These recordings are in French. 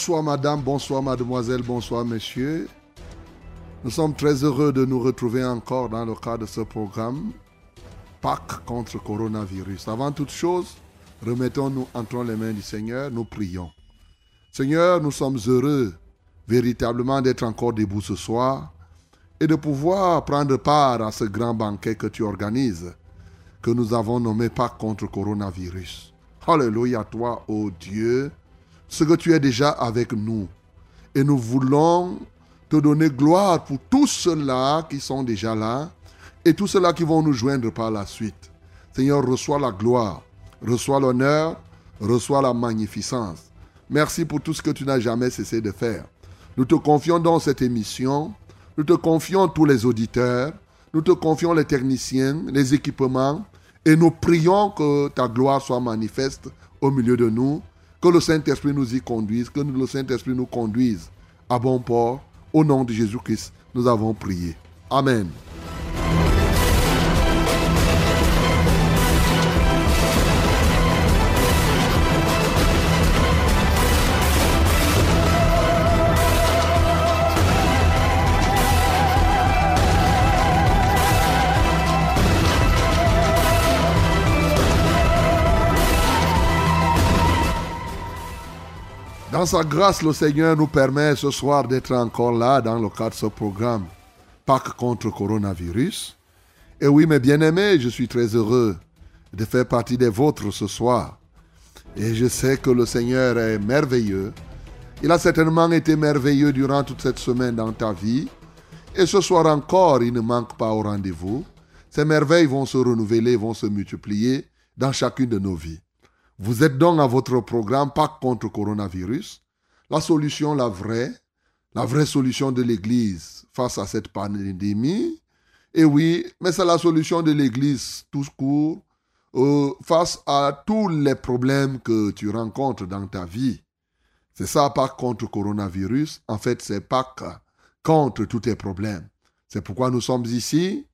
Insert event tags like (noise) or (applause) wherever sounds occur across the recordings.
Bonsoir madame, bonsoir mademoiselle, bonsoir messieurs. Nous sommes très heureux de nous retrouver encore dans le cadre de ce programme Pâques contre coronavirus. Avant toute chose, remettons-nous entre les mains du Seigneur, nous prions. Seigneur, nous sommes heureux véritablement d'être encore debout ce soir et de pouvoir prendre part à ce grand banquet que tu organises, que nous avons nommé Pâques contre coronavirus. Alléluia à toi, ô Dieu ce que tu es déjà avec nous. Et nous voulons te donner gloire pour tous ceux-là qui sont déjà là et tous ceux-là qui vont nous joindre par la suite. Seigneur, reçois la gloire, reçois l'honneur, reçois la magnificence. Merci pour tout ce que tu n'as jamais cessé de faire. Nous te confions dans cette émission, nous te confions tous les auditeurs, nous te confions les techniciens, les équipements, et nous prions que ta gloire soit manifeste au milieu de nous que le Saint-Esprit nous y conduise, que le Saint-Esprit nous conduise à bon port. Au nom de Jésus-Christ, nous avons prié. Amen. Dans sa grâce, le Seigneur nous permet ce soir d'être encore là dans le cadre de ce programme Pâques contre coronavirus. Et oui, mes bien-aimés, je suis très heureux de faire partie des vôtres ce soir. Et je sais que le Seigneur est merveilleux. Il a certainement été merveilleux durant toute cette semaine dans ta vie. Et ce soir encore, il ne manque pas au rendez-vous. Ces merveilles vont se renouveler, vont se multiplier dans chacune de nos vies. Vous êtes donc à votre programme pas contre coronavirus. La solution, la vraie, la vraie solution de l'Église face à cette pandémie. Et oui, mais c'est la solution de l'Église tout court euh, face à tous les problèmes que tu rencontres dans ta vie. C'est ça, pas contre coronavirus. En fait, c'est pas contre tous tes problèmes. C'est pourquoi nous sommes ici,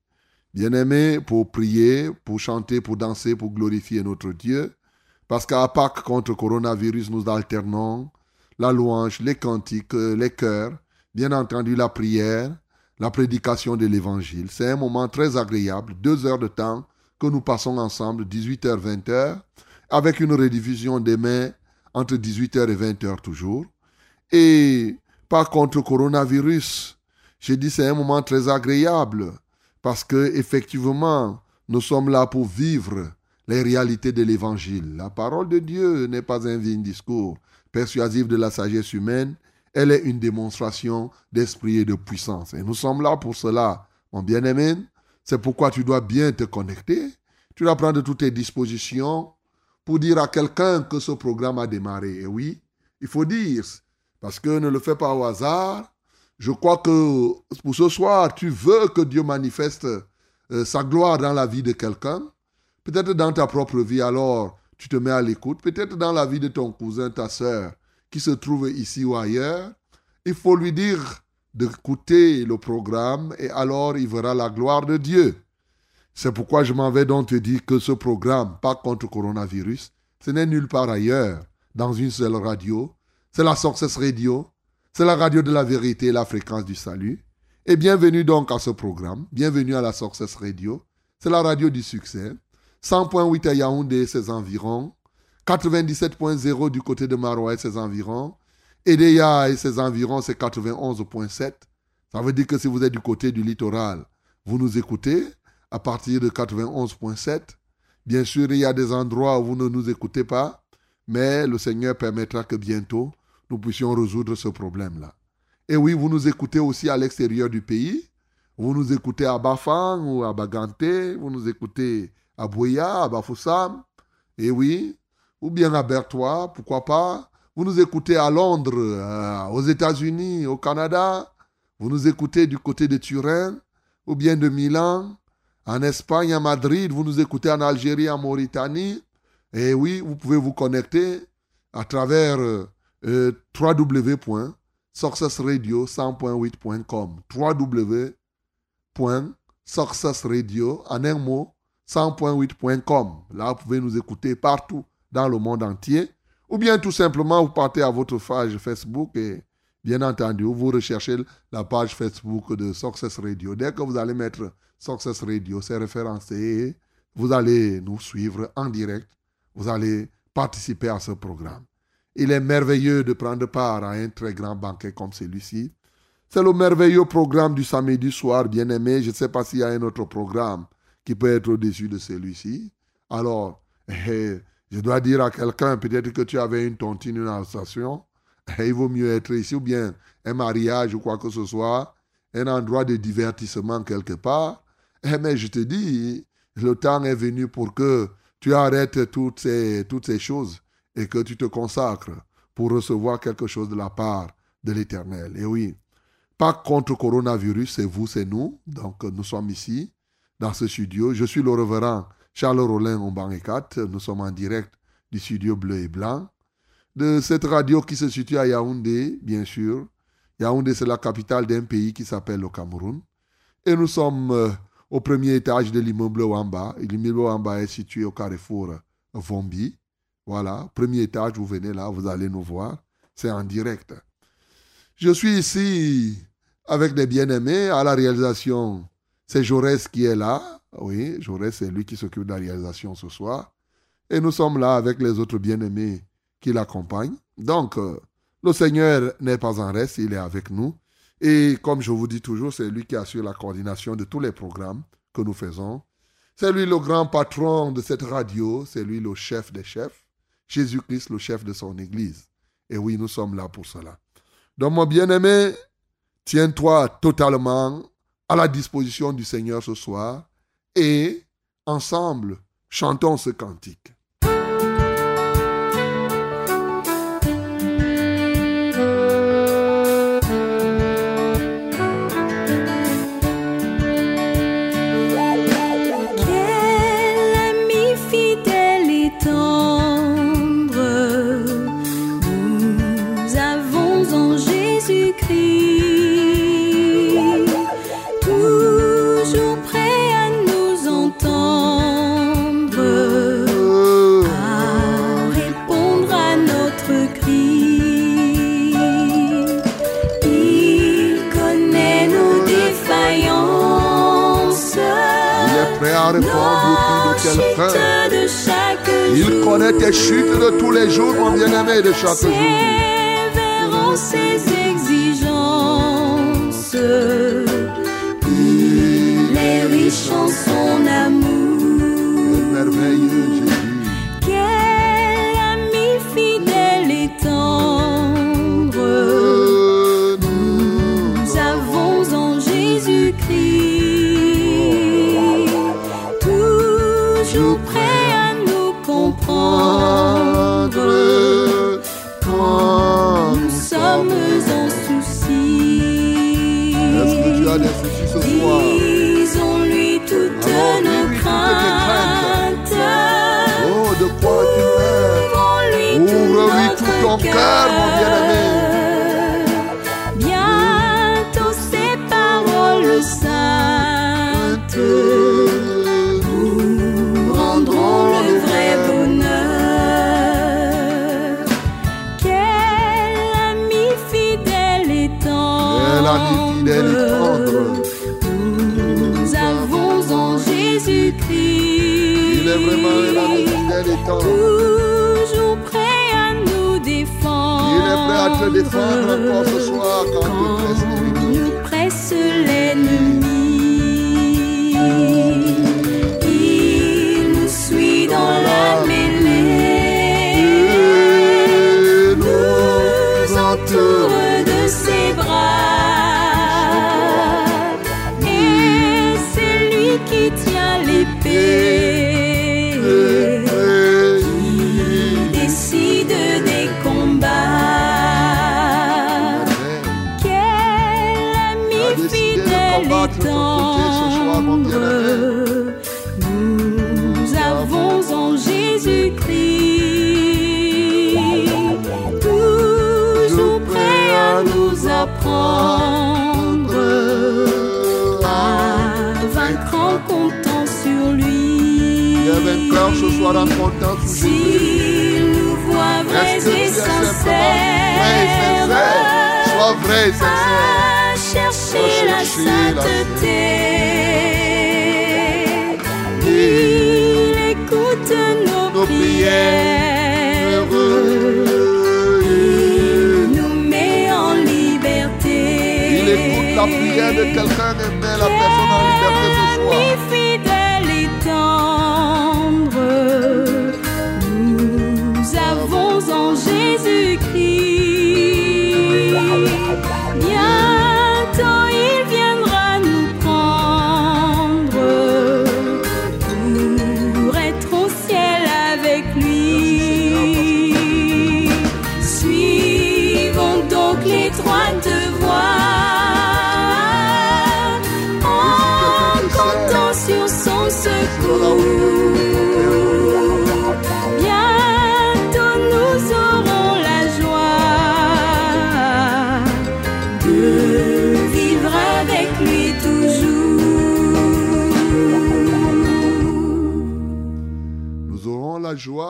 bien-aimés, pour prier, pour chanter, pour danser, pour glorifier notre Dieu. Parce qu'à Pâques contre coronavirus, nous alternons la louange, les cantiques, euh, les chœurs, bien entendu la prière, la prédication de l'évangile. C'est un moment très agréable, deux heures de temps que nous passons ensemble, 18h, 20h, avec une rediffusion demain entre 18h et 20h toujours. Et par contre coronavirus, j'ai dit c'est un moment très agréable parce que effectivement, nous sommes là pour vivre les réalités de l'évangile. La parole de Dieu n'est pas un vain discours persuasif de la sagesse humaine, elle est une démonstration d'esprit et de puissance. Et nous sommes là pour cela, mon bien-aimé. C'est pourquoi tu dois bien te connecter. Tu dois prendre toutes tes dispositions pour dire à quelqu'un que ce programme a démarré. Et oui, il faut dire, parce que ne le fais pas au hasard. Je crois que pour ce soir, tu veux que Dieu manifeste euh, sa gloire dans la vie de quelqu'un. Peut-être dans ta propre vie, alors tu te mets à l'écoute. Peut-être dans la vie de ton cousin, ta soeur, qui se trouve ici ou ailleurs. Il faut lui dire d'écouter le programme et alors il verra la gloire de Dieu. C'est pourquoi je m'en vais donc te dire que ce programme, pas contre coronavirus, ce n'est nulle part ailleurs, dans une seule radio. C'est la Success Radio. C'est la radio de la vérité et la fréquence du salut. Et bienvenue donc à ce programme. Bienvenue à la Success Radio. C'est la radio du succès. 100.8 à Yaoundé et ses environs, 97.0 du côté de Maroua et ses environs, Edeya et ses environs, c'est 91.7. Ça veut dire que si vous êtes du côté du littoral, vous nous écoutez à partir de 91.7. Bien sûr, il y a des endroits où vous ne nous écoutez pas, mais le Seigneur permettra que bientôt nous puissions résoudre ce problème-là. Et oui, vous nous écoutez aussi à l'extérieur du pays. Vous nous écoutez à Bafang ou à Bagante, vous nous écoutez à Boya, à Bafoussam, et oui, ou bien à Bertois, pourquoi pas. Vous nous écoutez à Londres, euh, aux États-Unis, au Canada, vous nous écoutez du côté de Turin, ou bien de Milan, en Espagne, à Madrid, vous nous écoutez en Algérie, en Mauritanie. Et oui, vous pouvez vous connecter à travers euh, euh 100.8.com. www.successradio, en un mot, 100.8.com. Là, vous pouvez nous écouter partout dans le monde entier. Ou bien tout simplement, vous partez à votre page Facebook et bien entendu, vous recherchez la page Facebook de Success Radio. Dès que vous allez mettre Success Radio, c'est référencé. Vous allez nous suivre en direct. Vous allez participer à ce programme. Il est merveilleux de prendre part à un très grand banquet comme celui-ci. C'est le merveilleux programme du samedi soir, bien aimé. Je ne sais pas s'il y a un autre programme qui peut être au-dessus de celui-ci. Alors, (laughs) eh, je dois dire à quelqu'un, peut-être que tu avais une tontine, une association, (laughs) il vaut mieux être ici, ou bien un mariage ou quoi que ce soit, un endroit de divertissement quelque part. Eh, mais je te dis, le temps est venu pour que tu arrêtes toutes ces, toutes ces choses et que tu te consacres pour recevoir quelque chose de la part de l'Éternel. Et oui, pas contre coronavirus, c'est vous, c'est nous. Donc nous sommes ici, dans ce studio. Je suis le révérend Charles Rollin 4. Nous sommes en direct du studio bleu et blanc. De cette radio qui se situe à Yaoundé, bien sûr. Yaoundé, c'est la capitale d'un pays qui s'appelle le Cameroun. Et nous sommes euh, au premier étage de l'immeuble Wamba. L'immeuble Wamba est situé au carrefour Vombi. Voilà, premier étage, vous venez là, vous allez nous voir. C'est en direct. Je suis ici avec des bien-aimés à la réalisation. C'est Jaurès qui est là. Oui, Jaurès, c'est lui qui s'occupe de la réalisation ce soir. Et nous sommes là avec les autres bien-aimés qui l'accompagnent. Donc, euh, le Seigneur n'est pas en reste, il est avec nous. Et comme je vous dis toujours, c'est lui qui assure la coordination de tous les programmes que nous faisons. C'est lui le grand patron de cette radio, c'est lui le chef des chefs. Jésus-Christ, le chef de son Église. Et oui, nous sommes là pour cela. Donc, mon bien-aimé, tiens-toi totalement à la disposition du Seigneur ce soir et ensemble, chantons ce cantique. Il connaît tes chutes de tous les jours, mon bien-aimé, de chaque jour. ses exigences. Il est riche en son amour. merveilleux Disons-lui Cœur, mon bien-aimé. Bientôt ces paroles saintes nous rendront le vrai bonheur. Quel ami fidèle et tendre. Quel ami fidèle et tendre. Il est vraiment fidèle et tendre. Défendre. Il est prêt à te apprendre à vaincre en comptant sur lui. S'il nous voit vrais et sincères, Sois vrai et sincère. à chercher la sainteté. Il écoute Nos prières. Écoute la prière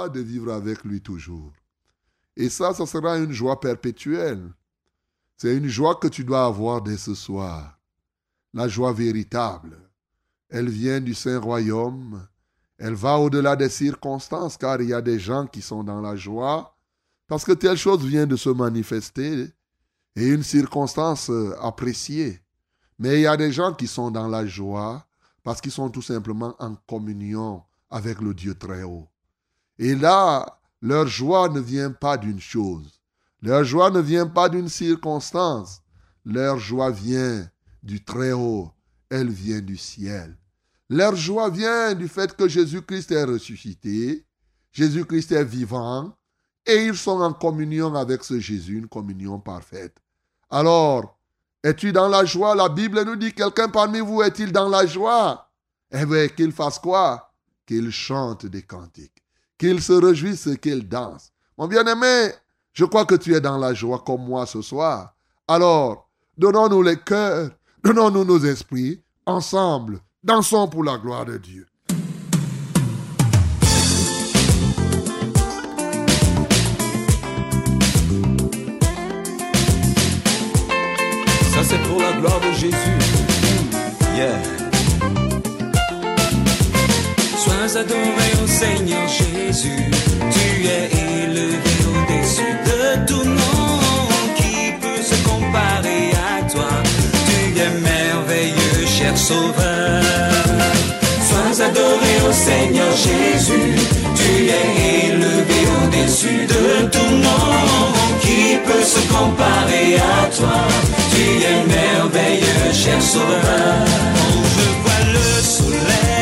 de vivre avec lui toujours. Et ça, ça sera une joie perpétuelle. C'est une joie que tu dois avoir dès ce soir. La joie véritable. Elle vient du Saint Royaume. Elle va au-delà des circonstances, car il y a des gens qui sont dans la joie parce que telle chose vient de se manifester et une circonstance euh, appréciée. Mais il y a des gens qui sont dans la joie parce qu'ils sont tout simplement en communion avec le Dieu très haut. Et là, leur joie ne vient pas d'une chose. Leur joie ne vient pas d'une circonstance. Leur joie vient du très haut. Elle vient du ciel. Leur joie vient du fait que Jésus-Christ est ressuscité. Jésus-Christ est vivant. Et ils sont en communion avec ce Jésus, une communion parfaite. Alors, es-tu dans la joie? La Bible nous dit, quelqu'un parmi vous est-il dans la joie? Eh bien, qu'il fasse quoi? Qu'il chante des cantiques, qu'il se réjouisse, qu'il danse. Mon bien-aimé, je crois que tu es dans la joie comme moi ce soir. Alors, donnons-nous les cœurs, donnons-nous nos esprits, ensemble, dansons pour la gloire de Dieu. Ça c'est pour la gloire de Jésus. Yeah. Sois adoré au Seigneur Jésus. Tu es élevé au-dessus de tout nom. Qui peut se comparer à toi? Tu es merveilleux, cher Sauveur. Sois adoré au Seigneur Jésus. Tu es élevé au-dessus de tout nom. Qui peut se comparer à toi? Tu es merveilleux, cher Sauveur. Je vois le soleil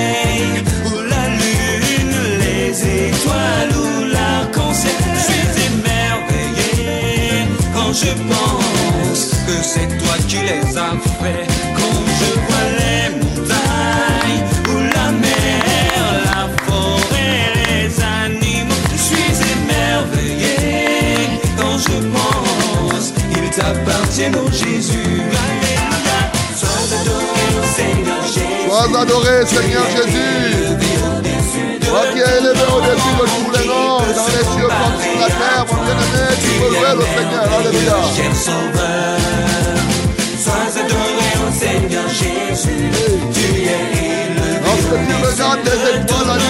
je pense que c'est toi qui les as faits. Quand je vois les montagnes ou la mer, la forêt, les animaux, je suis émerveillé quand je pense qu'ils t'appartiennent au Jésus. Alléluia. Sois adoré au Seigneur Jésus. Sois adoré, Seigneur Jésus. Toi qui es élevé au-dessus de tous les noms, dans les cieux comme sur la terre, mon bien-aimé, le. Cher Sauveur, sois adoré au Seigneur Jésus. Tu es tu regardes les étoiles,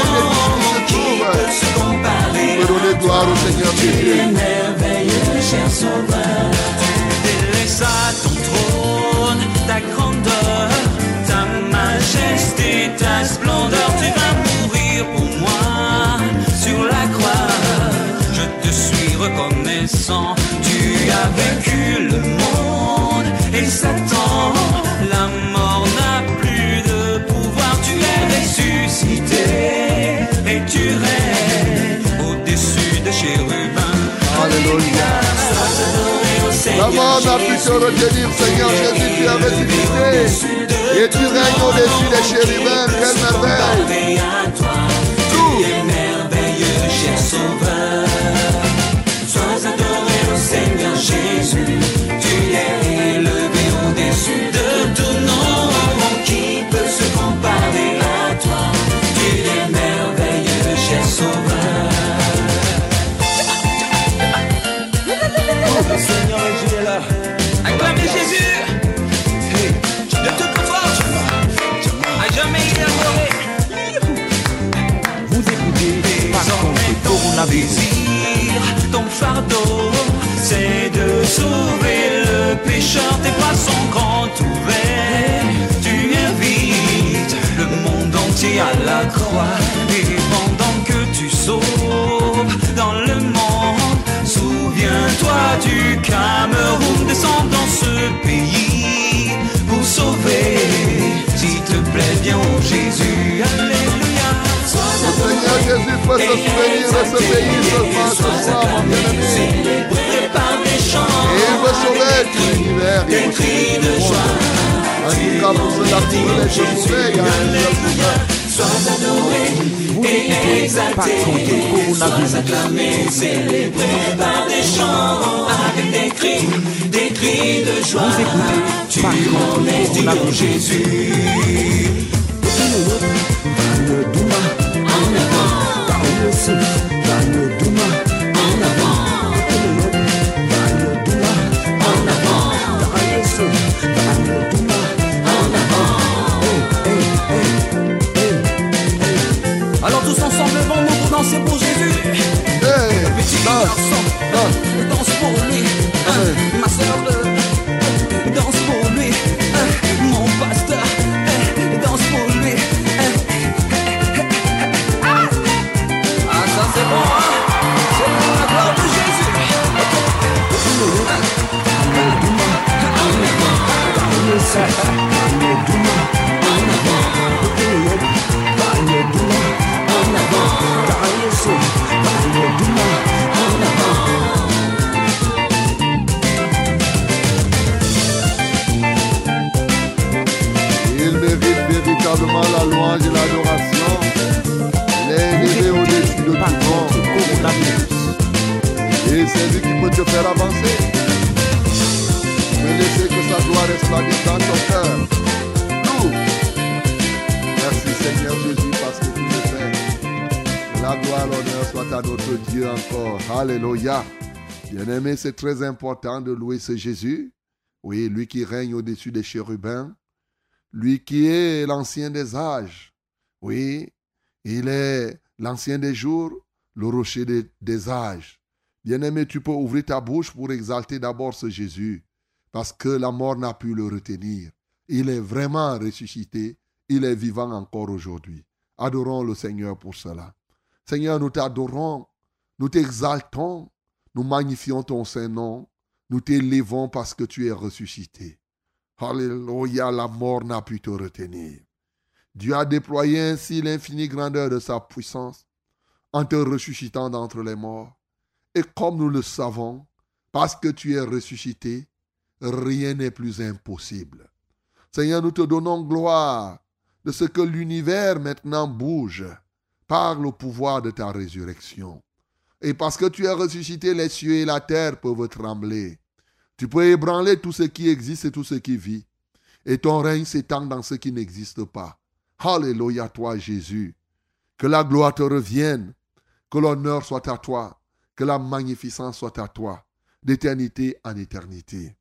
Qui peut se comparer donner gloire au Seigneur Tu es Jésus. merveilleux, cher Sauveur. Tu délaisses à ton trône ta grandeur, ta majesté, ta splendeur. Tu vas mourir pour moi sur la croix. Je te suis tu as vécu le monde et Satan. La mort n'a plus de pouvoir. Tu es ressuscité et tu règnes au-dessus des chérubins. Alléluia. La mort n'a plus que retenir, Seigneur Jésus, tu as ressuscité. Et tu règnes au-dessus des chérubins. Quelle merveille. Le pécheur. Tes bras sont grands ouverts. Tu invites le monde entier à la croix. Et pendant que tu sauves dans le monde, souviens-toi du Cameroun. Descends dans ce pays pour sauver. S'il te plaît, viens au Jésus. Alléluia. Le Seigneur Jésus peut se souvenir de ce pays ce soir, mon bien-aimé. Il veut sauver tout l'univers. Il veut sauver tout le monde. En tout cas, pour cela qui veulent se sauver, il y a un seul sauveur. Sois adoré et exalté. Sois acclamé, célébré par des chants, avec des cris, des cris de joie. Tu en es digne, coronavirus. Jésus. Alléluia. Bien-aimé, c'est très important de louer ce Jésus. Oui, lui qui règne au-dessus des chérubins. Lui qui est l'ancien des âges. Oui, il est l'ancien des jours, le rocher des, âges. Bien-aimé, tu peux ouvrir ta bouche pour exalter d'abord ce Jésus, parce que la mort n'a pu le retenir. Il est vraiment ressuscité, il est vivant encore aujourd'hui. Adorons le Seigneur pour cela. Seigneur, nous t'adorons, nous t'exaltons, nous magnifions ton Saint-Nom, nous t'élevons parce que tu es ressuscité. Alléluia, la mort n'a pu te retenir. Dieu a déployé ainsi l'infinie grandeur de sa puissance en te ressuscitant d'entre les morts. Et comme nous le savons, parce que tu es ressuscité, rien n'est plus impossible. Seigneur, nous te donnons gloire de ce que l'univers maintenant bouge par le pouvoir de ta résurrection. Et parce que tu es ressuscité, les cieux et la terre peuvent trembler. Tu peux ébranler tout ce qui existe et tout ce qui vit. Et ton règne s'étend dans ce qui n'existe pas. Alléluia toi Jésus. Que la gloire te revienne. Que l'honneur soit à toi. Que la magnificence soit à toi. D'éternité en éternité.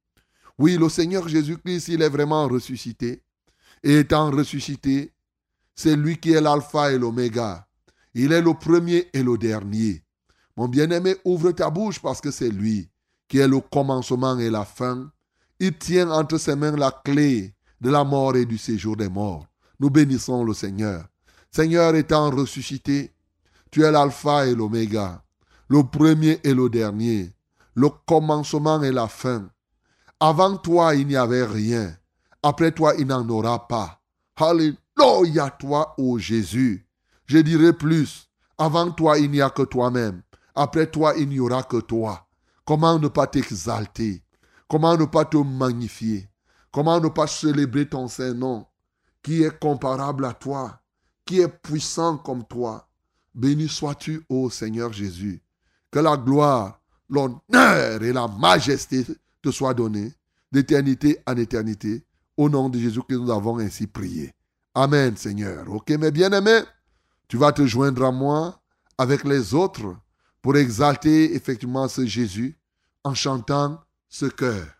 Oui, le Seigneur Jésus-Christ, il est vraiment ressuscité. Et étant ressuscité, c'est lui qui est l'alpha et l'oméga. Il est le premier et le dernier. Mon bien-aimé, ouvre ta bouche parce que c'est lui qui est le commencement et la fin. Il tient entre ses mains la clé de la mort et du séjour des morts. Nous bénissons le Seigneur. Seigneur étant ressuscité, tu es l'alpha et l'oméga, le premier et le dernier, le commencement et la fin. Avant toi, il n'y avait rien. Après toi, il n'en aura pas. Alléluia, toi, ô Jésus. Je dirai plus. Avant toi, il n'y a que toi-même. Après toi, il n'y aura que toi. Comment ne pas t'exalter? Comment ne pas te magnifier? Comment ne pas célébrer ton Saint-Nom qui est comparable à toi, qui est puissant comme toi? Béni sois-tu, ô Seigneur Jésus. Que la gloire, l'honneur et la majesté te soient donnés d'éternité en éternité. Au nom de Jésus que nous avons ainsi prié. Amen, Seigneur. Ok, mes bien-aimés, tu vas te joindre à moi avec les autres pour exalter effectivement ce Jésus en chantant ce cœur.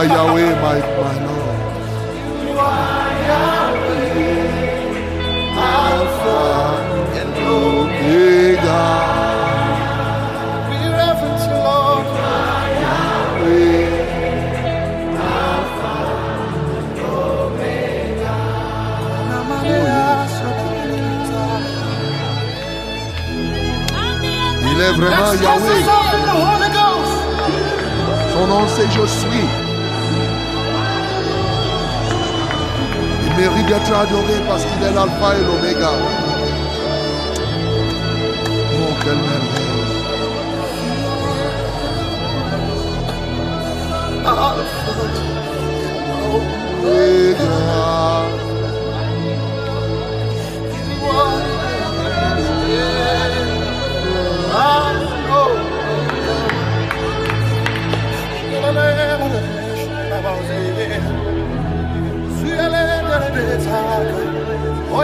Are Yahweh, my, my Lord. Alpha and Omega. Il est vraiment Yahweh. Son nom c'est Je suis. Mérite d'être adoré parce qu'il est l'alpha et l'oméga. Oh, quelle merveille. Omega.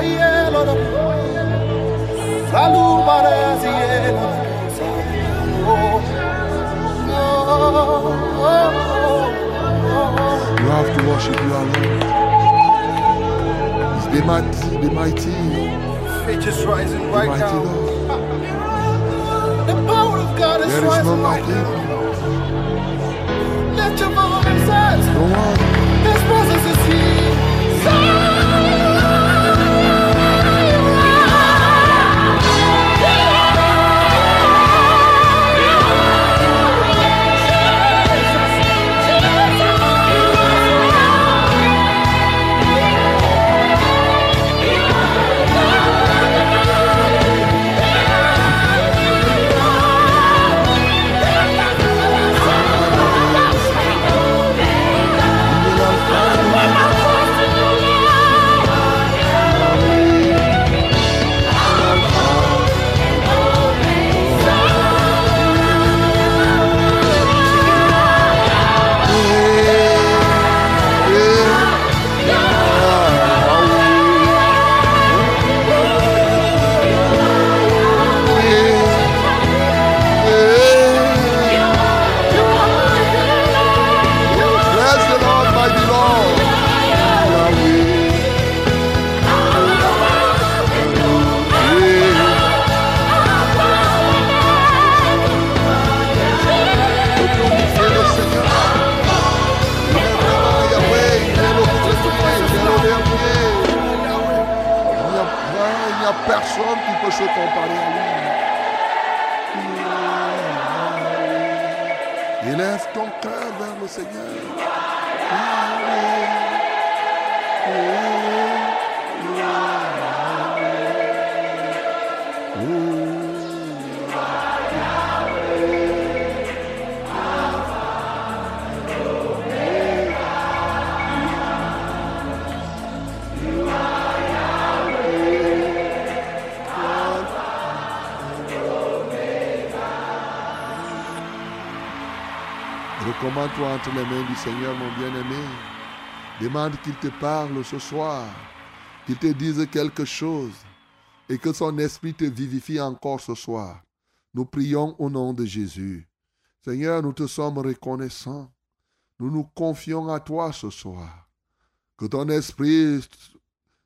Yeah, Lord. Salu barezi You have to worship you alone. He's the mighty, the mighty, Faith is rising the right now. Lord. The power of God is There is rising like right now. him. Lift your voices. No one. His presence is here. Bless te parle ce soir, qu'il te dise quelque chose et que son esprit te vivifie encore ce soir. Nous prions au nom de Jésus. Seigneur, nous te sommes reconnaissants. Nous nous confions à toi ce soir. Que ton esprit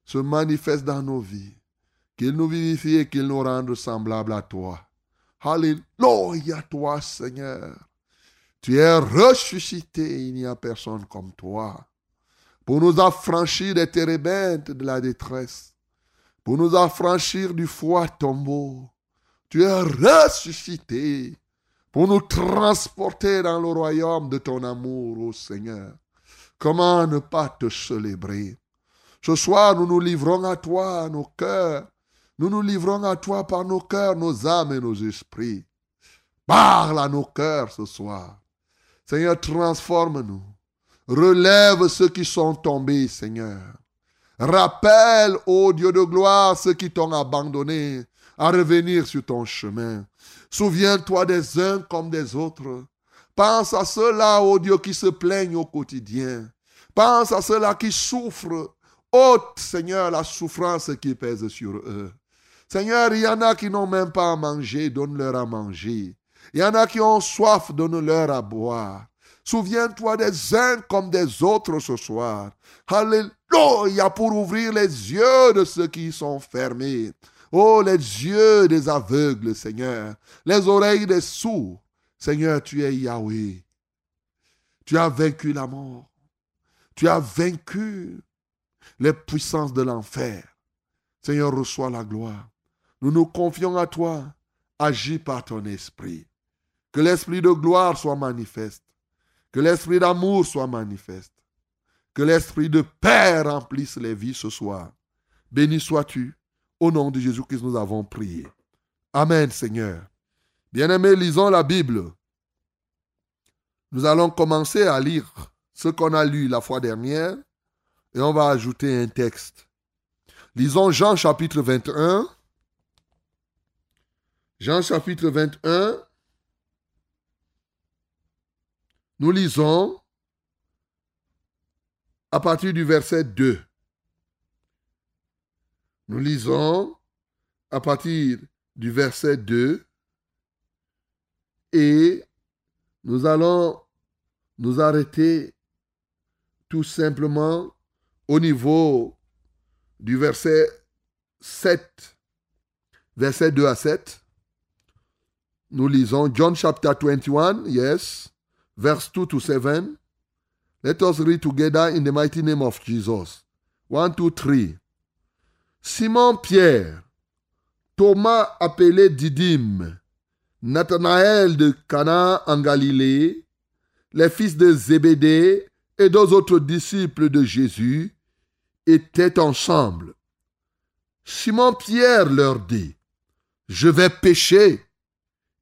se manifeste dans nos vies. Qu'il nous vivifie et qu'il nous rende semblables à toi. Alléluia toi, Seigneur. Tu es ressuscité, il n'y a personne comme toi. Pour nous affranchir des térébintes de la détresse, pour nous affranchir du froid tombeau. Tu es ressuscité pour nous transporter dans le royaume de ton amour, ô Seigneur. Comment ne pas te célébrer? Ce soir, nous nous livrons à toi, nos cœurs. Nous nous livrons à toi par nos cœurs, nos âmes et nos esprits. Parle à nos cœurs ce soir. Seigneur, transforme-nous. Relève ceux qui sont tombés, Seigneur. Rappelle, ô Dieu de gloire, ceux qui t'ont abandonné à revenir sur ton chemin. Souviens-toi des uns comme des autres. Pense à ceux-là, ô Dieu, qui se plaignent au quotidien. Pense à ceux-là qui souffrent. Ôte, Seigneur, la souffrance qui pèse sur eux. Seigneur, il y en a qui n'ont même pas à manger, donne-leur à manger. Il y en a qui ont soif, donne-leur à boire. Souviens-toi des uns comme des autres ce soir. Alléluia pour ouvrir les yeux de ceux qui sont fermés. Oh, les yeux des aveugles, Seigneur. Les oreilles des sourds. Seigneur, tu es Yahweh. Tu as vaincu la mort. Tu as vaincu les puissances de l'enfer. Seigneur, reçois la gloire. Nous nous confions à toi. Agis par ton esprit. Que l'esprit de gloire soit manifeste. Que l'esprit d'amour soit manifeste. Que l'esprit de paix remplisse les vies ce soir. Béni sois-tu. Au nom de Jésus-Christ, nous avons prié. Amen, Seigneur. Bien-aimés, lisons la Bible. Nous allons commencer à lire ce qu'on a lu la fois dernière et on va ajouter un texte. Lisons Jean chapitre 21. Jean chapitre 21. Nous lisons à partir du verset 2. Nous lisons à partir du verset 2 et nous allons nous arrêter tout simplement au niveau du verset 7, verset 2 à 7. Nous lisons John chapter 21, yes, verse 2 to 7. Let us read together in the mighty name of Jesus. 1, 2, 3. Simon Pierre, Thomas appelé Didyme, Nathanaël de Cana en Galilée, les fils de Zébédée et deux autres disciples de Jésus étaient ensemble. Simon Pierre leur dit, Je vais pêcher.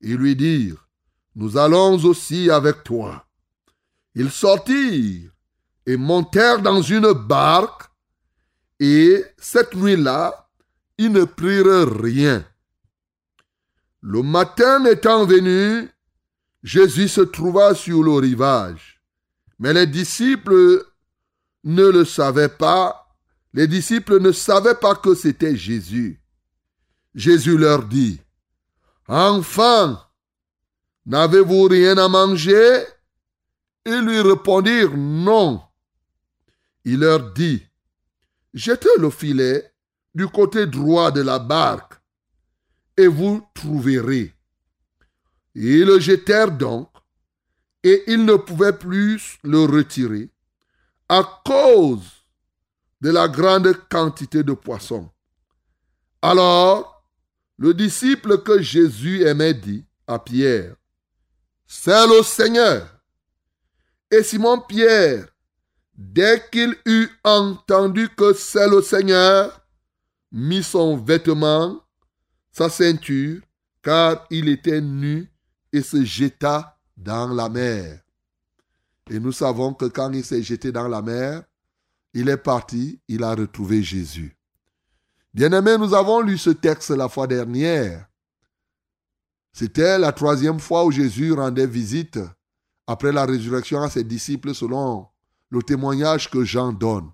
Ils lui dirent, Nous allons aussi avec toi. Ils sortirent et montèrent dans une barque et cette nuit-là, ils ne prirent rien. Le matin étant venu, Jésus se trouva sur le rivage. Mais les disciples ne le savaient pas. Les disciples ne savaient pas que c'était Jésus. Jésus leur dit, Enfants, n'avez-vous rien à manger? Ils lui répondirent non. Il leur dit, Jetez le filet du côté droit de la barque et vous trouverez. Ils le jetèrent donc et ils ne pouvaient plus le retirer à cause de la grande quantité de poissons. Alors, le disciple que Jésus aimait dit à Pierre, C'est le Seigneur. Et Simon Pierre, dès qu'il eut entendu que c'est le Seigneur, mit son vêtement, sa ceinture, car il était nu, et se jeta dans la mer. Et nous savons que quand il s'est jeté dans la mer, il est parti, il a retrouvé Jésus. Bien-aimés, nous avons lu ce texte la fois dernière. C'était la troisième fois où Jésus rendait visite après la résurrection à ses disciples selon le témoignage que Jean donne.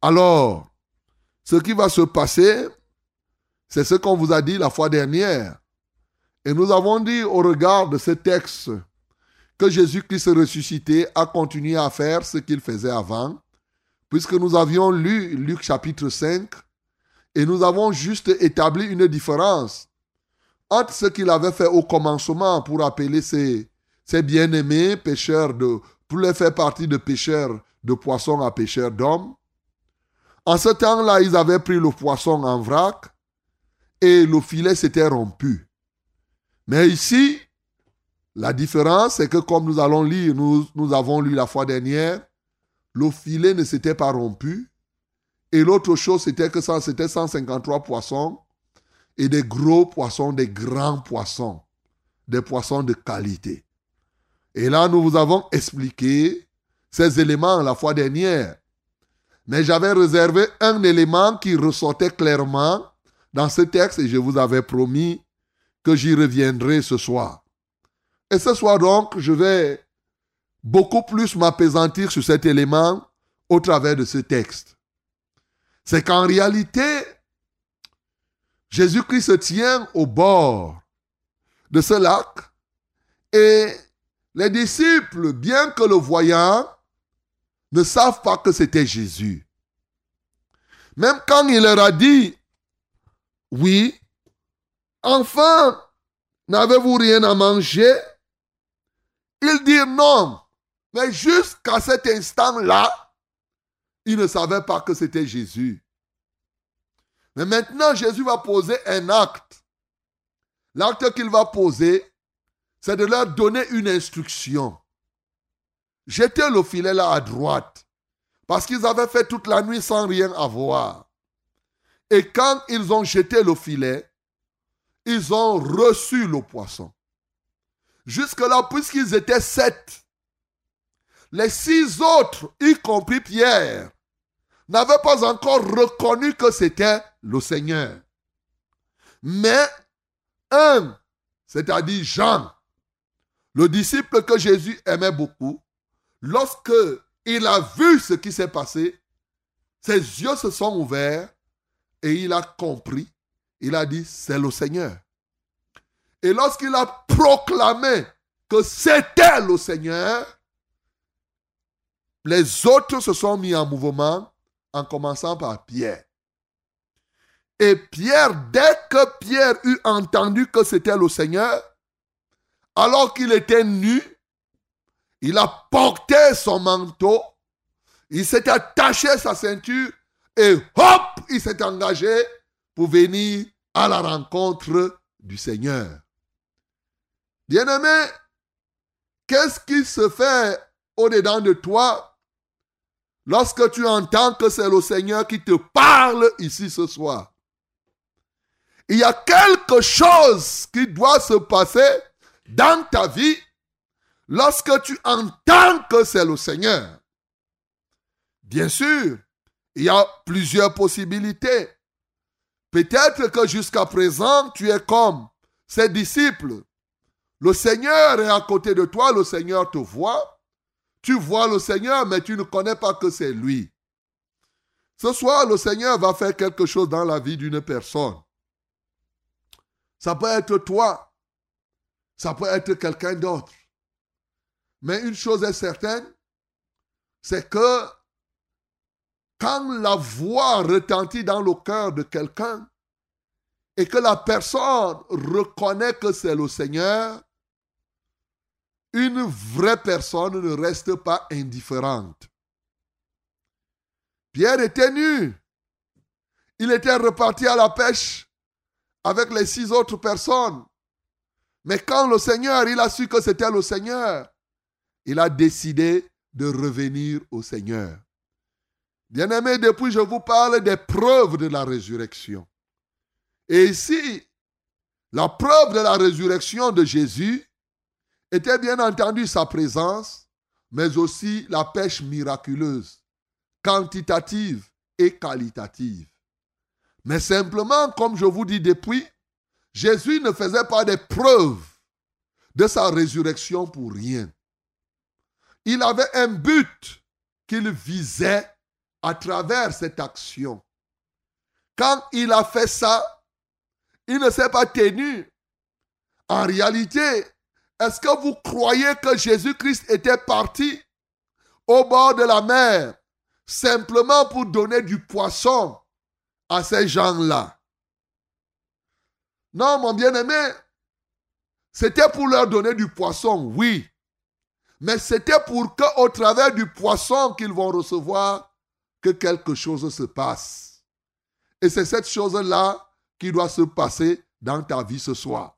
Alors, ce qui va se passer, c'est ce qu'on vous a dit la fois dernière. Et nous avons dit au regard de ce texte que Jésus-Christ ressuscité a continué à faire ce qu'il faisait avant, puisque nous avions lu Luc chapitre 5, et nous avons juste établi une différence entre ce qu'il avait fait au commencement pour appeler ses, bien-aimés pécheurs de, pour les faire partie de pécheurs de poissons à pêcheurs d'hommes. En ce temps-là, ils avaient pris le poisson en vrac et le filet s'était rompu. Mais ici, la différence, c'est que comme nous allons lire, nous, nous avons lu la fois dernière, le filet ne s'était pas rompu. Et l'autre chose, c'était que c'était 153 poissons et des gros poissons, des grands poissons, des poissons de qualité. Et là, nous vous avons expliqué ces éléments la fois dernière. Mais j'avais réservé un élément qui ressortait clairement dans ce texte et je vous avais promis que j'y reviendrai ce soir. Et ce soir donc, je vais beaucoup plus m'apaisantir sur cet élément au travers de ce texte. C'est qu'en réalité, Jésus-Christ se tient au bord de ce lac et les disciples, bien que le voyant, ne savent pas que c'était Jésus. Même quand il leur a dit, oui, enfin, n'avez-vous rien à manger? Ils dirent non. Mais jusqu'à cet instant-là, ils ne savaient pas que c'était Jésus. Mais maintenant, Jésus va poser un acte. L'acte qu'il va poser, c'est de leur donner une instruction. Jetez le filet là à droite. Parce qu'ils avaient fait toute la nuit sans rien avoir. Et quand ils ont jeté le filet, ils ont reçu le poisson. Jusque-là, puisqu'ils étaient sept, les six autres, y compris Pierre, n'avaient pas encore reconnu que c'était le Seigneur. Mais un, c'est-à-dire Jean, le disciple que Jésus aimait beaucoup, lorsque il a vu ce qui s'est passé, ses yeux se sont ouverts et il a compris. Il a dit, c'est le Seigneur. Et lorsqu'il a proclamé que c'était le Seigneur, les autres se sont mis en mouvement en commençant par Pierre. Et Pierre, dès que Pierre eut entendu que c'était le Seigneur, alors qu'il était nu, il a porté son manteau, il s'est attaché sa ceinture et hop, il s'est engagé pour venir à la rencontre du Seigneur. Bien-aimé, qu'est-ce qui se fait au-dedans de toi lorsque tu entends que c'est le Seigneur qui te parle ici ce soir Il y a quelque chose qui doit se passer dans ta vie lorsque tu entends que c'est le Seigneur. Bien sûr, il y a plusieurs possibilités. Peut-être que jusqu'à présent, tu es comme ses disciples. Le Seigneur est à côté de toi, le Seigneur te voit. Tu vois le Seigneur, mais tu ne connais pas que c'est lui. Ce soir, le Seigneur va faire quelque chose dans la vie d'une personne. Ça peut être toi. Ça peut être quelqu'un d'autre. Mais une chose est certaine, c'est que quand la voix retentit dans le cœur de quelqu'un et que la personne reconnaît que c'est le Seigneur, une vraie personne ne reste pas indifférente. Pierre était nu. Il était reparti à la pêche avec les six autres personnes. Mais quand le Seigneur, il a su que c'était le Seigneur, il a décidé de revenir au Seigneur. Bien-aimé, depuis je vous parle des preuves de la résurrection. Et ici, la preuve de la résurrection de Jésus était bien entendu sa présence, mais aussi la pêche miraculeuse, quantitative et qualitative. Mais simplement, comme je vous dis depuis, Jésus ne faisait pas des preuves de sa résurrection pour rien. Il avait un but qu'il visait à travers cette action. Quand il a fait ça, il ne s'est pas tenu. En réalité, est-ce que vous croyez que Jésus-Christ était parti au bord de la mer simplement pour donner du poisson à ces gens-là? Non, mon bien-aimé, c'était pour leur donner du poisson, oui. Mais c'était pour qu'au travers du poisson qu'ils vont recevoir, que quelque chose se passe. Et c'est cette chose-là qui doit se passer dans ta vie ce soir.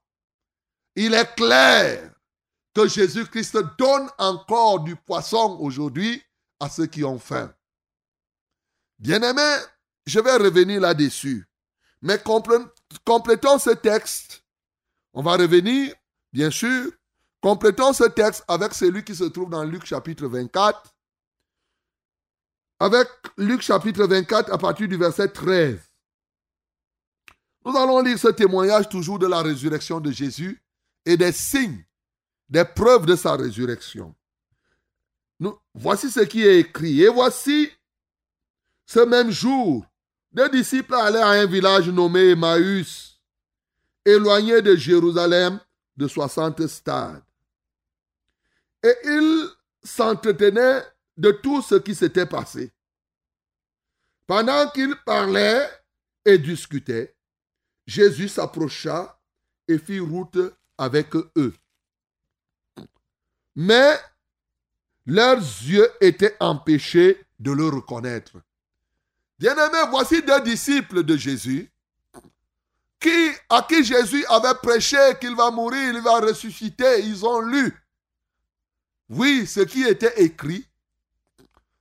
Il est clair que Jésus-Christ donne encore du poisson aujourd'hui à ceux qui ont faim. Bien-aimés, je vais revenir là-dessus. Mais complétons ce texte. On va revenir, bien sûr, complétons ce texte avec celui qui se trouve dans Luc chapitre 24. Avec Luc chapitre 24 à partir du verset 13. Nous allons lire ce témoignage toujours de la résurrection de Jésus et des signes, des preuves de sa résurrection. Nous, voici ce qui est écrit. Et voici, ce même jour, deux disciples allaient à un village nommé Emmaüs, éloigné de Jérusalem de 60 stades. Et ils s'entretenaient de tout ce qui s'était passé. Pendant qu'ils parlaient et discutaient, Jésus s'approcha et fit route avec eux. Mais leurs yeux étaient empêchés de le reconnaître. Bien-aimés, voici deux disciples de Jésus qui, à qui Jésus avait prêché qu'il va mourir, il va ressusciter. Ils ont lu, oui, ce qui était écrit,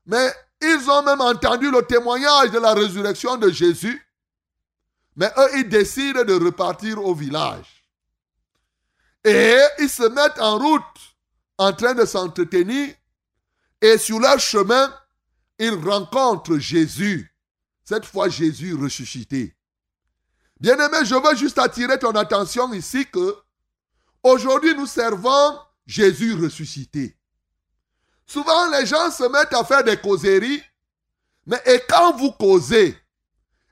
mais ils ont même entendu le témoignage de la résurrection de Jésus. Mais eux, ils décident de repartir au village. Et ils se mettent en route en train de s'entretenir. Et sur leur chemin, ils rencontrent Jésus. Cette fois, Jésus ressuscité. Bien-aimé, je veux juste attirer ton attention ici que aujourd'hui nous servons Jésus ressuscité. Souvent, les gens se mettent à faire des causeries, mais et quand vous causez,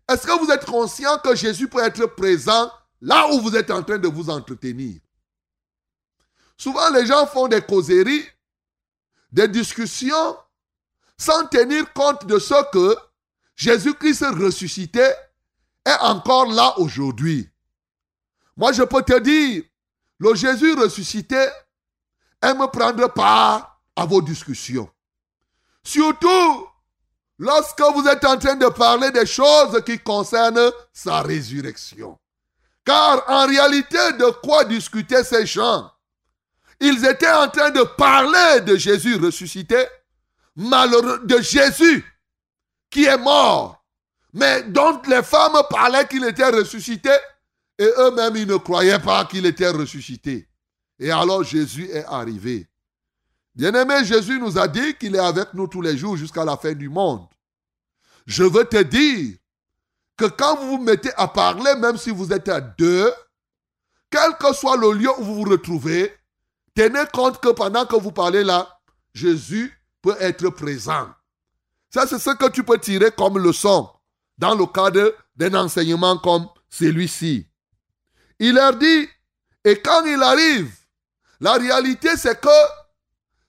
est-ce que vous êtes conscient que Jésus peut être présent là où vous êtes en train de vous entretenir? Souvent, les gens font des causeries, des discussions, sans tenir compte de ce que Jésus-Christ ressuscité est encore là aujourd'hui. Moi, je peux te dire, le Jésus ressuscité aime prendre part à vos discussions. Surtout lorsque vous êtes en train de parler des choses qui concernent sa résurrection. Car en réalité, de quoi discutaient ces gens? Ils étaient en train de parler de Jésus ressuscité, malheureux, de Jésus qui est mort, mais dont les femmes parlaient qu'il était ressuscité, et eux-mêmes, ils ne croyaient pas qu'il était ressuscité. Et alors Jésus est arrivé. Bien-aimé, Jésus nous a dit qu'il est avec nous tous les jours jusqu'à la fin du monde. Je veux te dire que quand vous vous mettez à parler, même si vous êtes à deux, quel que soit le lieu où vous vous retrouvez, tenez compte que pendant que vous parlez là, Jésus peut être présent. Ça, c'est ce que tu peux tirer comme leçon dans le cadre d'un enseignement comme celui-ci. Il leur dit, et quand il arrive, la réalité c'est que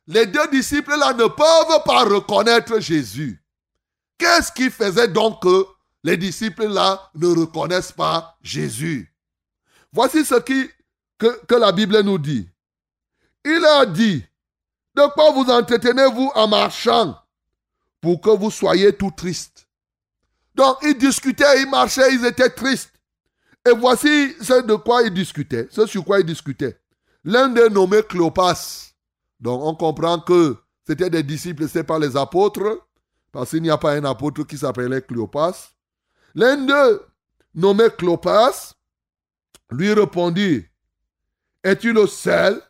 les deux disciples là ne peuvent pas reconnaître Jésus. Qu'est-ce qui faisait donc que les disciples là ne reconnaissent pas Jésus? Voici ce que la Bible nous dit. Il a dit, de quoi vous entretenez-vous en marchant pour que vous soyez tout tristes Donc ils discutaient, ils marchaient, ils étaient tristes. Et voici ce de quoi ils discutaient, ce sur quoi ils discutaient. L'un d'eux nommé Cléopas donc on comprend que c'était des disciples, c'est pas les apôtres, parce qu'il n'y a pas un apôtre qui s'appelait Cléopas. L'un d'eux, nommé Cléopas, lui répondit, Es-tu le seul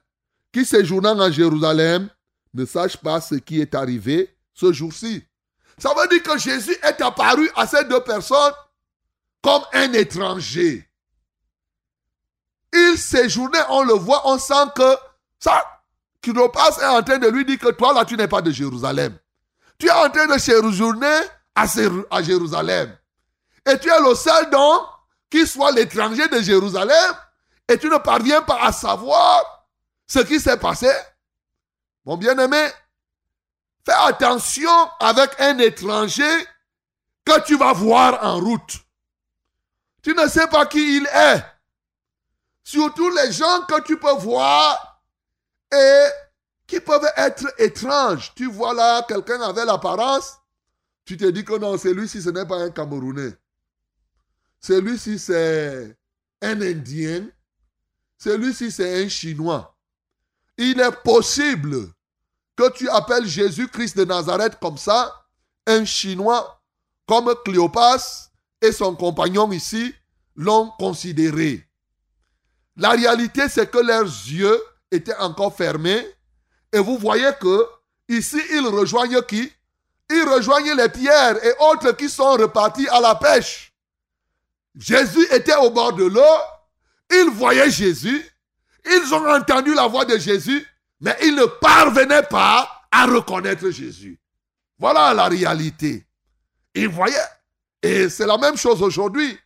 qui, séjournant en Jérusalem, ne sache pas ce qui est arrivé ce jour-ci Ça veut dire que Jésus est apparu à ces deux personnes comme un étranger. Il séjournait, on le voit, on sent que ça, Cléopas est en train de lui dire que toi là, tu n'es pas de Jérusalem. Tu es en train de séjourner à, Jérusalem. Et tu es le seul donc qui soit l'étranger de Jérusalem et tu ne parviens pas à savoir ce qui s'est passé. Mon bien-aimé, fais attention avec un étranger que tu vas voir en route. Tu ne sais pas qui il est. Surtout les gens que tu peux voir et qui peuvent être étranges. Tu vois là, quelqu'un avait l'apparence, tu te dis que non, celui-ci, ce n'est pas un Camerounais. Celui-ci, c'est un Indien. Celui-ci, c'est un Chinois. Il est possible que tu appelles Jésus-Christ de Nazareth comme ça, un Chinois, comme Cléopas et son compagnon ici l'ont considéré. La réalité, c'est que leurs yeux étaient encore fermés. Et vous voyez que ici, ils rejoignent qui? Ils rejoignent les pierres et autres qui sont repartis à la pêche. Jésus était au bord de l'eau. Ils voyaient Jésus. Ils ont entendu la voix de Jésus, mais ils ne parvenaient pas à reconnaître Jésus. Voilà la réalité. Ils voyaient. Et c'est la même chose aujourd'hui.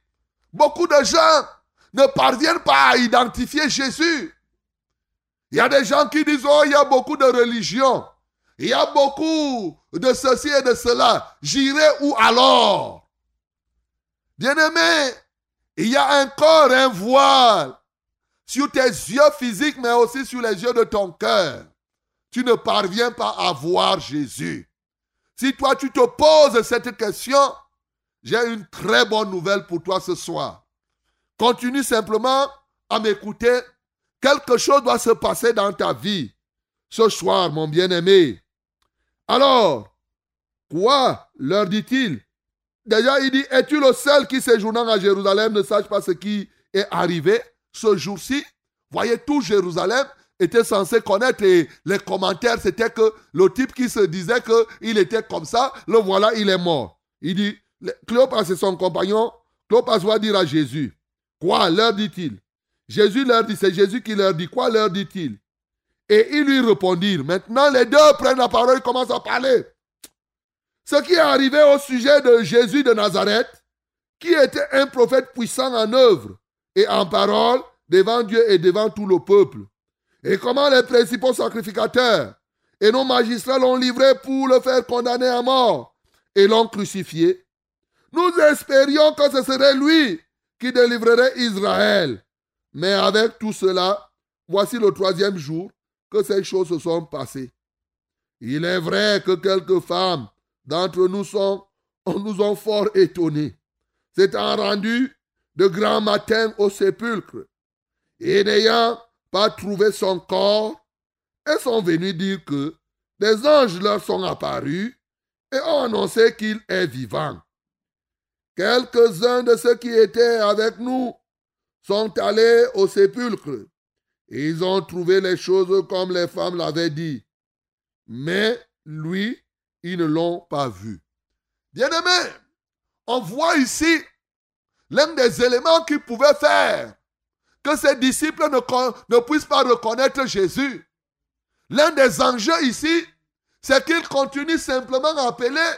Beaucoup de gens ne parviennent pas à identifier Jésus. Il y a des gens qui disent, oh, il y a beaucoup de religions. Il y a beaucoup de ceci et de cela. J'irai où alors? Bien-aimé, il y a encore un voile sur tes yeux physiques, mais aussi sur les yeux de ton cœur. Tu ne parviens pas à voir Jésus. Si toi, tu te poses cette question, j'ai une très bonne nouvelle pour toi ce soir. Continue simplement à m'écouter. Quelque chose doit se passer dans ta vie ce soir, mon bien-aimé. Alors, quoi leur dit-il? Déjà, il dit, es-tu le seul qui séjournant à Jérusalem? Ne sache pas ce qui est arrivé ce jour-ci Voyez, tout Jérusalem était censé connaître et les commentaires, c'était que le type qui se disait qu'il était comme ça, le voilà, il est mort. Il dit, Cléopas et son compagnon, Cléopas va dire à Jésus, quoi leur dit-il? Jésus leur dit, c'est Jésus qui leur dit, quoi leur dit-il? Et ils lui répondirent, maintenant les deux prennent la parole et commencent à parler. Ce qui est arrivé au sujet de Jésus de Nazareth, qui était un prophète puissant en œuvre et en parole devant Dieu et devant tout le peuple. Et comment les principaux sacrificateurs et nos magistrats l'ont livré pour le faire condamner à mort et l'ont crucifié. Nous espérions que ce serait lui qui délivrerait Israël. Mais avec tout cela, voici le troisième jour que ces choses se sont passées. Il est vrai que quelques femmes d'entre nous sont, nous ont fort étonnés, s'étant rendues de grand matin au sépulcre, et n'ayant pas trouvé son corps, elles sont venues dire que des anges leur sont apparus et ont annoncé qu'il est vivant. Quelques-uns de ceux qui étaient avec nous sont allés au sépulcre ils ont trouvé les choses comme les femmes l'avaient dit. Mais lui, ils ne l'ont pas vu. Bien-aimé, on voit ici l'un des éléments qui pouvait faire que ses disciples ne, ne puissent pas reconnaître Jésus. L'un des enjeux ici, c'est qu'ils continuent simplement à appeler.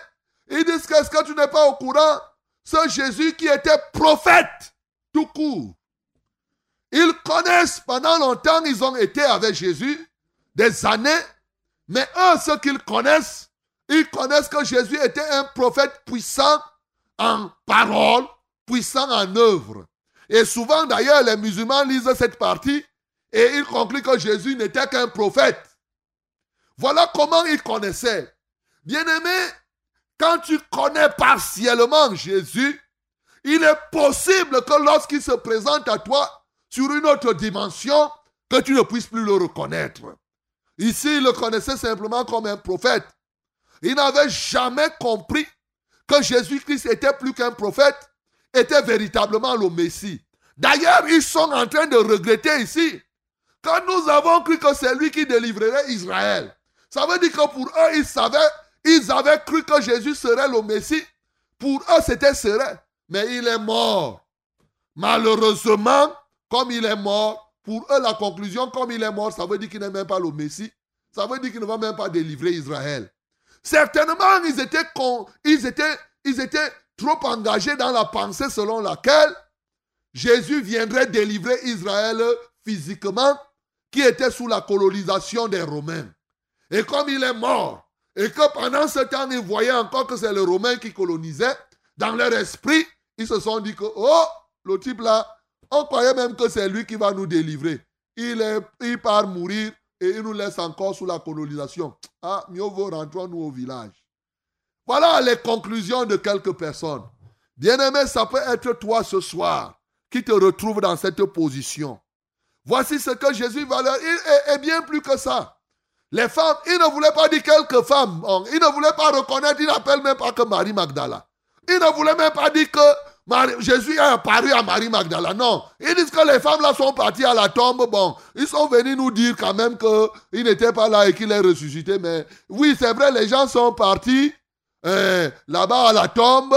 Ils disent qu'est-ce que tu n'es pas au courant? Ce Jésus qui était prophète, tout court. Ils connaissent pendant longtemps, ils ont été avec Jésus, des années, mais eux, ceux qu'ils connaissent, ils connaissent que Jésus était un prophète puissant en parole, puissant en œuvre. Et souvent d'ailleurs, les musulmans lisent cette partie et ils concluent que Jésus n'était qu'un prophète. Voilà comment ils connaissaient. Bien-aimé, quand tu connais partiellement Jésus, il est possible que lorsqu'il se présente à toi sur une autre dimension, que tu ne puisses plus le reconnaître. Ici, il le connaissait simplement comme un prophète. Il n'avait jamais compris que Jésus-Christ était plus qu'un prophète, était véritablement le Messie. D'ailleurs, ils sont en train de regretter ici. Quand nous avons cru que c'est lui qui délivrerait Israël, ça veut dire que pour eux, ils savaient, ils avaient cru que Jésus serait le Messie. Pour eux, c'était serein. Mais il est mort. Malheureusement, comme il est mort, pour eux, la conclusion, comme il est mort, ça veut dire qu'il n'est même pas le Messie. Ça veut dire qu'il ne va même pas délivrer Israël. Certainement, ils étaient, trop engagés dans la pensée selon laquelle Jésus viendrait délivrer Israël physiquement, qui était sous la colonisation des Romains. Et comme il est mort, et que pendant ce temps, ils voyaient encore que c'est les Romains qui colonisaient, dans leur esprit, ils se sont dit que, oh, le type là, on croyait même que c'est lui qui va nous délivrer. Il, est, il part mourir et ils nous laissent encore sous la colonisation. Ah, mieux vaut rentrons-nous au village. Voilà les conclusions de quelques personnes. Bien-aimé, ça peut être toi ce soir qui te retrouve dans cette position. Voici ce que Jésus va leur dire, et, bien plus que ça. Les femmes, il ne voulait pas dire quelques femmes. Il ne voulait pas reconnaître, il n'appelle même pas que Marie Magdala. Il ne voulait même pas dire que Jésus est apparu à Marie Magdala. Non. Ils disent que les femmes là sont parties à la tombe. Bon, ils sont venus nous dire quand même qu'il n'était pas là et qu'il est ressuscité. Mais oui, c'est vrai, les gens sont partis eh, là-bas à la tombe.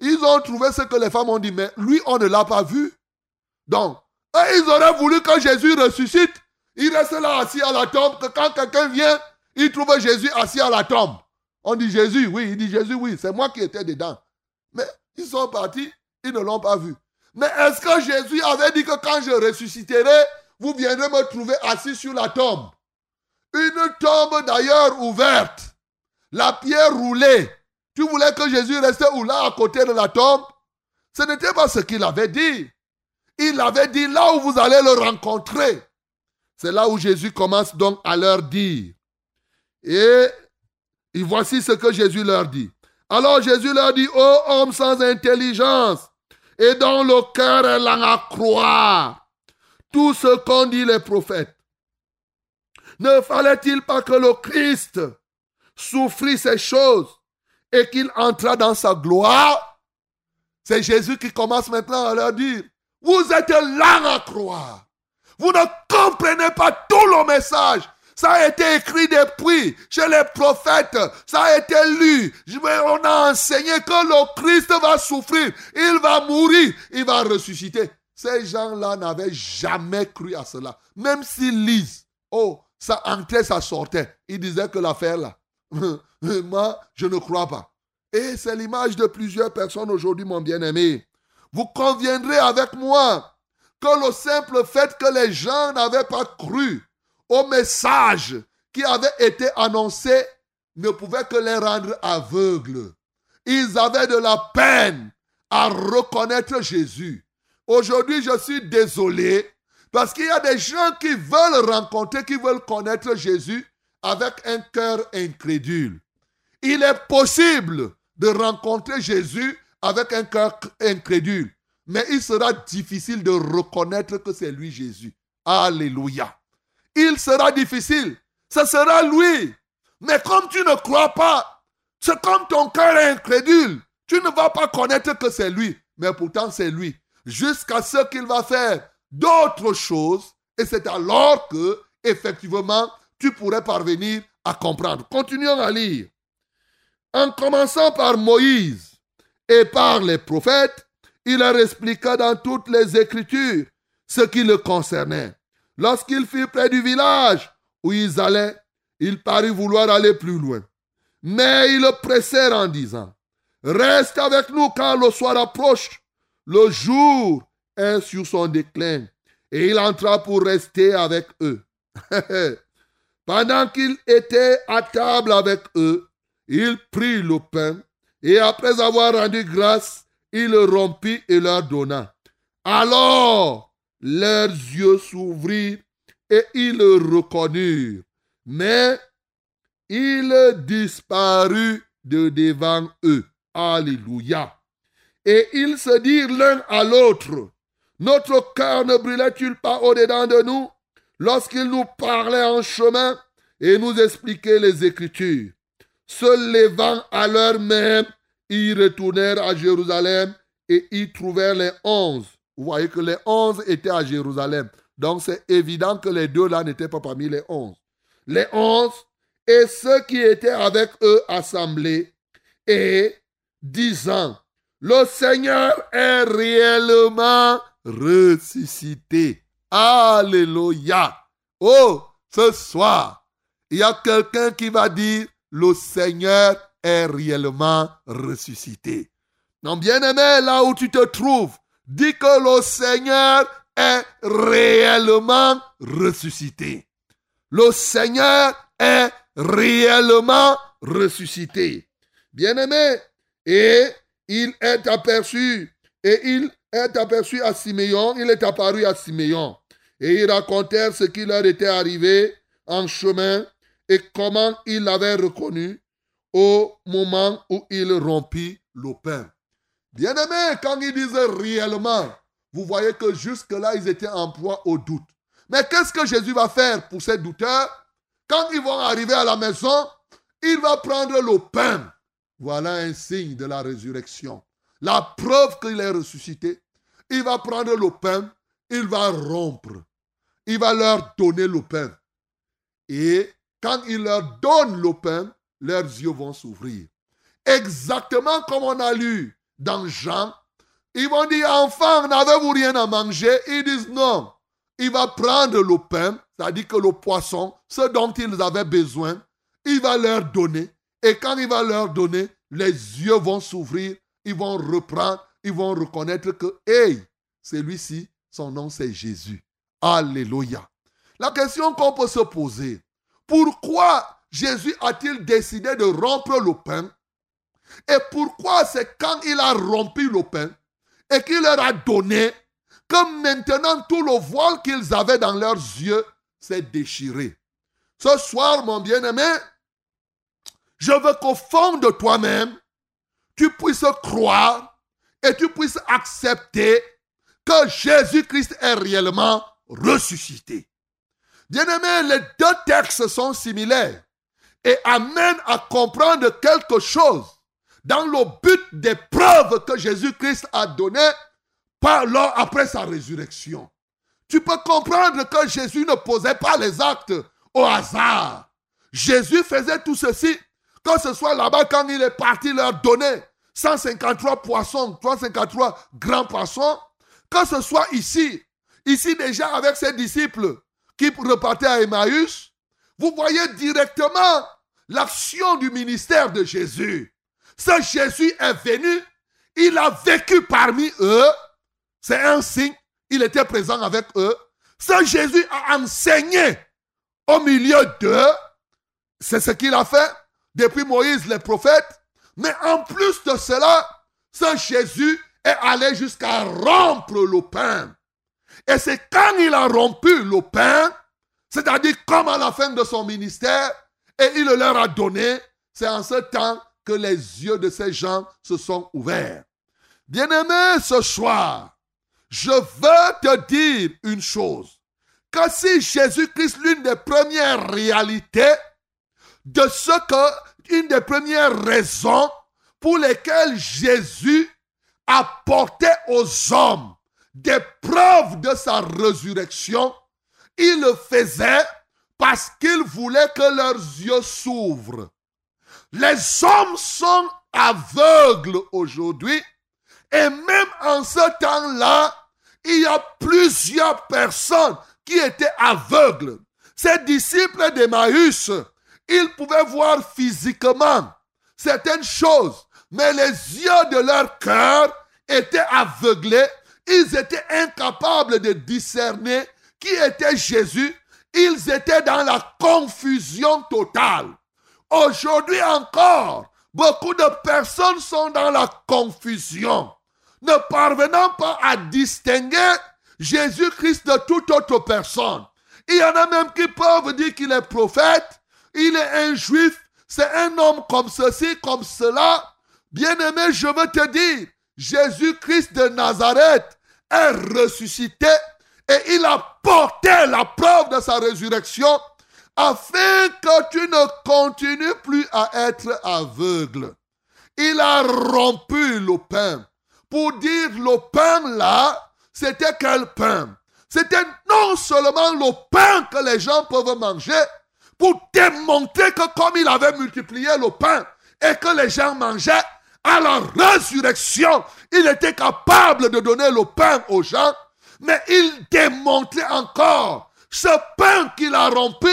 Ils ont trouvé ce que les femmes ont dit. Mais lui, on ne l'a pas vu. Donc, ils auraient voulu que Jésus ressuscite. Il reste là assis à la tombe, que quand quelqu'un vient, il trouve Jésus assis à la tombe. On dit Jésus, oui, il dit Jésus, oui, c'est moi qui étais dedans. Mais ils sont partis, ils ne l'ont pas vu. Mais est-ce que Jésus avait dit que quand je ressusciterai, vous viendrez me trouver assis sur la tombe? Une tombe d'ailleurs ouverte, la pierre roulée. Tu voulais que Jésus restait où? Là à côté de la tombe Ce n'était pas ce qu'il avait dit. Il avait dit là où vous allez le rencontrer. C'est là où Jésus commence donc à leur dire. Et, et voici ce que Jésus leur dit. Alors Jésus leur dit, ô homme sans intelligence, et dont le cœur est lent à croire tout ce qu'ont dit les prophètes. Ne fallait-il pas que le Christ souffrit ces choses? Et qu'il entra dans sa gloire C'est Jésus qui commence maintenant à leur dire, vous êtes lents à croire. Vous ne comprenez pas tout le message. Ça a été écrit depuis chez les prophètes. Ça a été lu. On a enseigné que le Christ va souffrir. Il va mourir. Il va ressusciter. Ces gens-là n'avaient jamais cru à cela. Même s'ils lisent. Oh, ça entrait, ça sortait. Ils disaient que l'affaire là. (laughs) Moi, je ne crois pas. Et c'est l'image de plusieurs personnes aujourd'hui, mon bien-aimé. Vous conviendrez avec moi que le simple fait que les gens n'avaient pas cru au message qui avait été annoncé ne pouvait que les rendre aveugles. Ils avaient de la peine à reconnaître Jésus. Aujourd'hui, je suis désolé parce qu'il y a des gens qui veulent rencontrer, qui veulent connaître Jésus avec un cœur incrédule. Il est possible de rencontrer Jésus avec un cœur incrédule. Mais il sera difficile de reconnaître que c'est lui Jésus. Alléluia. Il sera difficile. Ce sera lui. Mais comme tu ne crois pas, c'est comme ton cœur est incrédule. Tu ne vas pas connaître que c'est lui. Mais pourtant c'est lui. Jusqu'à ce qu'il va faire d'autres choses. Et c'est alors que, effectivement, tu pourrais parvenir à comprendre. Continuons à lire. En commençant par Moïse et par les prophètes, il leur expliqua dans toutes les Écritures ce qui le concernait. Lorsqu'il fut près du village où ils allaient, il parut vouloir aller plus loin. Mais ils le pressèrent en disant, Reste avec nous quand le soir approche. Le jour est sur son déclin. Et il entra pour rester avec eux. (laughs) Pendant qu'il était à table avec eux, il prit le pain et après avoir rendu grâce, il le rompit et leur donna. Alors leurs yeux s'ouvrirent et ils le reconnurent. Mais il disparut de devant eux. Alléluia. Et ils se dirent l'un à l'autre, Notre cœur ne brûlait-il pas au-dedans de nous? Lorsqu'il nous parlait en chemin et nous expliquait les Écritures se levant à l'heure même, ils retournèrent à Jérusalem et y trouvèrent les onze. Vous voyez que les onze étaient à Jérusalem. Donc c'est évident que les deux là n'étaient pas parmi les onze. Les onze et ceux qui étaient avec eux assemblés et disant, le Seigneur est réellement ressuscité. Alléluia. Oh, ce soir, il y a quelqu'un qui va dire, le Seigneur est réellement ressuscité. Non, bien-aimé, là où tu te trouves, dis que le Seigneur est réellement ressuscité. Le Seigneur est réellement ressuscité. Bien-aimé, et il est aperçu, et il est aperçu à Siméon, il est apparu à Siméon. Et ils racontèrent ce qui leur était arrivé en chemin et comment il l'avait reconnu au moment où il rompit le pain. Bien-aimé, quand il disait réellement, vous voyez que jusque-là, ils étaient en proie au doute. Mais qu'est-ce que Jésus va faire pour ces douteurs? Quand ils vont arriver à la maison, il va prendre le pain. Voilà un signe de la résurrection. La preuve qu'il est ressuscité. Il va prendre le pain, il va rompre. Il va leur donner le pain. Et quand il leur donne le pain, leurs yeux vont s'ouvrir. Exactement comme on a lu dans Jean. Ils vont dire, enfant, n'avez-vous rien à manger? Ils disent non. Il va prendre le pain, c'est-à-dire que le poisson, ce dont ils avaient besoin, il va leur donner. Et quand il va leur donner, les yeux vont s'ouvrir, ils vont reprendre, ils vont reconnaître que, hey, celui-ci, son nom c'est Jésus. Alléluia. La question qu'on peut se poser, pourquoi Jésus a-t-il décidé de rompre le pain? Et pourquoi c'est quand il a rompu le pain et qu'il leur a donné que maintenant tout le voile qu'ils avaient dans leurs yeux s'est déchiré? Ce soir, mon bien-aimé, je veux qu'au fond de toi-même, tu puisses croire et tu puisses accepter que Jésus-Christ est réellement ressuscité. Bien-aimé, les deux textes sont similaires et amènent à comprendre quelque chose dans le but des preuves que Jésus-Christ a données par après sa résurrection. Tu peux comprendre que Jésus ne posait pas les actes au hasard. Jésus faisait tout ceci, que ce soit là-bas quand il est parti leur donner 153 poissons, 353 grands poissons, que ce soit ici, ici déjà avec ses disciples qui repartaient à Emmaüs, vous voyez directement l'action du ministère de Jésus. Ce Jésus est venu, il a vécu parmi eux, c'est un signe, il était présent avec eux. Ce Jésus a enseigné au milieu d'eux, c'est ce qu'il a fait depuis Moïse, les prophètes. Mais en plus de cela, ce Jésus est allé jusqu'à rompre le pain. Et c'est quand il a rompu le pain, c'est-à-dire comme à la fin de son ministère, et il leur a donné, c'est en ce temps que les yeux de ces gens se sont ouverts. Bien-aimés, ce soir, je veux te dire une chose, que si Jésus-Christ, l'une des premières réalités de ce que, une des premières raisons pour lesquelles Jésus apportait aux hommes des preuves de sa résurrection, il le faisait parce qu'il voulait que leurs yeux s'ouvrent. Les hommes sont aveugles aujourd'hui et même en ce temps-là, il y a plusieurs personnes qui étaient aveugles. Ces disciples d'Emmaüs, ils pouvaient voir physiquement certaines choses, mais les yeux de leur cœur étaient aveuglés. Ils étaient incapables de discerner qui était Jésus. Ils étaient dans la confusion totale. Aujourd'hui encore, beaucoup de personnes sont dans la confusion ne parvenant pas à distinguer Jésus-Christ de toute autre personne. Il y en a même qui peuvent dire qu'il est prophète, il est un juif, c'est un homme comme ceci, comme cela. Bien-aimé, je veux te dire, Jésus-Christ de Nazareth est ressuscité et il a porté la preuve de sa résurrection afin que tu ne continues plus à être aveugle. Il a rompu le pain pour dire le pain là, c'était quel pain? C'était non seulement le pain que les gens peuvent manger, pour démontrer que comme il avait multiplié le pain et que les gens mangeaient, à la résurrection, il était capable de donner le pain aux gens, mais il démontrait encore ce pain qu'il a rompu,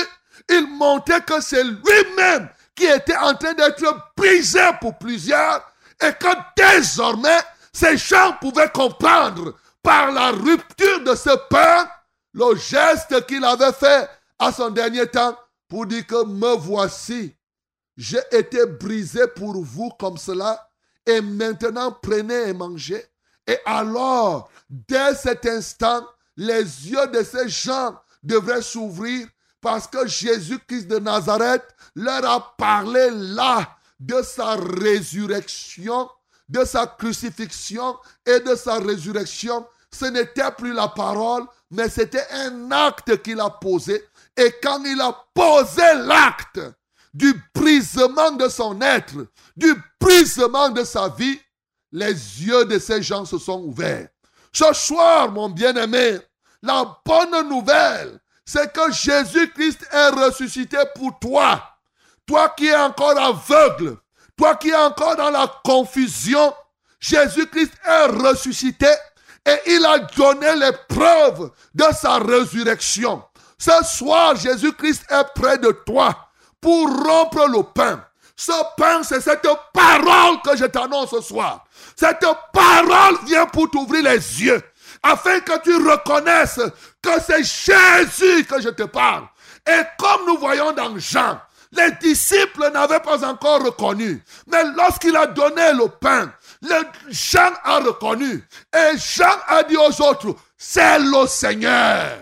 il montrait que c'est lui-même qui était en train d'être brisé pour plusieurs et que désormais, ces gens pouvaient comprendre par la rupture de ce pain le geste qu'il avait fait à son dernier temps pour dire que me voici. J'ai été brisé pour vous comme cela et maintenant prenez et mangez. Et alors, dès cet instant, les yeux de ces gens devraient s'ouvrir Parce que Jésus-Christ de Nazareth leur a parlé là de sa résurrection, de sa crucifixion et de sa résurrection. Ce n'était plus la parole, mais c'était un acte qu'il a posé. Et quand il a posé l'acte du brisement de son être, du brisement de sa vie, les yeux de ces gens se sont ouverts. Ce soir, mon bien-aimé, la bonne nouvelle, c'est que Jésus-Christ est ressuscité pour toi. Toi qui es encore aveugle, toi qui es encore dans la confusion, Jésus-Christ est ressuscité et il a donné les preuves de sa résurrection. Ce soir, Jésus-Christ est près de toi pour rompre le pain. Ce pain, c'est cette parole que je t'annonce ce soir. Cette parole vient pour t'ouvrir les yeux, afin que tu reconnaisses que c'est Jésus que je te parle. Et comme nous voyons dans Jean, les disciples n'avaient pas encore reconnu. Mais lorsqu'il a donné le pain, Jean a reconnu. Et Jean a dit aux autres, c'est le Seigneur.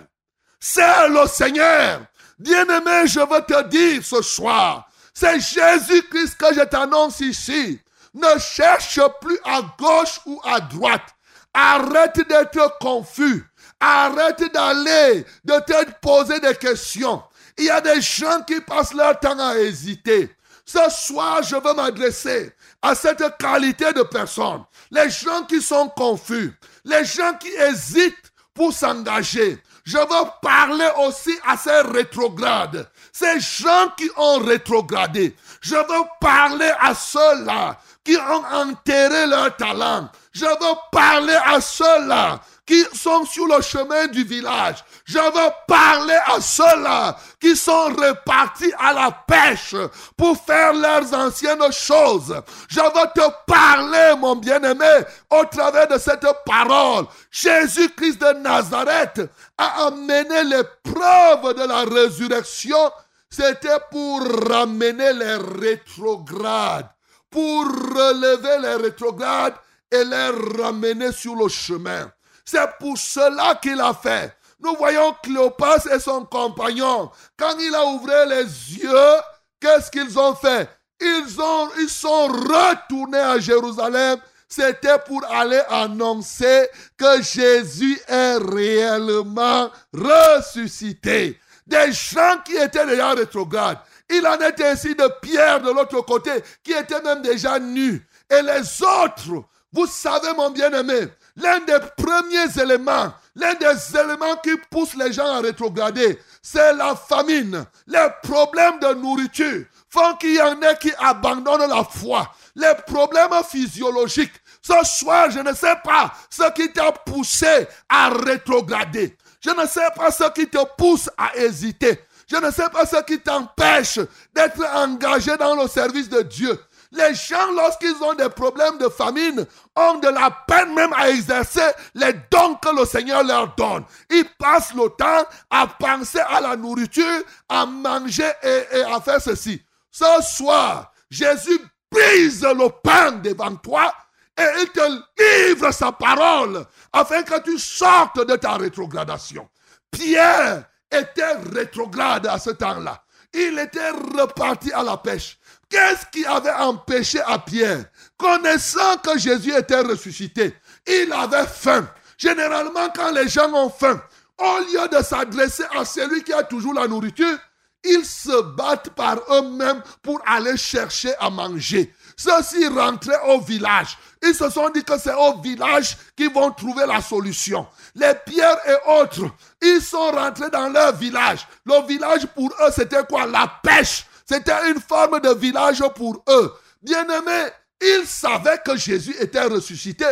C'est le Seigneur. Bien-aimé, je veux te dire ce soir, c'est Jésus-Christ que je t'annonce ici. Ne cherche plus à gauche ou à droite. Arrête d'être confus. Arrête d'aller, de te poser des questions. Il y a des gens qui passent leur temps à hésiter. Ce soir, je veux m'adresser à cette qualité de personnes. Les gens qui sont confus, les gens qui hésitent pour s'engager. Je veux parler aussi à ces rétrogrades, ces gens qui ont rétrogradé. Je veux parler à ceux-là qui ont enterré leur talent. Je veux parler à ceux-là qui sont sur le chemin du village. Je veux parler à ceux-là qui sont repartis à la pêche pour faire leurs anciennes choses. Je veux te parler, mon bien-aimé, au travers de cette parole. Jésus-Christ de Nazareth a amené les preuves de la résurrection. C'était pour ramener les rétrogrades, pour relever les rétrogrades et les ramener sur le chemin. C'est pour cela qu'il a fait. Nous voyons Cléopas et son compagnon. Quand il a ouvert les yeux, qu'est-ce qu'ils ont fait? Ils, ont, ils sont retournés à Jérusalem. C'était pour aller annoncer que Jésus est réellement ressuscité. Des gens qui étaient déjà rétrogrades. Il en était ainsi de Pierre de l'autre côté, qui était même déjà nu. Et les autres, vous savez mon bien-aimé, l'un des premiers éléments, l'un des éléments qui poussent les gens à rétrograder, c'est la famine. Les problèmes de nourriture font qu'il y en ait qui abandonnent la foi. Les problèmes physiologiques. Ce soir, je ne sais pas ce qui t'a poussé à rétrograder. Je ne sais pas ce qui te pousse à hésiter. Je ne sais pas ce qui t'empêche d'être engagé dans le service de Dieu. Les gens, lorsqu'ils ont des problèmes de famine, ont de la peine même à exercer les dons que le Seigneur leur donne. Ils passent le temps à penser à la nourriture, à manger et, à faire ceci. Ce soir, Jésus brise le pain devant toi et il te livre sa parole afin que tu sortes de ta rétrogradation. Pierre était rétrograde à ce temps-là. Il était reparti à la pêche. Qu'est-ce qui avait empêché à Pierre, connaissant que Jésus était ressuscité, il avait faim. Généralement, quand les gens ont faim, au lieu de s'adresser à celui qui a toujours la nourriture, ils se battent par eux-mêmes pour aller chercher à manger. Ceux-ci rentraient au village. Ils se sont dit que c'est au village qu'ils vont trouver la solution. Les pierres et autres, ils sont rentrés dans leur village. Le village pour eux, c'était quoi? La pêche. C'était une forme de village pour eux. Bien-aimés, ils savaient que Jésus était ressuscité.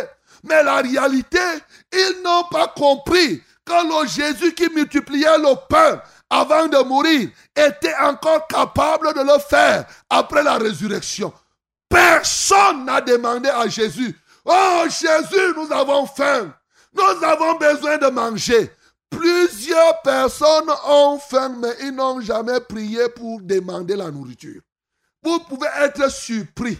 Mais la réalité, ils n'ont pas compris que le Jésus qui multipliait le pain avant de mourir était encore capable de le faire après la résurrection. Personne n'a demandé à Jésus, oh Jésus, nous avons faim, nous avons besoin de manger. Plusieurs personnes ont faim, mais ils n'ont jamais prié pour demander la nourriture. Vous pouvez être surpris.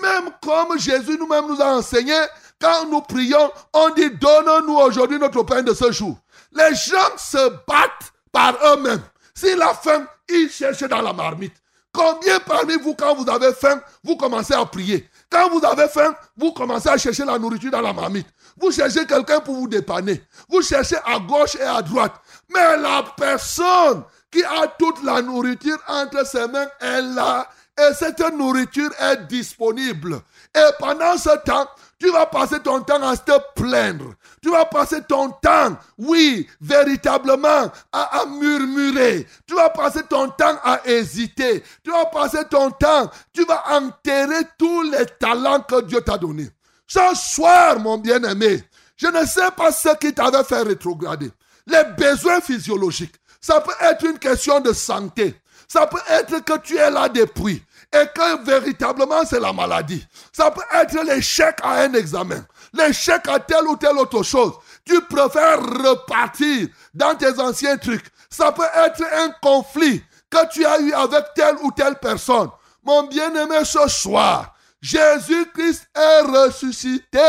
Même comme Jésus nous-mêmes nous a enseigné, quand nous prions, on dit donne-nous aujourd'hui notre pain de ce jour. Les gens se battent par eux-mêmes. S'il a faim, il cherche dans la marmite. Combien parmi vous, quand vous avez faim, vous commencez à prier? Quand vous avez faim, vous commencez à chercher la nourriture dans la marmite. Vous cherchez quelqu'un pour vous dépanner. Vous cherchez à gauche et à droite. Mais la personne qui a toute la nourriture entre ses mains est là et cette nourriture est disponible. Et pendant ce temps, tu vas passer ton temps à te plaindre. Tu vas passer ton temps, oui, véritablement, à, murmurer. Tu vas passer ton temps à hésiter. Tu vas passer ton temps, tu vas enterrer tous les talents que Dieu t'a donnés. Ce soir, mon bien-aimé, je ne sais pas ce qui t'avait fait rétrograder. Les besoins physiologiques. Ça peut être une question de santé. Ça peut être que tu es là depuis et que véritablement c'est la maladie. Ça peut être l'échec à un examen, l'échec à telle ou telle autre chose. Tu préfères repartir dans tes anciens trucs. Ça peut être un conflit que tu as eu avec telle ou telle personne. Mon bien-aimé, ce soir, Jésus-Christ est ressuscité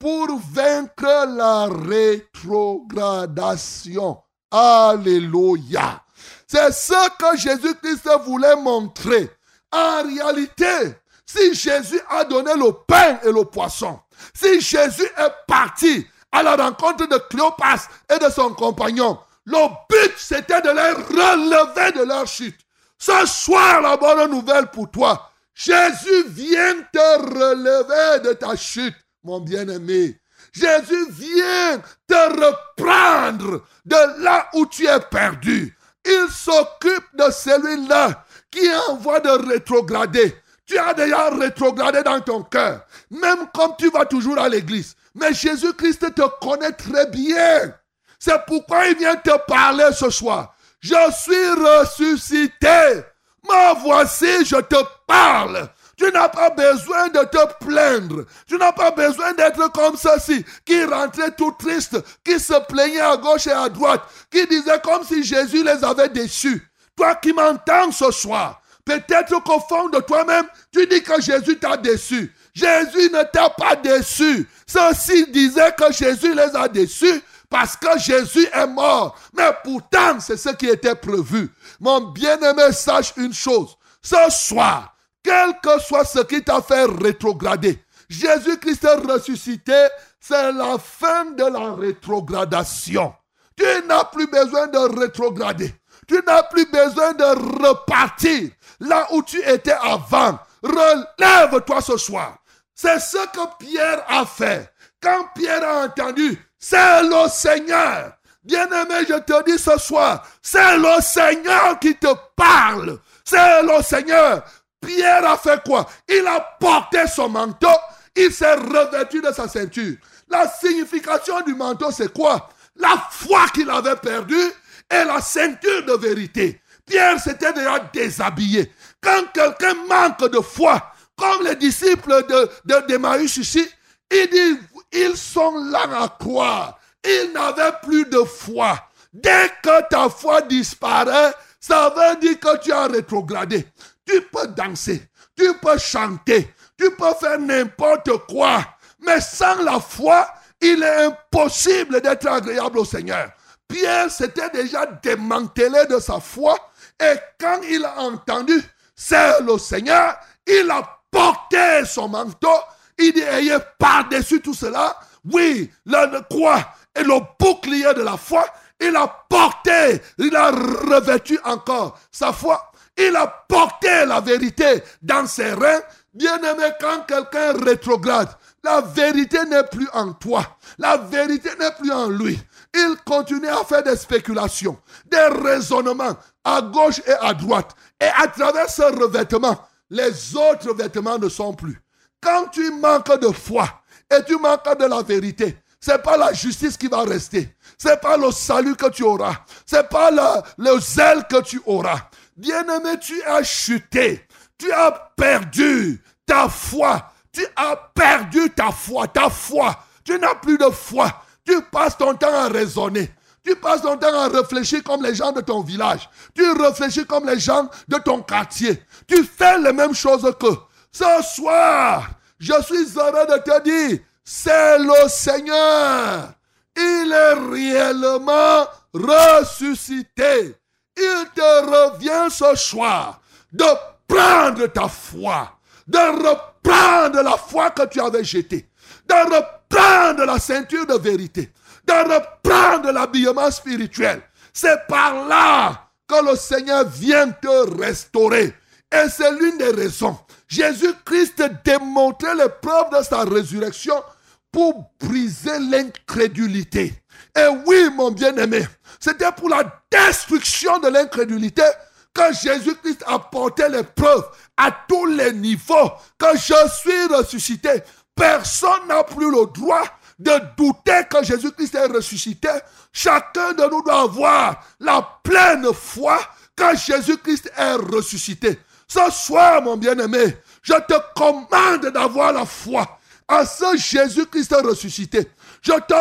pour vaincre la rétrogradation. Alléluia. C'est ce que Jésus-Christ voulait montrer. En réalité, si Jésus a donné le pain et le poisson, si Jésus est parti à la rencontre de Cléopas et de son compagnon, le but c'était de les relever de leur chute. Ce soir, la bonne nouvelle pour toi, Jésus vient te relever de ta chute, mon bien-aimé. Jésus vient te reprendre de là où tu es perdu. Il s'occupe de celui-là qui est en voie de rétrograder. Tu as déjà rétrogradé dans ton cœur, même comme tu vas toujours à l'église. Mais Jésus-Christ te connaît très bien. C'est pourquoi il vient te parler ce soir. Je suis ressuscité. Me voici, je te parle. Tu n'as pas besoin de te plaindre. Tu n'as pas besoin d'être comme ceci, qui rentrait tout triste, qui se plaignait à gauche et à droite, qui disait comme si Jésus les avait déçus. Toi qui m'entends ce soir, peut-être qu'au fond de toi-même, tu dis que Jésus t'a déçu. Jésus ne t'a pas déçu. Ceux-ci disaient que Jésus les a déçus parce que Jésus est mort. Mais pourtant, c'est ce qui était prévu. Mon bien-aimé, sache une chose. Ce soir, quel que soit ce qui t'a fait rétrograder, Jésus-Christ ressuscité, c'est la fin de la rétrogradation. Tu n'as plus besoin de rétrograder. Tu n'as plus besoin de repartir là où tu étais avant. Relève-toi ce soir. C'est ce que Pierre a fait. Quand Pierre a entendu, c'est le Seigneur. Bien-aimé, je te dis ce soir, c'est le Seigneur qui te parle. C'est le Seigneur. Pierre a fait quoi? Il a porté son manteau, il s'est revêtu de sa ceinture. La signification du manteau, c'est quoi? La foi qu'il avait perdue et la ceinture de vérité. Pierre s'était déjà déshabillé. Quand quelqu'un manque de foi, comme les disciples de, de, ici, il dit, ils sont là à croire. Ils n'avaient plus de foi. Dès que ta foi disparaît, ça veut dire que tu as rétrogradé. Tu peux danser, tu peux chanter, tu peux faire n'importe quoi. Mais sans la foi, il est impossible d'être agréable au Seigneur. Pierre s'était déjà démantelé de sa foi et quand il a entendu, c'est le Seigneur, il a porté son manteau, il dit, ayez par-dessus tout cela, oui, le, croix et le bouclier de la foi, il a porté, il a revêtu encore sa foi, il a porté la vérité dans ses reins. Bien aimé, quand quelqu'un rétrograde, la vérité n'est plus en toi, la vérité n'est plus en lui. Il continue à faire des spéculations, des raisonnements à gauche et à droite. Et à travers ce revêtement, les autres vêtements ne sont plus. Quand tu manques de foi et tu manques de la vérité, c'est pas la justice qui va rester. C'est pas le salut que tu auras. C'est pas le, le zèle que tu auras. Bien-aimé, tu as chuté. Tu as perdu ta foi. Tu as perdu ta foi, ta foi. Tu n'as plus de foi. Tu passes ton temps à raisonner. Tu passes ton temps à réfléchir comme les gens de ton village. Tu réfléchis comme les gens de ton quartier. Tu fais les mêmes choses que. Ce soir, je suis heureux de te dire, c'est le Seigneur. Il est réellement ressuscité. Il te revient ce soir de prendre ta foi, de reprendre la foi que tu avais jetée, de reprendre la ceinture de vérité, de reprendre l'habillement spirituel. C'est par là que le Seigneur vient te restaurer. Et c'est l'une des raisons. Jésus-Christ démontrait les preuves de sa résurrection pour briser l'incrédulité. Et oui, mon bien-aimé, c'était pour la destruction de l'incrédulité que Jésus-Christ apportait les preuves à tous les niveaux que je suis ressuscité. Personne n'a plus le droit de douter que Jésus-Christ est ressuscité. Chacun de nous doit avoir la pleine foi que Jésus-Christ est ressuscité. Ce soir, mon bien-aimé, je te commande d'avoir la foi à ce Jésus-Christ ressuscité. Je te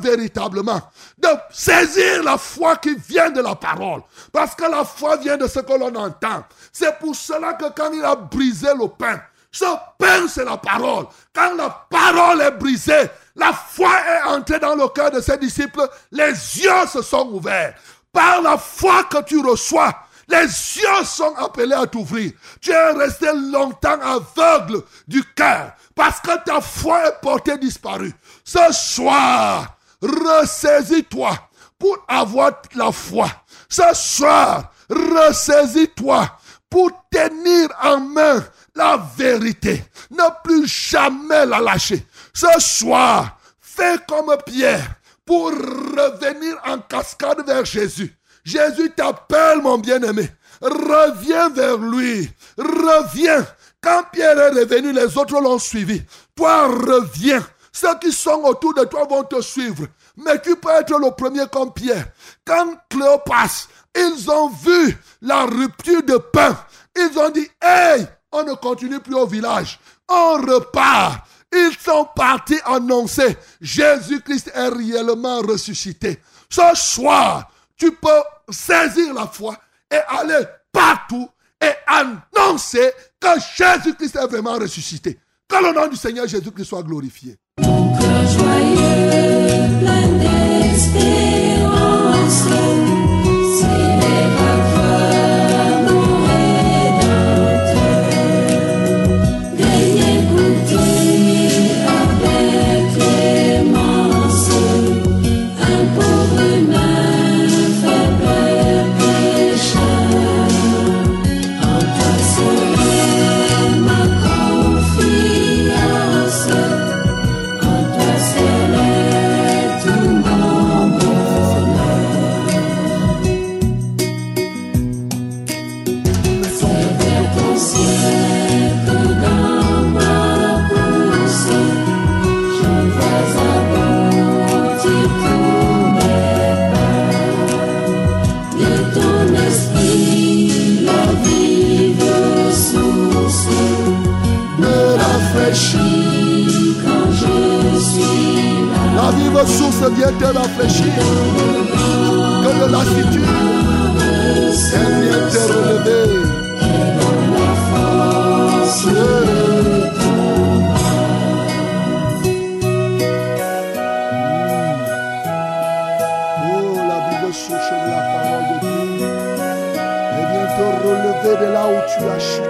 véritablement de saisir la foi qui vient de la parole. Parce que la foi vient de ce que l'on entend. C'est pour cela que quand il a brisé le pain, ce pain, c'est la parole. Quand la parole est brisée, la foi est entrée dans le cœur de ses disciples. Les yeux se sont ouverts. Par la foi que tu reçois, les yeux sont appelés à t'ouvrir. Tu es resté longtemps aveugle du cœur parce que ta foi est portée disparue. Ce soir, ressaisis-toi pour avoir la foi. Ce soir, ressaisis-toi pour tenir en main la vérité. Ne plus jamais la lâcher. Ce soir, fais comme Pierre pour revenir en cascade vers Jésus. Jésus t'appelle, mon bien-aimé. Reviens vers lui. Reviens. Quand Pierre est revenu, les autres l'ont suivi. Toi, reviens. Ceux qui sont autour de toi vont te suivre. Mais tu peux être le premier comme Pierre. Quand Cléopas, ils ont vu la rupture de pain. Ils ont dit, hey, on ne continue plus au village. On repart. Ils sont partis annoncer, Jésus-Christ est réellement ressuscité. Ce soir, tu peux saisir la foi et aller partout et annoncer que Jésus-Christ est vraiment ressuscité. Que le nom du Seigneur Jésus-Christ soit glorifié. Source vient te rafraîchir. Que de lassitude, elle te relever. Oh, la vive source de la parole de Dieu. Elle vient te relever de là où tu as chuté,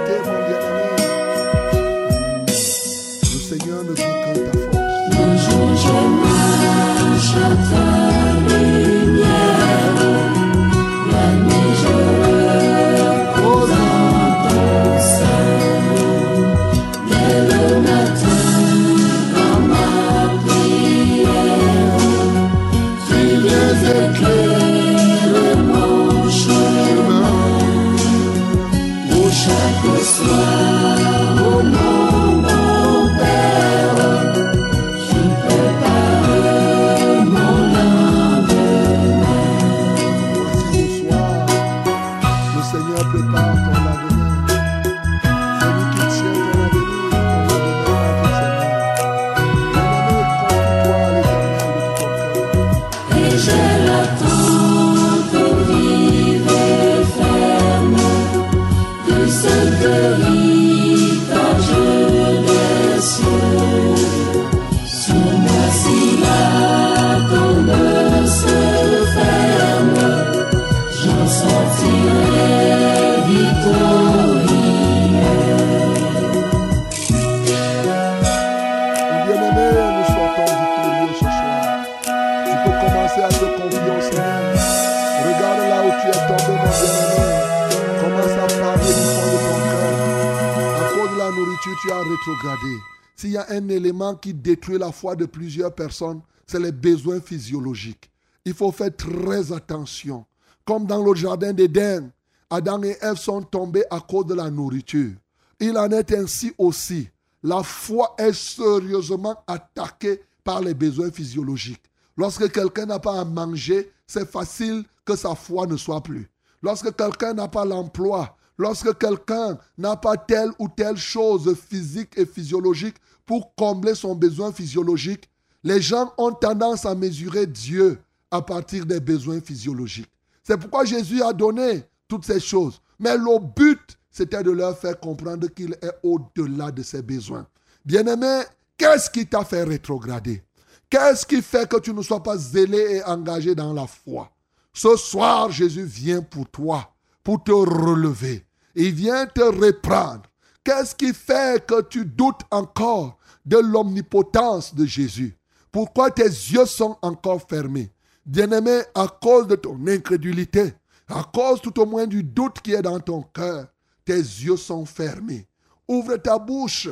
S'il y a un élément qui détruit la foi de plusieurs personnes, c'est les besoins physiologiques. Il faut faire très attention. Comme dans le jardin d'Éden, Adam et Ève sont tombés à cause de la nourriture. Il en est ainsi aussi. La foi est sérieusement attaquée par les besoins physiologiques. Lorsque quelqu'un n'a pas à manger, c'est facile que sa foi ne soit plus. Lorsque quelqu'un n'a pas l'emploi, lorsque quelqu'un n'a pas telle ou telle chose physique et physiologique pour combler son besoin physiologique, les gens ont tendance à mesurer Dieu à partir des besoins physiologiques. C'est pourquoi Jésus a donné toutes ces choses. Mais le but, c'était de leur faire comprendre qu'il est au-delà de ses besoins. Bien-aimé, qu'est-ce qui t'a fait rétrograder? Qu'est-ce qui fait que tu ne sois pas zélé et engagé dans la foi? Ce soir, Jésus vient pour toi, pour te relever. Il vient te reprendre. Qu'est-ce qui fait que tu doutes encore de l'omnipotence de Jésus? Pourquoi tes yeux sont encore fermés? Bien-aimé, à cause de ton incrédulité, à cause tout au moins du doute qui est dans ton cœur, tes yeux sont fermés. Ouvre ta bouche,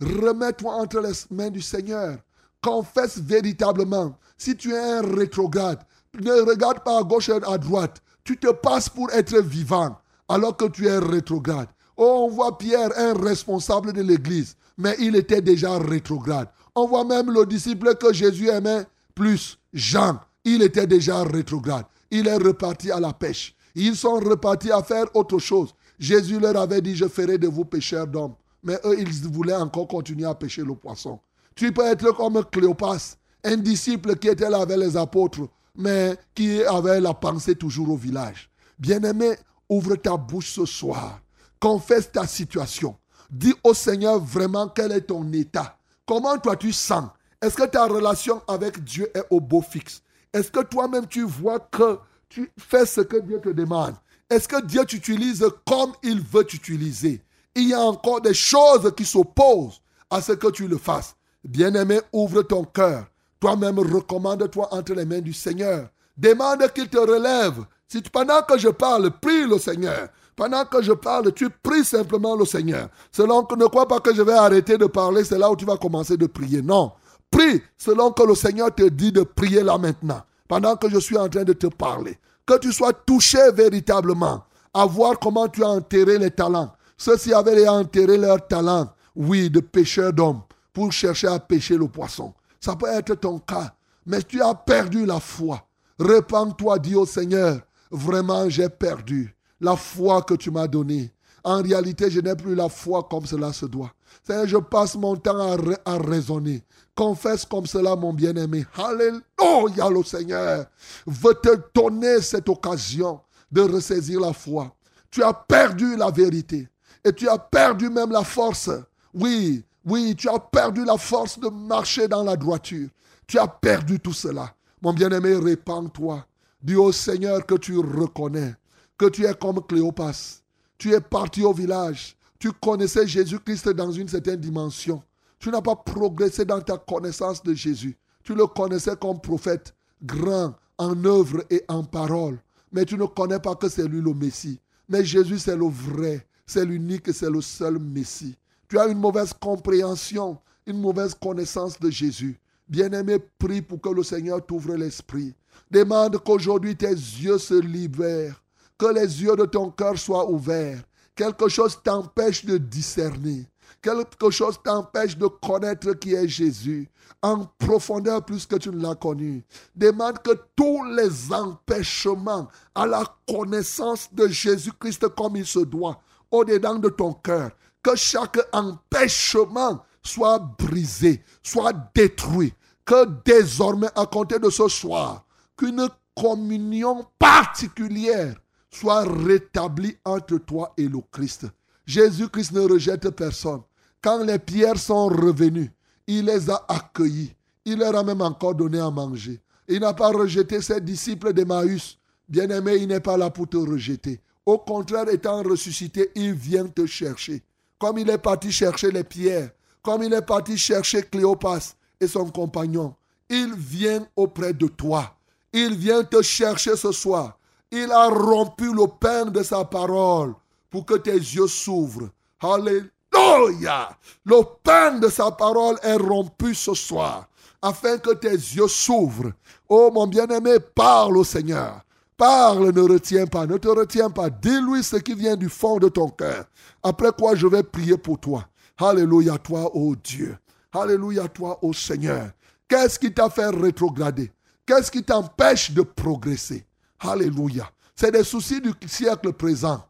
remets-toi entre les mains du Seigneur confesse véritablement. Si tu es un rétrograde, ne regarde pas à gauche et à droite. Tu te passes pour être vivant alors que tu es rétrograde. Oh, on voit Pierre, un responsable de l'Église, mais il était déjà rétrograde. On voit même le disciple que Jésus aimait plus, Jean, il était déjà rétrograde. Il est reparti à la pêche. Ils sont repartis à faire autre chose. Jésus leur avait dit, je ferai de vous pêcheurs d'hommes. Mais eux, ils voulaient encore continuer à pêcher le poisson. Tu peux être comme Cléopas, un disciple qui était là avec les apôtres, mais qui avait la pensée toujours au village. Bien-aimé, ouvre ta bouche ce soir. Confesse ta situation. Dis au Seigneur vraiment quel est ton état. Comment toi tu sens? Est-ce que ta relation avec Dieu est au beau fixe? Est-ce que toi-même tu vois que tu fais ce que Dieu te demande? Est-ce que Dieu t'utilise comme il veut t'utiliser? Il y a encore des choses qui s'opposent à ce que tu le fasses. Bien-aimé, ouvre ton cœur. Toi-même, recommande-toi entre les mains du Seigneur. Demande qu'il te relève. Si pendant que je parle, prie le Seigneur. Pendant que je parle, tu pries simplement le Seigneur. Selon que ne crois pas que je vais arrêter de parler, c'est là où tu vas commencer de prier. Non. Prie selon que le Seigneur te dit de prier là maintenant. Pendant que je suis en train de te parler. Que tu sois touché véritablement à voir comment tu as enterré les talents. Ceux-ci avaient enterré leurs talents, oui, de pécheurs d'hommes pour chercher à pêcher le poisson. Ça peut être ton cas, mais tu as perdu la foi. Répands-toi, dis au Seigneur, vraiment j'ai perdu la foi que tu m'as donnée. En réalité, je n'ai plus la foi comme cela se doit. Seigneur, je passe mon temps à, raisonner. Confesse comme cela, mon bien-aimé. Alléluia, le Seigneur veut te donner cette occasion de ressaisir la foi. Tu as perdu la vérité et tu as perdu même la force. Oui, oui, tu as perdu la force de marcher dans la droiture. Tu as perdu tout cela. Mon bien-aimé, répands-toi. Dis au Seigneur que tu reconnais, que tu es comme Cléopas. Tu es parti au village. Tu connaissais Jésus-Christ dans une certaine dimension. Tu n'as pas progressé dans ta connaissance de Jésus. Tu le connaissais comme prophète, grand en œuvre et en parole. Mais tu ne connais pas que c'est lui le Messie. Mais Jésus, c'est le vrai, c'est l'unique, c'est le seul Messie. Tu as une mauvaise compréhension, une mauvaise connaissance de Jésus. Bien-aimé, prie pour que le Seigneur t'ouvre l'esprit. Demande qu'aujourd'hui tes yeux se libèrent, que les yeux de ton cœur soient ouverts. Quelque chose t'empêche de discerner. Quelque chose t'empêche de connaître qui est Jésus en profondeur plus que tu ne l'as connu. Demande que tous les empêchements à la connaissance de Jésus-Christ comme il se doit, au-dedans de ton cœur, que chaque empêchement soit brisé, soit détruit. Que désormais, à compter de ce soir, qu'une communion particulière soit rétablie entre toi et le Christ. Jésus-Christ ne rejette personne. Quand les pierres sont revenues, il les a accueillis. Il leur a même encore donné à manger. Il n'a pas rejeté ses disciples d'Emmaüs. Bien-aimé, il n'est pas là pour te rejeter. Au contraire, étant ressuscité, il vient te chercher comme il est parti chercher les pierres, comme il est parti chercher Cléopas et son compagnon, il vient auprès de toi. Il vient te chercher ce soir. Il a rompu le pain de sa parole pour que tes yeux s'ouvrent. Alléluia. Le pain de sa parole est rompu ce soir, afin que tes yeux s'ouvrent. Oh mon bien-aimé, parle au Seigneur. Parle, ne retiens pas, ne te retiens pas. Dis-lui ce qui vient du fond de ton cœur. Après quoi, je vais prier pour toi. Alléluia, toi, ô Dieu. Alléluia, toi, ô Seigneur. Qu'est-ce qui t'a fait rétrograder? Qu'est-ce qui t'empêche de progresser? Alléluia. C'est des soucis du siècle présent.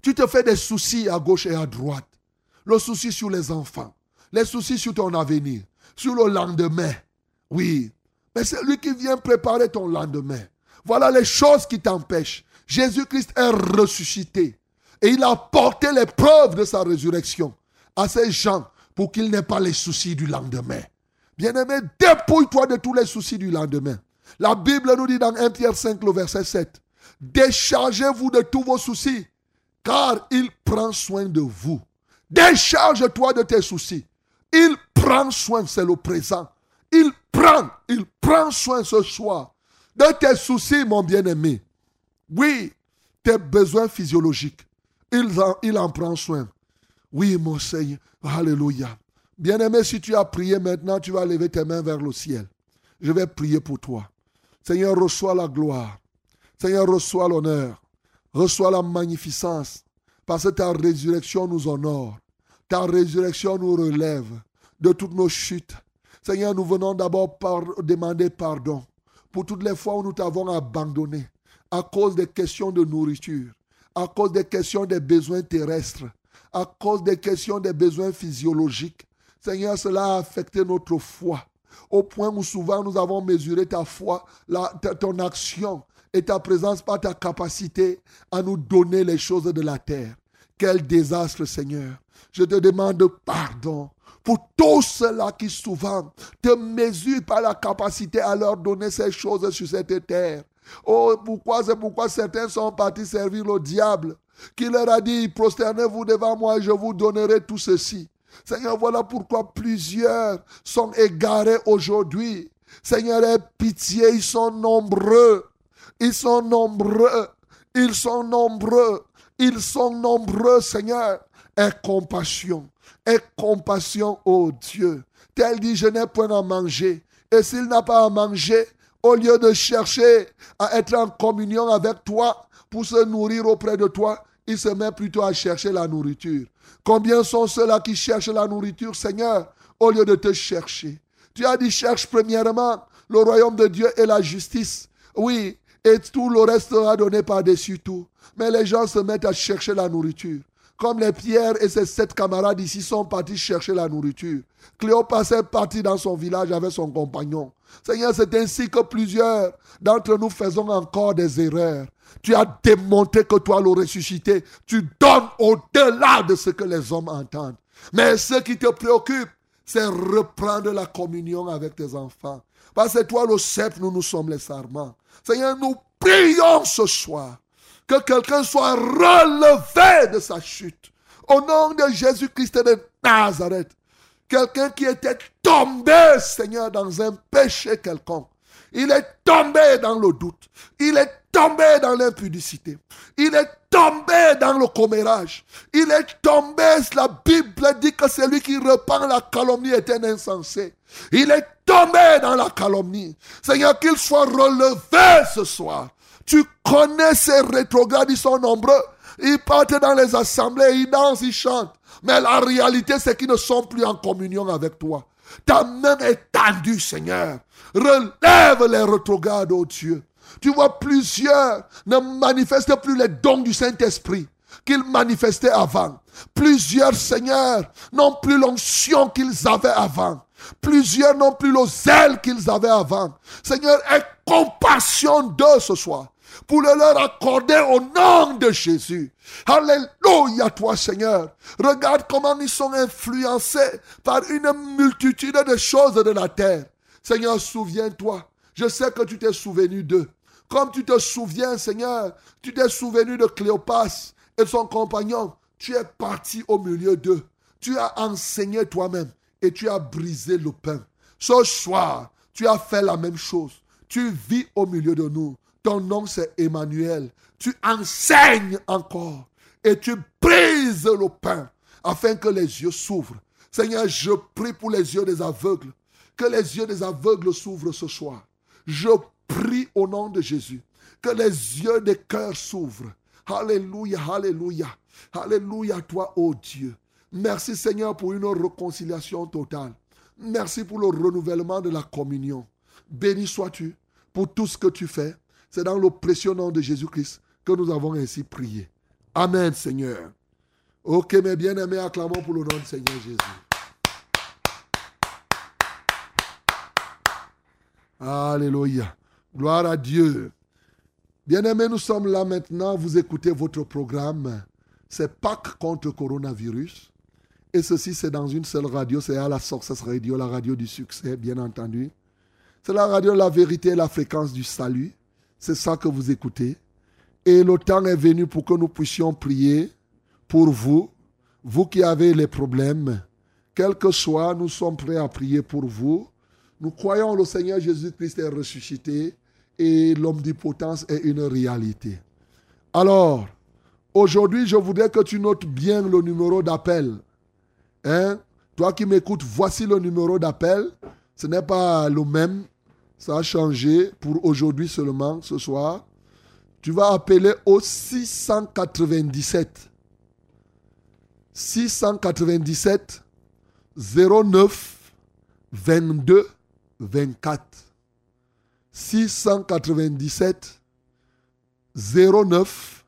Tu te fais des soucis à gauche et à droite. Le souci sur les enfants, les soucis sur ton avenir, sur le lendemain. Oui, mais c'est lui qui vient préparer ton lendemain. Voilà les choses qui t'empêchent. Jésus-Christ est ressuscité et il a porté les preuves de sa résurrection à ces gens pour qu'ils n'aient pas les soucis du lendemain. Bien-aimé, dépouille-toi de tous les soucis du lendemain. La Bible nous dit dans 1 Pierre 5, le verset 7, déchargez-vous de tous vos soucis, car il prend soin de vous. Décharge-toi de tes soucis. Il prend soin, c'est le présent. Il prend, il prend soin ce soir de tes soucis, mon bien-aimé. Oui, tes besoins physiologiques. Il en, il en prend soin. Oui, mon Seigneur. Alléluia. Bien-aimé, si tu as prié maintenant, tu vas lever tes mains vers le ciel. Je vais prier pour toi. Seigneur, reçois la gloire. Seigneur, reçois l'honneur. Reçois la magnificence. Parce que ta résurrection nous honore. Ta résurrection nous relève de toutes nos chutes. Seigneur, nous venons d'abord demander pardon pour toutes les fois où nous t'avons abandonné à cause des questions de nourriture, à cause des questions des besoins terrestres, à cause des questions des besoins physiologiques. Seigneur, cela a affecté notre foi, au point où souvent nous avons mesuré ta foi, ton action et ta présence par ta capacité à nous donner les choses de la terre. Quel désastre, Seigneur. Je te demande pardon pour tous ceux-là qui souvent te mesurent par la capacité à leur donner ces choses sur cette terre. Oh, pourquoi c'est pourquoi certains sont partis servir le diable, qui leur a dit, prosternez-vous devant moi et je vous donnerai tout ceci. Seigneur, voilà pourquoi plusieurs sont égarés aujourd'hui. Seigneur, aie pitié, ils sont nombreux. Ils sont nombreux. Ils sont nombreux. Ils sont nombreux, Seigneur. Aie compassion. Aie compassion, ô Dieu. Tel dit, je n'ai point à manger. Et s'il n'a pas à manger, au lieu de chercher à être en communion avec toi pour se nourrir auprès de toi, il se met plutôt à chercher la nourriture. Combien sont ceux-là qui cherchent la nourriture, Seigneur, au lieu de te chercher? Tu as dit, cherche premièrement le royaume de Dieu et la justice. Oui, et tout le reste sera donné par-dessus tout. Mais les gens se mettent à chercher la nourriture. Comme les pierres et ses sept camarades ici sont partis chercher la nourriture. Cléopas est parti dans son village avec son compagnon. Seigneur, c'est ainsi que plusieurs d'entre nous faisons encore des erreurs. Tu as démontré que toi, le ressuscité, tu donnes au-delà de ce que les hommes entendent. Mais ce qui te préoccupe, c'est reprendre la communion avec tes enfants. Parce que toi, le sceptre, nous, nous sommes les sarments. Seigneur, nous prions ce soir que quelqu'un soit relevé de sa chute. Au nom de Jésus-Christ de Nazareth. Quelqu'un qui était tombé, Seigneur, dans un péché quelconque. Il est tombé dans le doute. Il est tombé dans l'impudicité. Il est tombé dans le commérage. Il est tombé, la Bible dit que celui qui repent la calomnie est un insensé. Il est tombé dans la calomnie. Seigneur, qu'il soit relevé ce soir. Tu connais ces rétrogrades, ils sont nombreux. Ils partent dans les assemblées, ils dansent, ils chantent. Mais la réalité, c'est qu'ils ne sont plus en communion avec toi. Ta main est tendue, Seigneur. Relève les rétrogrades, oh Dieu. Tu vois, plusieurs ne manifestent plus les dons du Saint-Esprit qu'ils manifestaient avant. Plusieurs, Seigneur, n'ont plus l'onction qu'ils avaient avant. Plusieurs n'ont plus le zèle qu'ils avaient avant. Seigneur, aie compassion d'eux ce soir pour le leur accorder au nom de Jésus. Alléluia toi Seigneur. Regarde comment ils sont influencés par une multitude de choses de la terre. Seigneur, souviens-toi. Je sais que tu t'es souvenu d'eux. Comme tu te souviens, Seigneur, tu t'es souvenu de Cléopas et son compagnon. Tu es parti au milieu d'eux. Tu as enseigné toi-même et tu as brisé le pain. Ce soir, tu as fait la même chose. Tu vis au milieu de nous. Ton nom, c'est Emmanuel. Tu enseignes encore et tu brises le pain. afin que les yeux s'ouvrent. Seigneur, je prie pour les yeux des aveugles, que les yeux des aveugles s'ouvrent ce soir. Je prie au nom de Jésus, que les yeux des cœurs s'ouvrent. Alléluia, alléluia, alléluia toi, ô Dieu. Merci Seigneur pour une réconciliation totale. Merci pour le renouvellement de la communion. Béni sois-tu pour tout ce que tu fais. C'est dans le précieux nom de Jésus-Christ que nous avons ainsi prié. Amen, Seigneur. Ok, mes bien-aimés, acclamons pour le nom du Seigneur Jésus. Alléluia. Gloire à Dieu. Bien-aimés, nous sommes là maintenant. Vous écoutez votre programme. C'est Pâques contre coronavirus. Et ceci, c'est dans une seule radio. C'est à la Success Radio, la radio du succès, bien entendu. C'est la radio La Vérité et la fréquence du salut. C'est ça que vous écoutez. Et le temps est venu pour que nous puissions prier pour vous, vous qui avez les problèmes. Quel que soit, nous sommes prêts à prier pour vous. Nous croyons le Seigneur Jésus-Christ est ressuscité et l'omnipotence est une réalité. Alors, aujourd'hui, je voudrais que tu notes bien le numéro d'appel. Hein? Toi qui m'écoutes, voici le numéro d'appel. Ce n'est pas le même. Ça a changé pour aujourd'hui seulement, ce soir. Tu vas appeler au 697 697 09 22 24. 697 09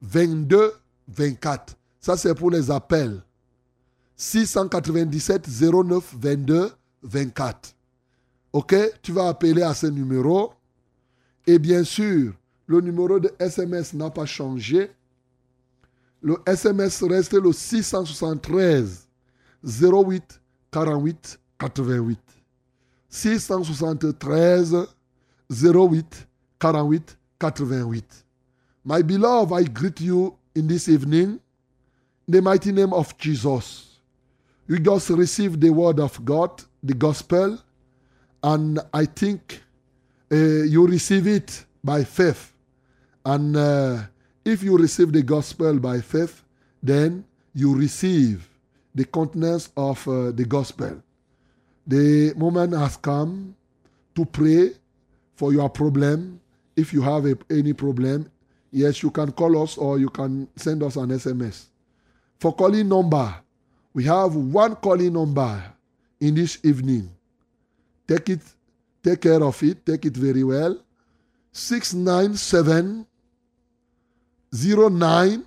22 24. Ça, c'est pour les appels. 697 09 22 24. OK Tu vas appeler à ce numéro. Et bien sûr, le numéro de SMS n'a pas changé. Le SMS reste le 673 08 48 88. 673 08 48 88. My beloved, I greet you in this evening in the mighty name of Jesus. You just received the word of God, the gospel, and I think uh, you receive it by faith. And uh, if you receive the gospel by faith, then you receive the contents of uh, the gospel. The moment has come to pray for your problem. If you have a, any problem, yes, you can call us or you can send us an SMS. For calling number, we have one calling number in this evening. Take it, take care of it, take it very well. 697 09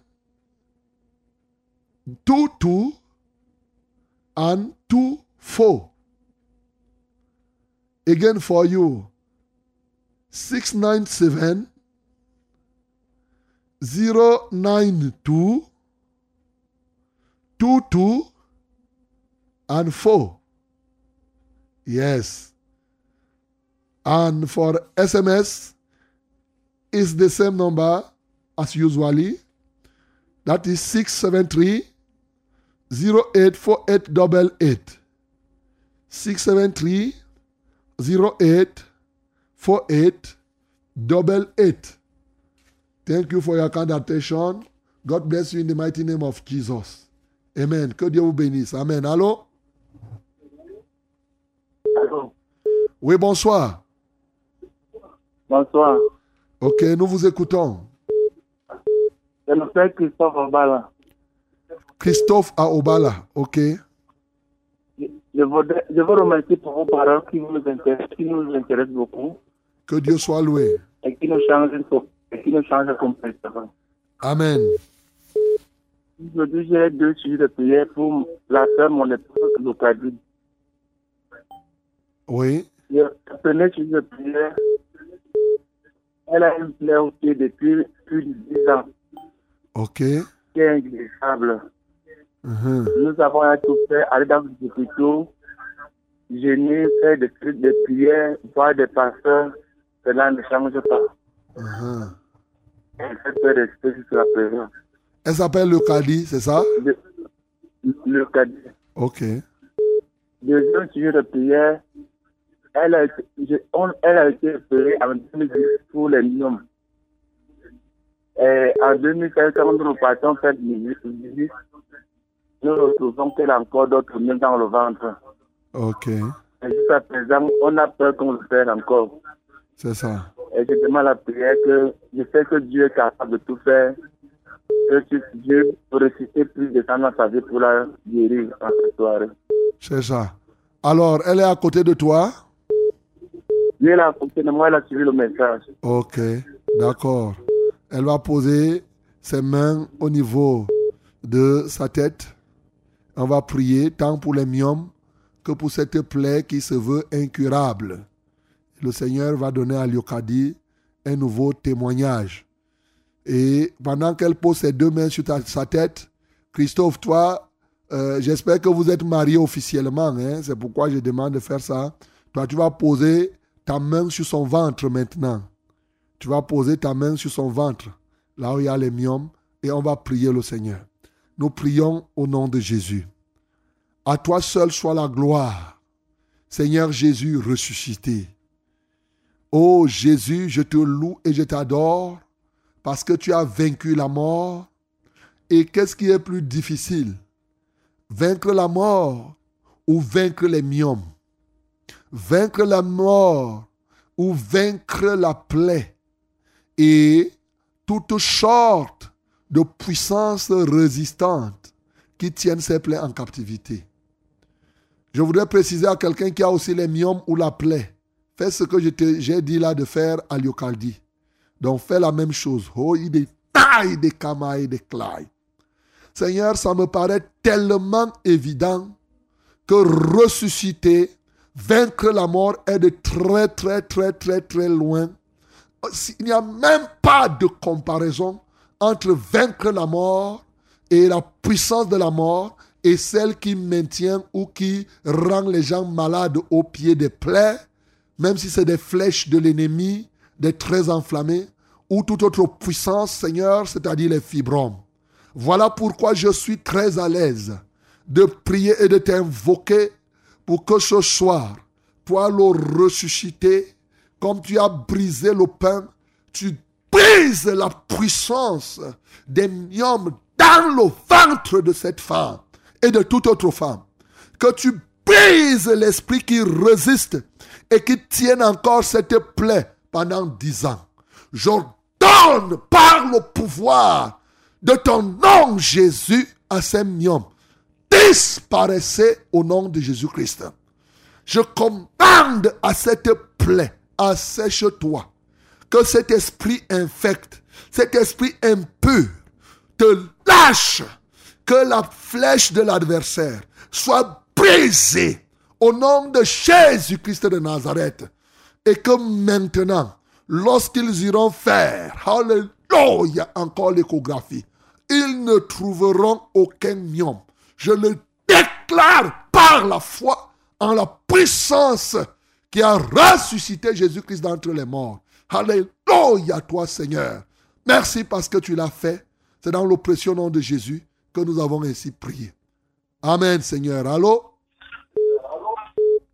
22 and 24. Again for you 697 092 22 and 4. Yes. And for SMS is the same number as usually. That is 673 084888. 673 084888. Thank you for your kind attention. God bless you in the mighty name of Jesus. Amen. Que Dieu vous bénisse. Amen. Allô? Allô? Oui, bonsoir. Bonsoir. Ok, nous vous écoutons. C'est le frère Christophe Obala. Christophe à Obala. Ok. Je voudrais, je vous remercie pour vos paroles qui nous intéressent, qui nous intéressent beaucoup Que Dieu soit loué. et qui nous changent, et qui nous changent complètement. Amen. Aujourd'hui, j'ai deux sujets de prière pour la sœur, mon épouse, Lucadie. Oui. Le premier sujet de prière, elle a une plaie au pied depuis plus de 10 ans, Ok. qui est. Mhm. Nous avons un tout fait, aller dans les hôpitaux, gêner, faire des trucs de prière, voir des pasteurs, cela ne change pas. Mhm. Elle fait peur rester jusqu'à présent. Elle s'appelle Lucadie, c'est ça? Le, le cadet. Ok. Deuxième sujet de prière, elle a été, je- on- elle a été opérée en 2010 pour les myome. Et en 2016, quand nous partons faire une visite, nous retrouvons qu'elle a encore d'autres mille dans le ventre. Ok, Et jusqu'à présent, on a peur qu'on le fasse encore. c'est ça. Et je demande la prière que je sais que Dieu est capable de tout faire. Que Dieu peut ressusciter plus de temps dans sa vie pour la guérir en cette soirée. C'est ça. Alors, elle est à côté de toi? Dieu moi, elle a suivi le message. Ok, d'accord. Elle va poser ses mains au niveau de sa tête. On va prier tant pour les myomes que pour cette plaie qui se veut incurable. Le Seigneur va donner à Liokadi un nouveau témoignage. Et pendant qu'elle pose ses deux mains sur sa tête, Christophe, toi, euh, j'espère que vous êtes marié officiellement. hein. C'est pourquoi je demande de faire ça. Toi, tu vas poser ta main sur son ventre maintenant. Tu vas poser ta main sur son ventre, là où il y a les myomes, et on va prier le Seigneur. Nous prions au nom de Jésus. À toi seul soit la gloire. Seigneur Jésus ressuscité. Ô Jésus, je te loue et je t'adore parce que tu as vaincu la mort. Et qu'est-ce qui est plus difficile? Vaincre la mort ou vaincre les myomes? Vaincre la mort ou vaincre la plaie et toute sorte de puissance résistante qui tiennent ces plaies en captivité. Je voudrais préciser à quelqu'un qui a aussi les myomes ou la plaie. Fais ce que j'ai dit là de faire à Lyokaldi. Donc fais la même chose. Oh. Seigneur, ça me paraît tellement évident que ressusciter, vaincre la mort est de très, très, très, très, très loin. Il n'y a même pas de comparaison entre vaincre la mort et la puissance de la mort et celle qui maintient ou qui rend les gens malades au pied des plaies, même si c'est des flèches de l'ennemi, des traits enflammés, ou toute autre puissance, Seigneur, c'est-à-dire les fibromes. Voilà pourquoi je suis très à l'aise de prier et de t'invoquer pour que ce soir, toi le ressuscité, comme tu as brisé le pain, tu brises la puissance des myomes dans le ventre de cette femme et de toute autre femme. Que tu brises l'esprit qui résiste et qui tienne encore cette plaie pendant dix ans. J'ordonne par le pouvoir de ton nom, Jésus, à ces myomes. Disparaissez au nom de Jésus-Christ. Je commande à cette plaie, assèche-toi. Que cet esprit infecte, cet esprit impur, te lâche. Que la flèche de l'adversaire soit brisée au nom de Jésus-Christ de Nazareth. Et que maintenant, lorsqu'ils iront faire, alléluia, encore l'échographie, ils ne trouveront aucun myome. Je le déclare par la foi en la puissance qui a ressuscité Jésus-Christ d'entre les morts. Alléluia toi Seigneur. Merci parce que tu l'as fait. C'est dans le précieux nom de Jésus que nous avons ainsi prié. Amen Seigneur. Allô?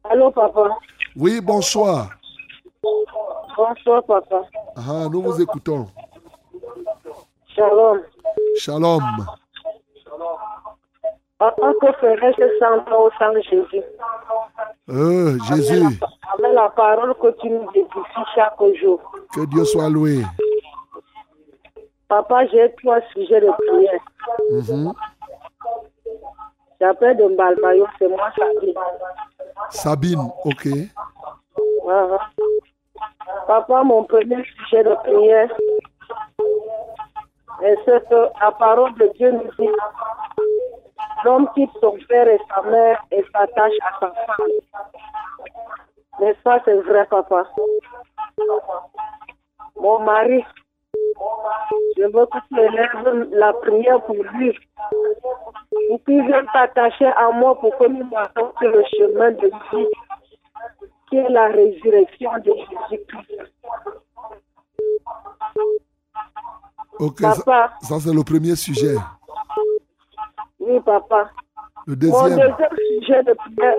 Allô, papa. Oui, bonsoir. Bonsoir, papa. Ah, nous vous écoutons. Shalom. Shalom. Papa, que ferais-je sans toi au sang Jésus Euh, Jésus, Avec la, avec la parole que tu nous édifies chaque jour. que Dieu soit loué. Papa, j'ai trois sujets de prière. Mhm. J'appelle de Mbalmayo, c'est moi, Sabine. Sabine, ok. Ah. Papa, mon premier sujet de prière, est ce que la parole de Dieu nous dit l'homme quitte son père et sa mère et s'attache à sa femme. N'est-ce pas, c'est vrai, papa? Mon mari, je veux que tu élèves la prière pour lui. Pour qu'il vienne t'attacher à moi pour que nous sur le chemin de vie qui est la résurrection de Jésus-Christ. Ok, ça, Papa, ça, c'est le premier sujet. Oui, papa. Le Mon deuxième, sujet de prière,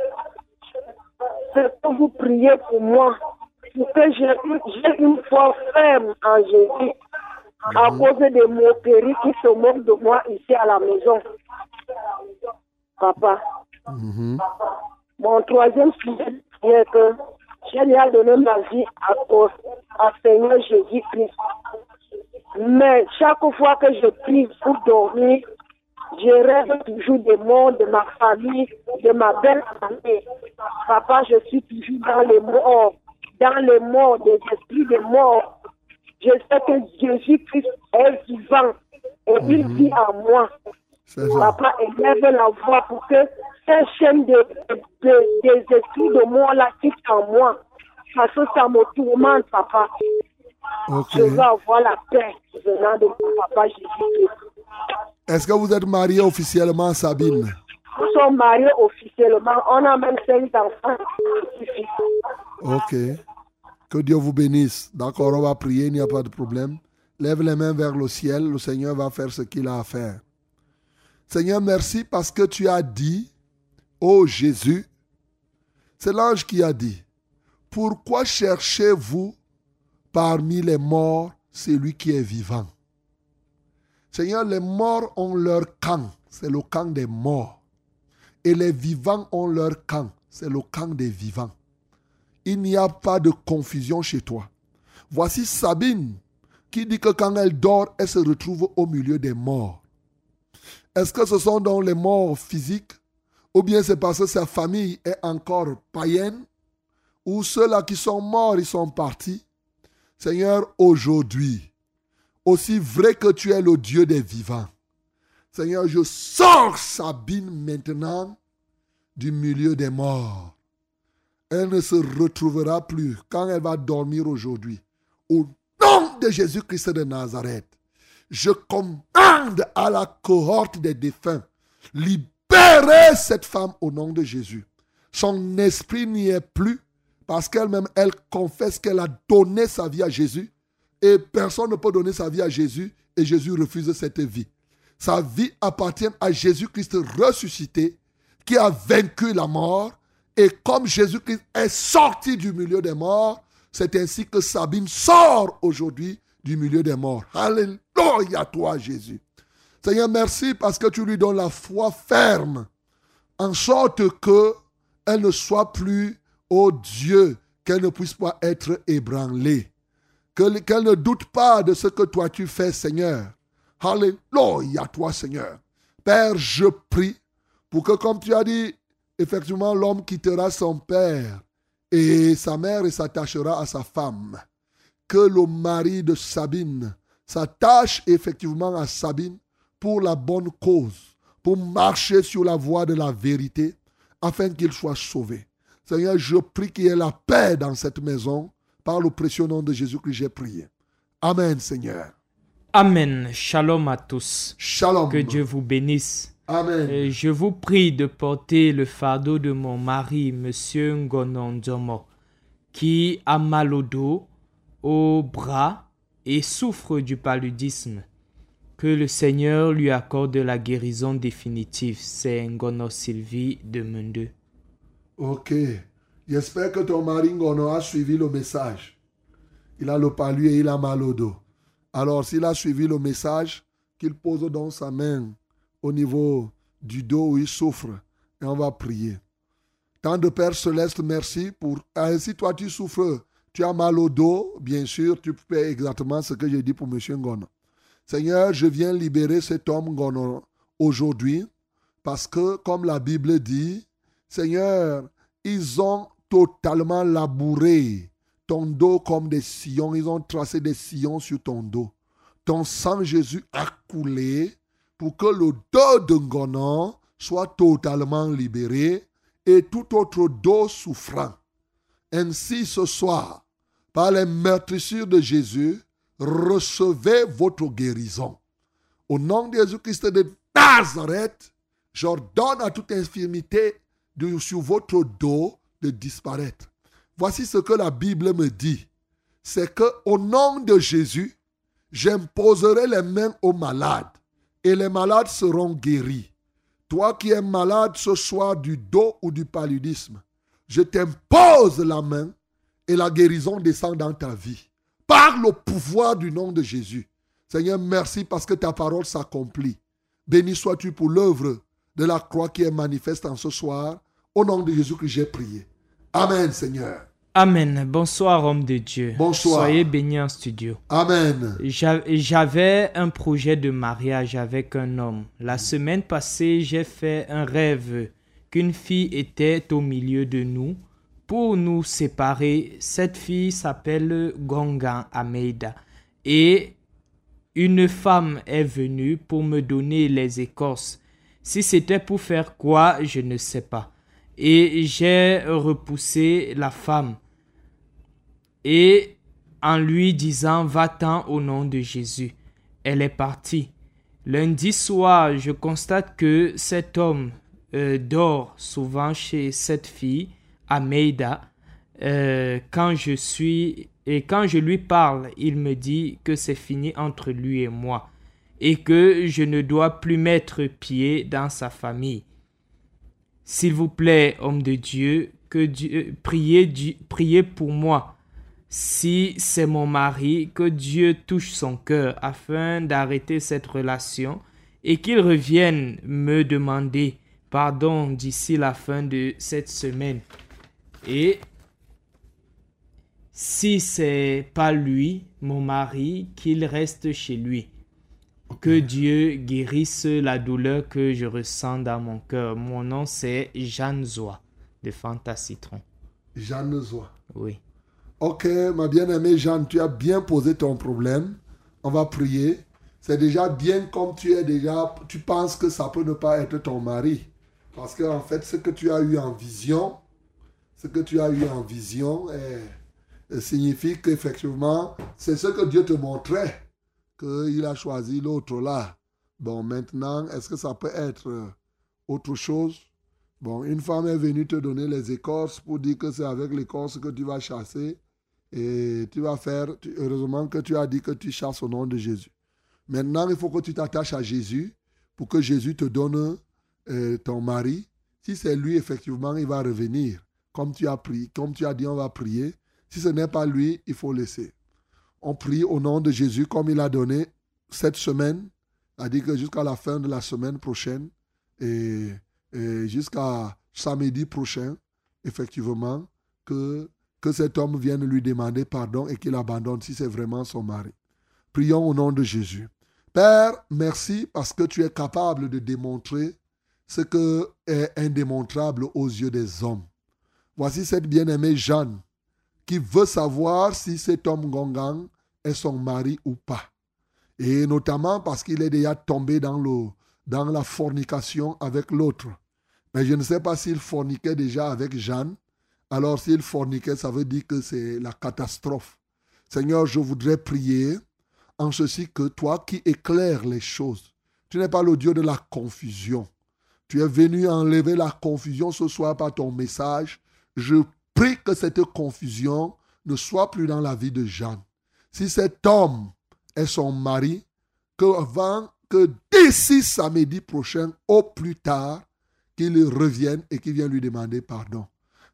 c'est que vous priez pour moi, pour que j'ai une, foi ferme en Jésus, à cause des moqueries qui se moquent de moi ici à la maison. Papa, Mhm. mon troisième sujet est que j'ai déjà donné ma vie à, au, à Seigneur Jésus-Christ. Mais chaque fois que je prie pour dormir, je rêve toujours des morts de ma famille, de ma belle famille. Papa, je suis toujours dans les morts, dans les morts, des esprits des morts. Je sais que Jésus-Christ est vivant et il vit en moi. Papa, élève la voix pour que de, de- des esprits de mort là quittent en moi. Parce que ça me tourmente, papa. Je veux avoir la paix venant de mon papa Jésus-Christ. Est-ce que vous êtes marié officiellement, Sabine? Nous sommes mariés officiellement. On a même cinq enfants. Ok. Que Dieu vous bénisse. D'accord, on va prier, il n'y a pas de problème. Lève les mains vers le ciel, le Seigneur va faire ce qu'il a à faire. Seigneur, merci parce que tu as dit, ô Jésus, c'est l'ange qui a dit, pourquoi cherchez-vous parmi les morts celui qui est vivant? Seigneur, les morts ont leur camp, c'est le camp des morts. Et les vivants ont leur camp, c'est le camp des vivants il n'y a pas de confusion chez toi. Voici Sabine qui dit que quand elle dort, elle se retrouve au milieu des morts. Est-ce que ce sont donc les morts physiques? Ou bien c'est parce que sa famille est encore païenne? Ou ceux-là qui sont morts, ils sont partis? Seigneur, aujourd'hui, aussi vrai que tu es le Dieu des vivants, Seigneur, je sors Sabine maintenant du milieu des morts elle ne se retrouvera plus quand elle va dormir aujourd'hui. Au nom de Jésus-Christ de Nazareth, je commande à la cohorte des défunts, libérez cette femme au nom de Jésus. Son esprit n'y est plus parce qu'elle-même, elle confesse qu'elle a donné sa vie à Jésus et personne ne peut donner sa vie à Jésus et Jésus refuse cette vie. Sa vie appartient à Jésus-Christ ressuscité qui a vaincu la mort et comme Jésus-Christ est sorti du milieu des morts, c'est ainsi que Sabine sort aujourd'hui du milieu des morts. Alléluia toi Jésus. Seigneur, merci parce que tu lui donnes la foi ferme, en sorte que elle ne soit plus, ô Dieu, qu'elle ne puisse pas être ébranlée. Que- Qu'elle ne doute pas de ce que toi tu fais, Seigneur. Alléluia toi, Seigneur. Père, je prie pour que, comme tu as dit, effectivement, l'homme quittera son père et sa mère et s'attachera à sa femme. Que le mari de Sabine s'attache effectivement à Sabine pour la bonne cause, pour marcher sur la voie de la vérité, afin qu'il soit sauvé. Seigneur, je prie qu'il y ait la paix dans cette maison. Par le précieux nom de Jésus que j'ai prié. Amen, Seigneur. Amen. Shalom à tous. Shalom. Que Dieu vous bénisse. Amen. Je vous prie de porter le fardeau de mon mari, Monsieur Ngononzomo, qui a mal au dos, au bras et souffre du paludisme. Que le Seigneur lui accorde la guérison définitive. C'est Ngono Sylvie de Mendeux. Ok. J'espère que ton mari Ngono a suivi le message. Il a le palu et il a mal au dos. Alors, s'il a suivi le message, qu'il pose donc sa main au niveau du dos où il souffre et on va prier. Tant de Père Céleste, merci pour. Ainsi, toi, tu souffres, tu as mal au dos, bien sûr, tu fais exactement ce que j'ai dit pour M. Ngono. Seigneur, je viens libérer cet homme Ngono aujourd'hui parce que, comme la Bible dit, Seigneur, ils ont totalement labouré ton dos comme des sillons. Ils ont tracé des sillons sur ton dos. Ton sang, Jésus, a coulé pour que le dos de Ngonon soit totalement libéré et tout autre dos souffrant. Ainsi, ce soir, par les meurtrissures de Jésus, recevez votre guérison. Au nom de Jésus-Christ de Nazareth, j'ordonne à toute infirmité sur votre dos de disparaître. Voici ce que la Bible me dit. C'est que au nom de Jésus, j'imposerai les mains aux malades et les malades seront guéris. Toi qui es malade ce soir du dos ou du paludisme, je t'impose la main et la guérison descend dans ta vie. Par le pouvoir du nom de Jésus. Seigneur, merci parce que ta parole s'accomplit. Béni sois-tu pour l'œuvre de la croix qui est manifeste en ce soir. Au nom de Jésus que j'ai prié. Amen, Seigneur. Amen. Bonsoir, homme de Dieu. Bonsoir. Soyez bénis en studio. Amen. J'a- J'avais un projet de mariage avec un homme. La semaine passée, j'ai fait un rêve qu'une fille était au milieu de nous. Pour nous séparer, cette fille s'appelle Gongan Ameida. Et une femme est venue pour me donner les écorces. Si c'était pour faire quoi, je ne sais pas. Et j'ai repoussé la femme et en lui disant Va-t'en au nom de Jésus. Elle est partie. Lundi soir, je constate que cet homme euh, dort souvent chez cette fille, Ameida. Euh, quand je suis et quand je lui parle, il me dit que c'est fini entre lui et moi et que je ne dois plus mettre pied dans sa famille. S'il vous plaît, homme de Dieu, que Dieu priez, Dieu- priez pour moi. Si c'est mon mari, que Dieu touche son cœur afin d'arrêter cette relation et qu'il revienne me demander pardon d'ici la fin de cette semaine. Et si c'est pas lui, mon mari, qu'il reste chez lui. Que Dieu guérisse la douleur que je ressens dans mon cœur. Mon nom c'est Jeanne Zoa de Fanta Citron. Jeanne Zoa. Oui. Ok, ma bien-aimée Jeanne, tu as bien posé ton problème. On va prier. C'est déjà bien comme tu es déjà, tu penses que ça peut ne pas être ton mari. Parce que en fait, ce que tu as eu en vision, ce que tu as eu en vision eh, eh, signifie qu'effectivement, c'est ce que Dieu te montrait, qu'il a choisi l'autre là. Bon, maintenant, est-ce que ça peut être euh, autre chose? Bon, une femme est venue te donner les écorces pour dire que c'est avec l'écorce que tu vas chasser. Et tu vas faire, heureusement que tu as dit que tu chasses au nom de Jésus. Maintenant, il faut que tu t'attaches à Jésus pour que Jésus te donne euh, ton mari. Si c'est lui, effectivement, il va revenir. Comme tu as prié, comme tu as dit, on va prier. Si ce n'est pas lui, il faut laisser. On prie au nom de Jésus comme il a donné cette semaine, c'est-à-dire que jusqu'à la fin de la semaine prochaine et, et jusqu'à samedi prochain, effectivement, que, que cet homme vienne lui demander pardon et qu'il abandonne si c'est vraiment son mari. Prions au nom de Jésus. Père, merci parce que tu es capable de démontrer ce que est indémontrable aux yeux des hommes. Voici cette bien-aimée Jeanne qui veut savoir si cet homme Gongang est son mari ou pas. Et notamment parce qu'il est déjà tombé dans, le, dans la fornication avec l'autre. Mais je ne sais pas s'il forniquait déjà avec Jeanne. Alors s'il forniquait, ça veut dire que c'est la catastrophe. Seigneur, je voudrais prier en ceci que toi qui éclaires les choses, tu n'es pas le Dieu de la confusion. Tu es venu enlever la confusion ce soir par ton message. Je prie que cette confusion ne soit plus dans la vie de Jeanne. Si cet homme est son mari, que avant que d'ici samedi prochain, au plus tard, qu'il revienne et qu'il vienne lui demander pardon.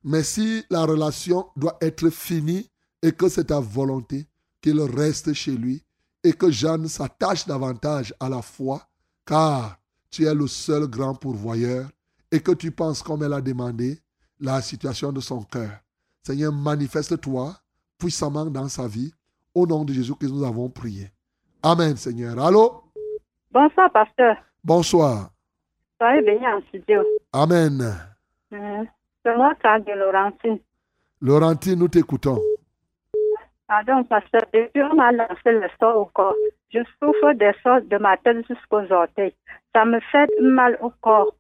Mais si la relation doit être finie et que c'est ta volonté, qu'il reste chez lui et que Jeanne s'attache davantage à la foi, car tu es le seul grand pourvoyeur et que tu penses comme elle a demandé la situation de son cœur. Seigneur, manifeste-toi puissamment dans sa vie. Au nom de Jésus que nous avons prié. Amen, Seigneur. Allô? Bonsoir, pasteur. Bonsoir. Soyez bénis en studio. Amen. Euh, C'est moi, de Laurentine. Laurentine, nous t'écoutons. Pardon, pasteur, depuis on m'a lancé le sort au corps. Je souffre des sorts de ma tête jusqu'aux orteils. Ça me fait mal au corps.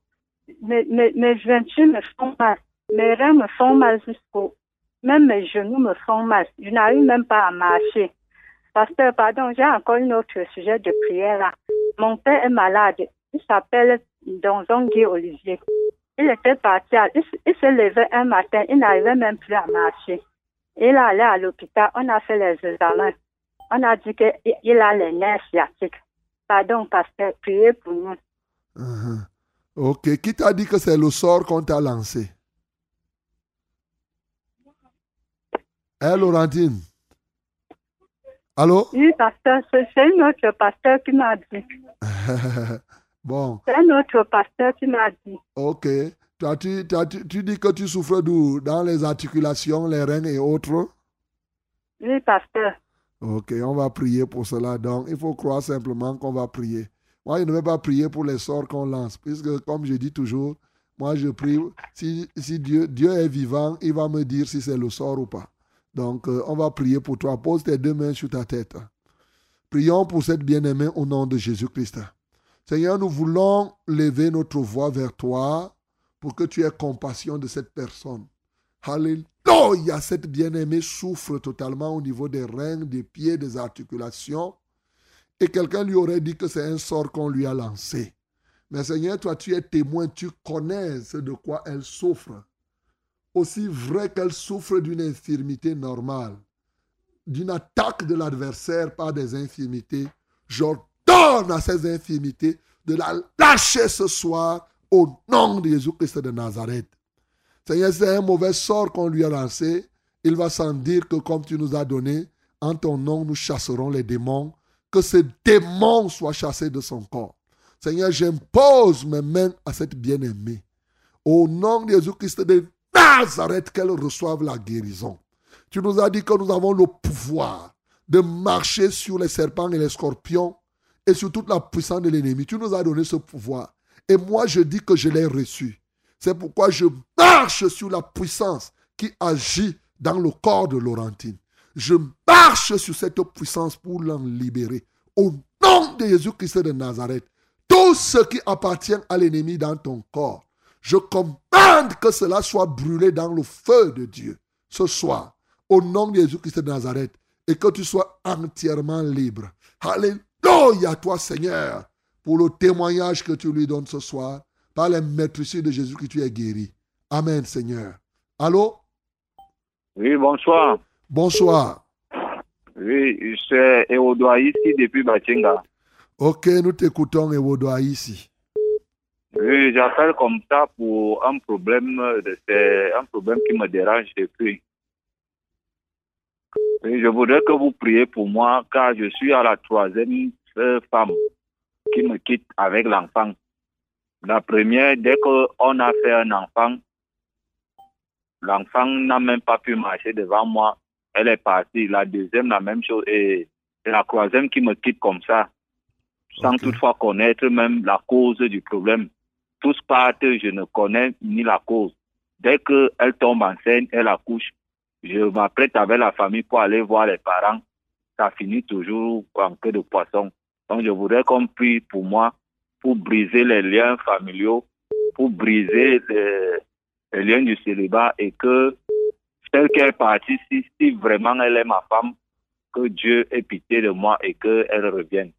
Mes, mes, mes jointures me font mal. Mes reins me font mal jusqu'au... Même mes genoux me font mal. Je n'arrive même pas à marcher. Pasteur, pardon, j'ai encore une autre sujet de prière là. Mon père est malade. Il s'appelle Donzon Guy Olivier. Il était parti, il, se levait un matin, il n'arrivait même plus à marcher. Il allé à l'hôpital, on a fait les examens. On a dit qu'il a les nerfs sciatiques. Pardon, pasteur, priez pour nous. Uh-huh. Ok. Qui t'a dit que c'est le sort qu'on t'a lancé? Hein, Laurentine? Allô? Oui, pasteur, c'est autre pasteur qui m'a dit. (laughs) Bon, C'est un autre pasteur qui m'a dit. ok. Toi, tu, toi, tu, tu dis que tu souffres d'où? Dans les articulations, les reins et autres? Oui, pasteur. Ok, on va prier pour cela. Donc, il faut croire simplement qu'on va prier. Moi, je ne vais pas prier pour les sorts qu'on lance, puisque, comme je dis toujours, moi, je prie. Si, si Dieu, Dieu est vivant, il va me dire si c'est le sort ou pas. Donc, euh, on va prier pour toi. Pose tes deux mains sur ta tête. Prions pour cette bien-aimée au nom de Jésus-Christ. Seigneur, nous voulons lever notre voix vers toi pour que tu aies compassion de cette personne. Alléluia, cette bien-aimée souffre totalement au niveau des reins, des pieds, des articulations. Et quelqu'un lui aurait dit que c'est un sort qu'on lui a lancé. Mais Seigneur, toi, tu es témoin, tu connais ce de quoi elle souffre. Aussi vrai qu'elle souffre d'une infirmité normale, d'une attaque de l'adversaire par des infirmités, j'ordonne à ces infirmités de la lâcher ce soir au nom de Jésus-Christ de Nazareth. Seigneur, c'est un mauvais sort qu'on lui a lancé. Il va sans dire que comme tu nous as donné, en ton nom, nous chasserons les démons. Que ces démons soient chassés de son corps. Seigneur, j'impose mes mains à cette bien-aimée. Au nom de Jésus-Christ de Nazareth, qu'elle reçoive la guérison. Tu nous as dit que nous avons le pouvoir de marcher sur les serpents et les scorpions et sur toute la puissance de l'ennemi. Tu nous as donné ce pouvoir. Et moi, je dis que je l'ai reçu. C'est pourquoi je marche sur la puissance qui agit dans le corps de Laurentine. Je marche sur cette puissance pour l'en libérer. Au nom de Jésus-Christ de Nazareth, tout ce qui appartient à l'ennemi dans ton corps, je commande que cela soit brûlé dans le feu de Dieu ce soir, au nom de Jésus-Christ de Nazareth, et que tu sois entièrement libre. Alléluia, toi Seigneur, pour le témoignage que tu lui donnes ce soir, par les maîtrises de Jésus que tu es guéri. Amen, Seigneur. Allô? Oui, bonsoir. Bonsoir. Oui, c'est Eodoa ici depuis Bachenga. Ok, nous t'écoutons, Ewodoa, ici. Oui, j'appelle comme ça pour un problème, de- c'est un problème qui me dérange depuis. Oui, je voudrais que vous priez pour moi car je suis à la troisième femme qui me quitte avec l'enfant. La première, dès qu'on a fait un enfant, l'enfant n'a même pas pu marcher devant moi. Elle est partie. La deuxième, la même chose. Et la troisième qui me quitte comme ça, sans toutefois connaître même la cause du problème. Tous partent, je ne connais ni la cause. Dès qu'elle tombe enceinte, elle accouche. Je m'apprête avec la famille pour aller voir les parents. Ça finit toujours en queue de poisson. Donc je voudrais qu'on prie pour moi, pour briser les liens familiaux, pour briser les, liens du célibat et que celle qui est partie, si, si vraiment elle est ma femme, que Dieu ait pitié de moi et qu'elle revienne.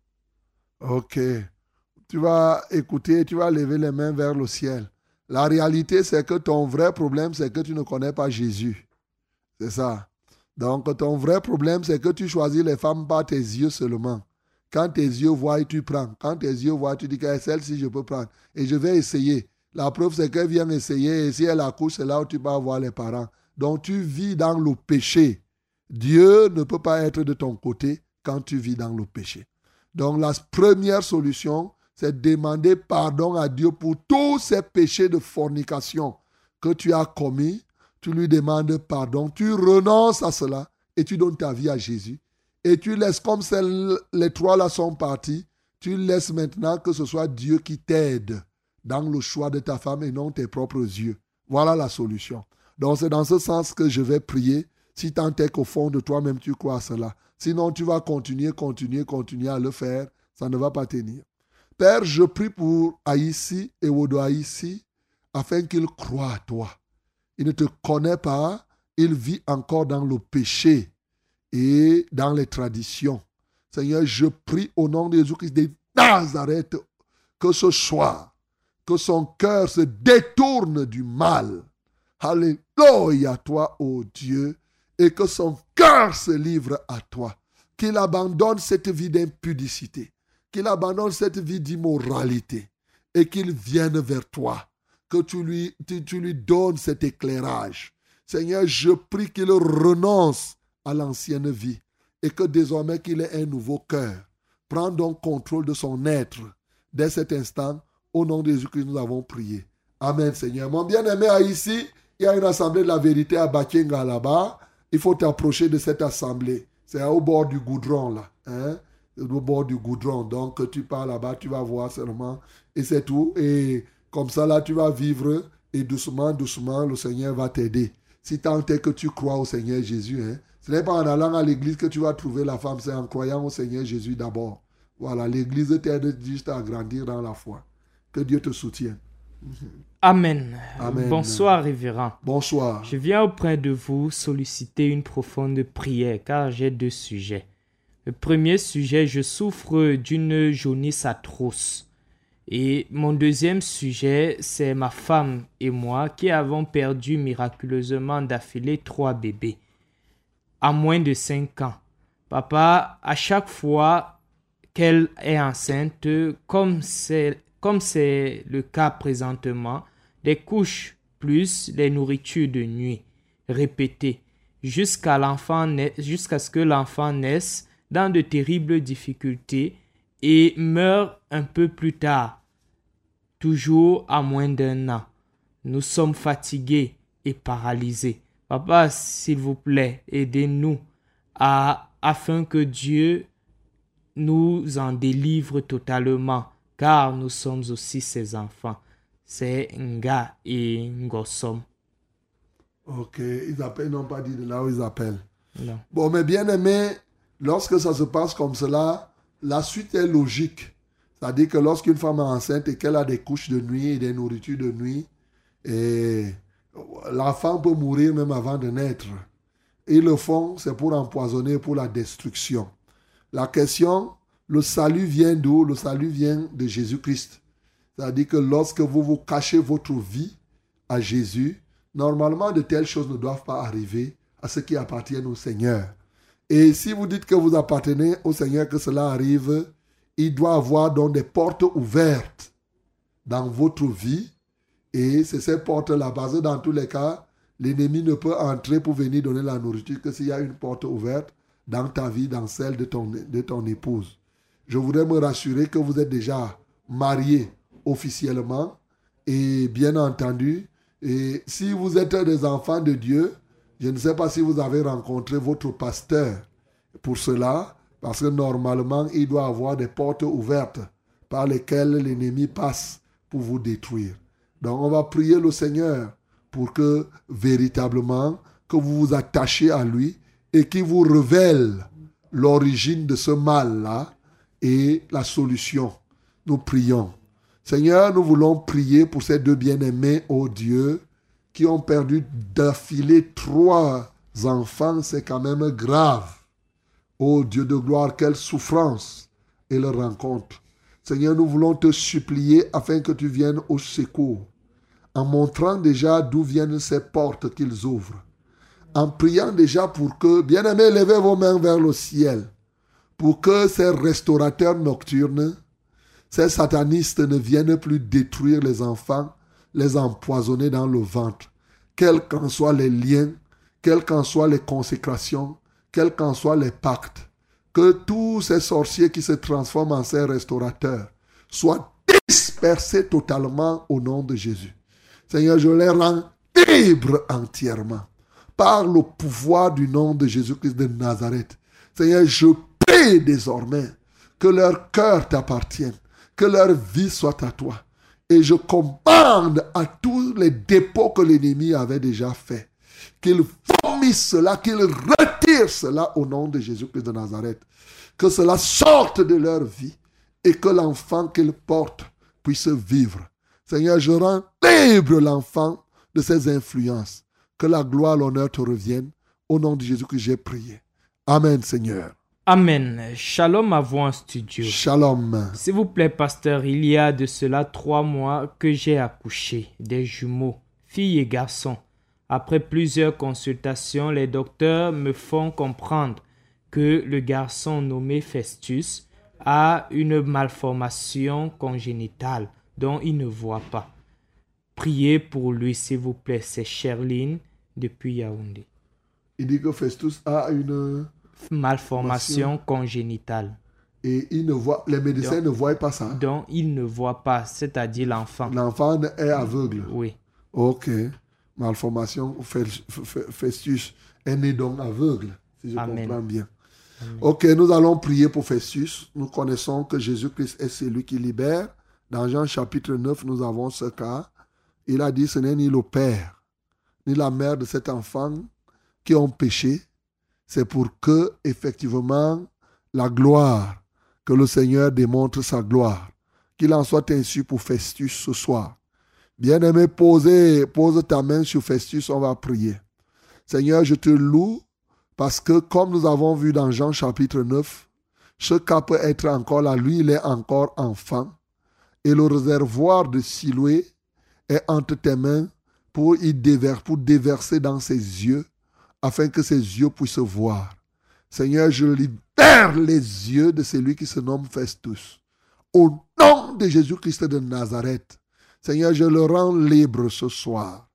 Ok. Tu vas écouter, tu vas lever les mains vers le ciel. La réalité, c'est que ton vrai problème, c'est que tu ne connais pas Jésus. C'est ça. Donc, ton vrai problème, c'est que tu choisis les femmes par tes yeux seulement. Quand tes yeux voient, tu prends. Quand tes yeux voient, tu dis que celle-ci, je peux prendre. Et je vais essayer. La preuve, c'est qu'elle vient essayer. Et si elle accouche, c'est là où tu vas voir les parents. Donc, tu vis dans le péché. Dieu ne peut pas être de ton côté quand tu vis dans le péché. Donc la première solution, c'est demander pardon à Dieu pour tous ces péchés de fornication que tu as commis. Tu lui demandes pardon, tu renonces à cela et tu donnes ta vie à Jésus. Et tu laisses comme les trois là sont partis, tu laisses maintenant que ce soit Dieu qui t'aide dans le choix de ta femme et non tes propres yeux. Voilà la solution. Donc c'est dans ce sens que je vais prier si tant est qu'au fond de toi-même tu crois à cela. Sinon, tu vas continuer, continuer, continuer à le faire. Ça ne va pas tenir. Père, je prie pour Haïti et Wodo Haïti afin qu'il croie à toi. Il ne te connaît pas. Il vit encore dans le péché et dans les traditions. Seigneur, je prie au nom de Jésus-Christ de Nazareth que ce soir, que son cœur se détourne du mal. Alléluia, toi, ô Dieu, et que son cœur se livre à toi. Qu'il abandonne cette vie d'impudicité, qu'il abandonne cette vie d'immoralité et qu'il vienne vers toi. Que tu lui, donnes cet éclairage. Seigneur, je prie qu'il renonce à l'ancienne vie et que désormais qu'il ait un nouveau cœur. Prends donc contrôle de son être dès cet instant. Au nom de Jésus-Christ, nous avons prié. Amen, Seigneur. Mon bien-aimé, ici, il y a une assemblée de la vérité à Bakenga là-bas. Il faut t'approcher de cette assemblée. C'est au bord du goudron là. Hein? Au bord du goudron. Donc, tu pars là-bas, tu vas voir seulement. Et c'est tout. Et comme ça, là, tu vas vivre. Et doucement, doucement, le Seigneur va t'aider. Si tant est que tu crois au Seigneur Jésus, hein, ce n'est pas en allant à l'église que tu vas trouver la femme, c'est en croyant au Seigneur Jésus d'abord. Voilà, l'église t'aide juste à grandir dans la foi. Que Dieu te soutienne. Amen. Amen. Bonsoir, révérend. Bonsoir. Je viens auprès de vous solliciter une profonde prière car j'ai deux sujets. Le premier sujet, je souffre d'une jaunisse atroce. Et mon deuxième sujet, c'est ma femme et moi qui avons perdu miraculeusement d'affilée trois bébés à moins de cinq ans. Papa, à chaque fois qu'elle est enceinte, comme c'est comme c'est le cas présentement, des couches plus les nourritures de nuit répétées jusqu'à l'enfant jusqu'à ce que l'enfant naisse dans de terribles difficultés et meure un peu plus tard, toujours à moins d'un an. Nous sommes fatigués et paralysés. Papa, s'il vous plaît, aidez-nous à, afin que Dieu nous en délivre totalement, car nous sommes aussi ses enfants. C'est Nga et Ngosom. Ok, ils appellent, ils n'ont pas dit de là où ils appellent. Non. Bon, mais bien aimé, lorsque ça se passe comme cela, la suite est logique. C'est-à-dire que lorsqu'une femme est enceinte et qu'elle a des couches de nuit et des nourritures de nuit, et l'enfant peut mourir même avant de naître. Ils le font, c'est pour empoisonner, pour la destruction. La question, le salut vient d'où? Le salut vient de Jésus-Christ. C'est-à-dire que lorsque vous vous cachez votre vie à Jésus, normalement de telles choses ne doivent pas arriver à ceux qui appartiennent au Seigneur. Et si vous dites que vous appartenez au Seigneur, que cela arrive, il doit avoir donc des portes ouvertes dans votre vie. Et c'est ces portes-là, parce que dans tous les cas, l'ennemi ne peut entrer pour venir donner la nourriture que s'il y a une porte ouverte dans ta vie, dans celle de ton, de ton épouse. Je voudrais me rassurer que vous êtes déjà marié officiellement et bien entendu, et si vous êtes des enfants de Dieu, je ne sais pas si vous avez rencontré votre pasteur pour cela, parce que normalement, il doit avoir des portes ouvertes par lesquelles l'ennemi passe pour vous détruire. Donc, on va prier le Seigneur pour que véritablement, que vous vous attachiez à lui et qu'il vous révèle l'origine de ce mal-là et la solution. Nous prions. Seigneur, nous voulons prier pour ces deux bien-aimés, ô Dieu, qui ont perdu d'affilée trois enfants. C'est quand même grave. Ô Dieu de gloire, quelle souffrance et leur rencontre. Seigneur, nous voulons te supplier afin que tu viennes au secours, en montrant déjà d'où viennent ces portes qu'ils ouvrent, en priant déjà pour que, bien-aimés, levez vos mains vers le ciel, pour que ces restaurateurs nocturnes, ces satanistes ne viennent plus détruire les enfants, les empoisonner dans le ventre, quels qu'en soient les liens, quelles qu'en soient les consécrations, quels qu'en soient les pactes, que tous ces sorciers qui se transforment en ces restaurateurs soient dispersés totalement au nom de Jésus. Seigneur, je les rends libres entièrement par le pouvoir du nom de Jésus-Christ de Nazareth. Seigneur, je prie désormais que leur cœur t'appartienne, que leur vie soit à toi. Et je commande à tous les dépôts que l'ennemi avait déjà faits, qu'ils vomissent cela, qu'ils retirent cela au nom de Jésus-Christ de Nazareth. Que cela sorte de leur vie et que l'enfant qu'ils portent puisse vivre. Seigneur, je rends libre l'enfant de ces influences. Que la gloire, l'honneur te reviennent. Au nom de Jésus que j'ai prié. Amen, Seigneur. Amen. Shalom à vous en studio. Shalom. S'il vous plaît, pasteur, il y a de cela trois mois que j'ai accouché des jumeaux, filles et garçons. Après plusieurs consultations, les docteurs me font comprendre que le garçon nommé Festus a une malformation congénitale dont il ne voit pas. Priez pour lui, s'il vous plaît. C'est Sherline depuis Yaoundé. Il dit que Festus a une... Malformation congénitale. Et ne les médecins Donc- ne voient pas ça. dont il ne voit pas, c'est-à-dire l'enfant. L'enfant est aveugle. Oui. Ok. Malformation Festus est né donc aveugle, si je Amen. comprends bien. Ok, nous allons prier pour Festus. Nous connaissons que Jésus-Christ est celui qui libère. Dans Jean chapitre 9, nous avons ce cas. Il a dit, ce n'est ni le père, ni la mère de cet enfant qui ont péché. C'est pour que, effectivement, la gloire, que le Seigneur démontre sa gloire. Qu'il en soit ainsi pour Festus ce soir. Bien-aimé, posez- pose ta main sur Festus, on va prier. Seigneur, je te loue parce que comme nous avons vu dans Jean chapitre 9, ce cas peut être encore là, lui, il est encore enfant. Et le réservoir de Siloué est entre tes mains pour, y déver- pour déverser dans ses yeux, afin que ses yeux puissent voir. Seigneur, je libère les yeux de celui qui se nomme Festus. Au nom de Jésus-Christ de Nazareth, Seigneur, je le rends libre ce soir.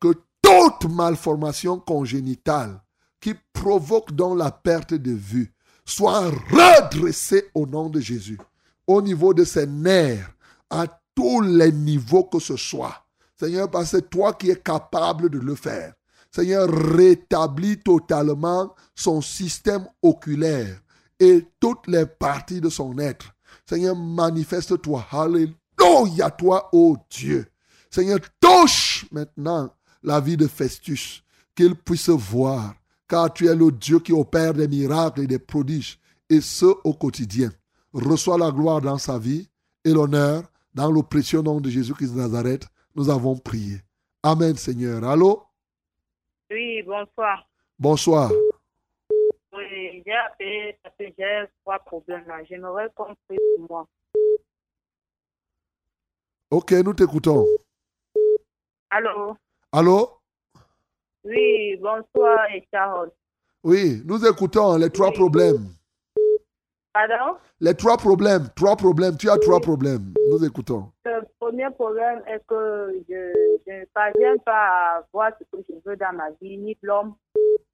Que toute malformation congénitale qui provoque donc la perte de vue soit redressée au nom de Jésus. Au niveau de ses nerfs, à tous les niveaux que ce soit. Seigneur, parce que c'est toi qui es capable de le faire. Seigneur, rétablis totalement son système oculaire et toutes les parties de son être. Seigneur, manifeste-toi. Alléluia, toi, ô Dieu. Seigneur, touche maintenant la vie de Festus, qu'il puisse voir, car tu es le Dieu qui opère des miracles et des prodiges, et ce au quotidien. Reçois la gloire dans sa vie et l'honneur dans le précieux nom de Jésus-Christ de Nazareth. Nous avons prié. Amen, Seigneur. Allô? Oui, bonsoir. Bonsoir. Oui, j'ai appelé parce que j'ai trois problèmes là. J'aimerais qu'on prie pour moi. Ok, nous t'écoutons. Allô? Allô? Oui, bonsoir et Charles. Oui, nous écoutons les trois Oui. problèmes. Pardon? Les trois problèmes. Trois problèmes. Tu as trois problèmes. Nous écoutons. Le premier problème est que je, je ne parviens pas à voir ce que je veux dans ma vie, ni l'homme,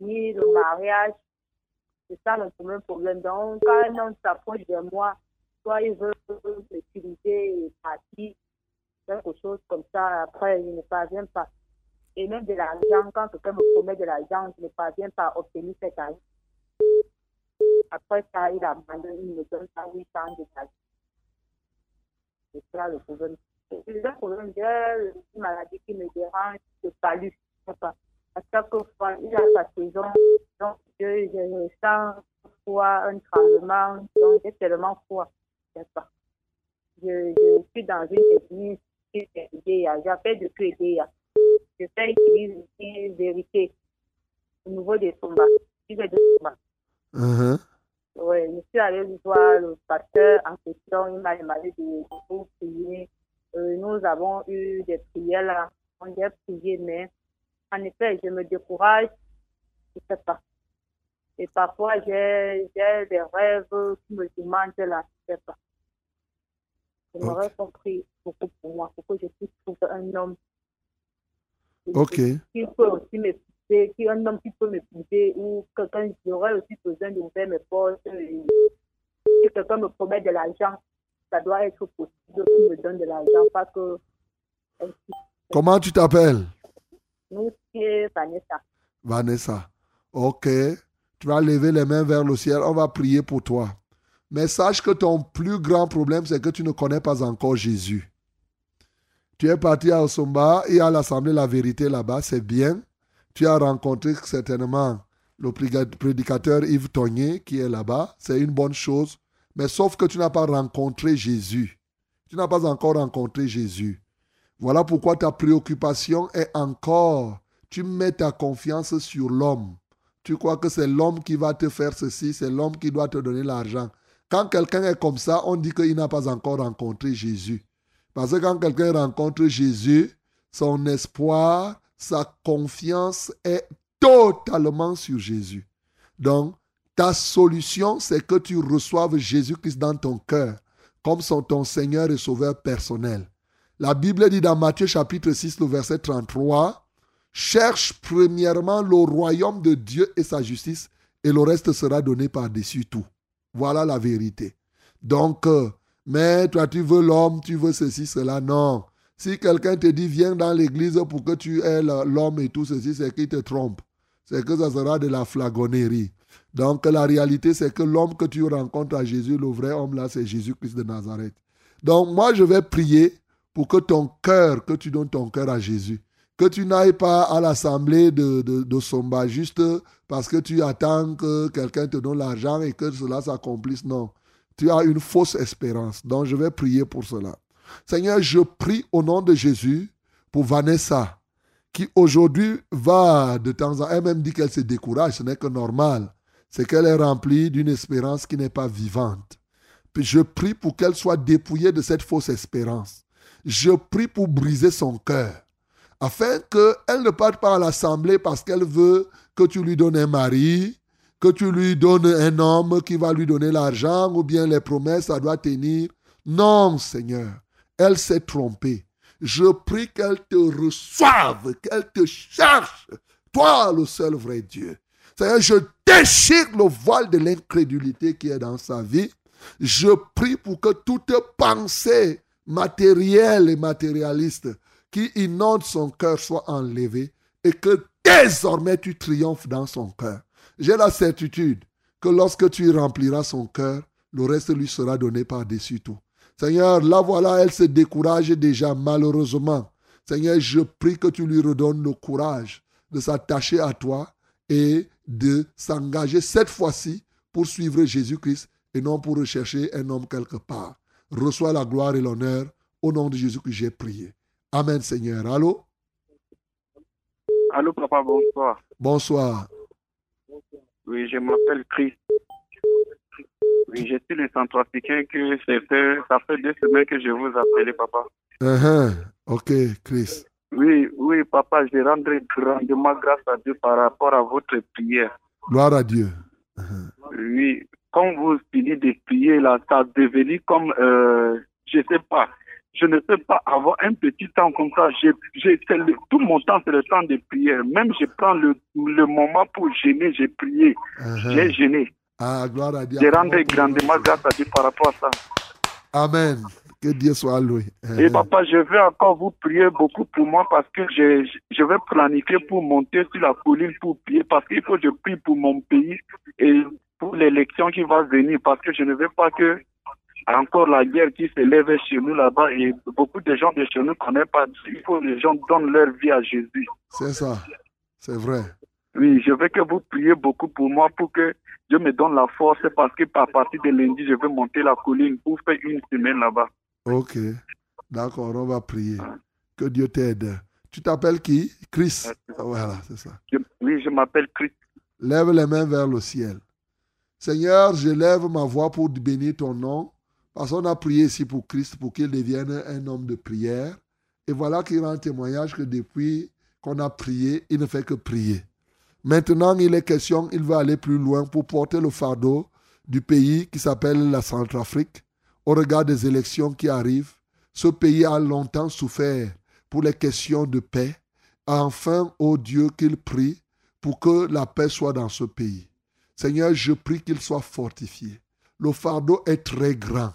ni le mariage. C'est ça le premier problème. Donc, quand un homme s'approche de moi, soit il veut m'utiliser et partir, quelque chose comme ça, après, je ne parviens pas. Et même de l'argent, quand quelqu'un me promet de l'argent, je ne parviens pas à obtenir cet argent. Après ça, il abandonne, il me donne ça, oui, change de l'argent. C'est ça le problème. C'est le problème, une maladie qui me dérange, sais pas. À chaque fois, il a sa saison, donc je, je ressens froid, un tremblement, donc j'ai tellement froid. Je suis dans une église qui est IDEA, j'appelle depuis IDEA. Je fais une église une vérité au niveau des sombats. Je fais des sombats. Oui, je suis allée voir le pasteur en question. Il m'a demandé de, vous prier. Euh, nous avons eu des prières là. On a prié, mais en effet, je me décourage. Je ne sais pas. Et parfois, j'ai des rêves qui me demandent là. Je ne sais pas. J'aimerais qu'on prie beaucoup pour moi, pour que je puisse trouver un homme Ok. qui peut aussi m'épouser, qui un homme qui peut m'épouser ou quelqu'un qui aurait aussi besoin d'ouvrir mes portes. et Si quelqu'un me promet de l'argent, ça doit être possible qu'il me donne de l'argent, pas que Comment tu t'appelles? nous, c'est Vanessa. Vanessa. Ok. Tu vas lever les mains vers le ciel. On va prier pour toi. Mais sache que ton plus grand problème, c'est que tu ne connais pas encore Jésus. Tu es parti à Osomba et à l'Assemblée La Vérité là-bas, c'est bien. Tu as rencontré certainement le prédicateur Yves Togné qui est là-bas. C'est une bonne chose. Mais sauf que tu n'as pas rencontré Jésus. Tu n'as pas encore rencontré Jésus. Voilà pourquoi ta préoccupation est encore, tu mets ta confiance sur l'homme. Tu crois que c'est l'homme qui va te faire ceci, c'est l'homme qui doit te donner l'argent. Quand quelqu'un est comme ça, on dit qu'il n'a pas encore rencontré Jésus. Parce que quand quelqu'un rencontre Jésus, son espoir, sa confiance est totalement sur Jésus. Donc, ta solution, c'est que tu reçoives Jésus-Christ dans ton cœur comme son, ton Seigneur et Sauveur personnel. La Bible dit dans Matthieu chapitre 6, le verset 33, Cherche premièrement le royaume de Dieu et sa justice, et le reste sera donné par-dessus tout. Voilà la vérité. Donc, euh, mais toi, tu veux l'homme, tu veux ceci, cela. Non. Si quelqu'un te dit, viens dans l'église pour que tu aies l'homme et tout ceci, c'est qu'il te trompe. C'est que ça sera de la flagonnerie. Donc, la réalité, c'est que l'homme que tu rencontres à Jésus, le vrai homme là, c'est Jésus-Christ de Nazareth. Donc, moi, je vais prier pour que ton cœur, que tu donnes ton cœur à Jésus. Que tu n'ailles pas à l'assemblée de, de, de Somba juste parce que tu attends que quelqu'un te donne l'argent et que cela s'accomplisse. Non. Tu as une fausse espérance. Donc, je vais prier pour cela. Seigneur, je prie au nom de Jésus pour Vanessa, qui aujourd'hui va de temps en temps, elle même dit qu'elle se décourage, ce n'est que normal. C'est qu'elle est remplie d'une espérance qui n'est pas vivante. Je prie pour qu'elle soit dépouillée de cette fausse espérance. Je prie pour briser son cœur, afin qu'elle ne parte pas à l'assemblée parce qu'elle veut que tu lui donnes un mari, que tu lui donnes un homme qui va lui donner l'argent, ou bien les promesses, ça doit tenir. Non, Seigneur, elle s'est trompée. Je prie qu'elle te reçoive, qu'elle te cherche, toi le seul vrai Dieu. Seigneur, je déchire le voile de l'incrédulité qui est dans sa vie. Je prie pour que toute pensée matérielle et matérialiste qui inonde son cœur soit enlevée et que désormais tu triomphes dans son cœur. J'ai la certitude que lorsque tu rempliras son cœur, le reste lui sera donné par-dessus tout. Seigneur, là voilà, elle se décourage déjà malheureusement. Seigneur, je prie que tu lui redonnes le courage de s'attacher à toi et de s'engager cette fois-ci pour suivre Jésus-Christ et non pour rechercher un homme quelque part. Reçois la gloire et l'honneur au nom de Jésus que j'ai prié. Amen, Seigneur. Allô? Allô, papa, bonsoir. Bonsoir. Oui, je m'appelle Chris. Oui, je suis le centrafricain que c'est fait, ça fait deux semaines que je vous appelle, papa. Uh-huh. Ok, Chris. Oui, oui, papa, je rendrai grandement grâce à Dieu par rapport à votre prière. Gloire à Dieu. Oui, quand vous finissez de prier, là, ça devenu comme, euh, je sais pas, je ne sais pas avoir un petit temps comme ça. Le- tout mon temps, c'est le temps de prière. Même je prends le, le moment pour gêner, j'ai prié, Uh-huh. j'ai gêné. Ah, gloire à Dieu. Je rendrai grandement grâce à Dieu par rapport à ça. Amen. Que Dieu soit loué. Et papa, je vais encore vous prier beaucoup pour moi parce que je, je vais planifier pour monter sur la colline pour prier parce qu'il faut que je prie pour mon pays et pour l'élection qui va venir parce que je ne veux pas que encore la guerre qui s'élève chez nous là-bas et beaucoup de gens de chez nous ne connaissent pas. Il faut que les gens donnent leur vie à Jésus. C'est ça. C'est vrai. Oui, je veux que vous priez beaucoup pour moi pour que Dieu me donne la force parce que à partir de lundi, je vais monter la colline pour faire une semaine là-bas. Ok. D'accord, on va prier. Que Dieu t'aide. Tu t'appelles qui? Chris. Voilà, c'est ça. Oui, je m'appelle Christ. Lève les mains vers le ciel. Seigneur, je lève ma voix pour bénir ton nom. Parce qu'on a prié ici pour Christ, pour qu'il devienne un homme de prière. Et voilà qu'il rend témoignage que depuis qu'on a prié, il ne fait que prier. Maintenant, il est question, il va aller plus loin pour porter le fardeau du pays qui s'appelle la Centrafrique. Au regard des élections qui arrivent, ce pays a longtemps souffert pour les questions de paix. Enfin, ô Dieu, qu'il prie pour que la paix soit dans ce pays. Seigneur, je prie qu'il soit fortifié. Le fardeau est très grand.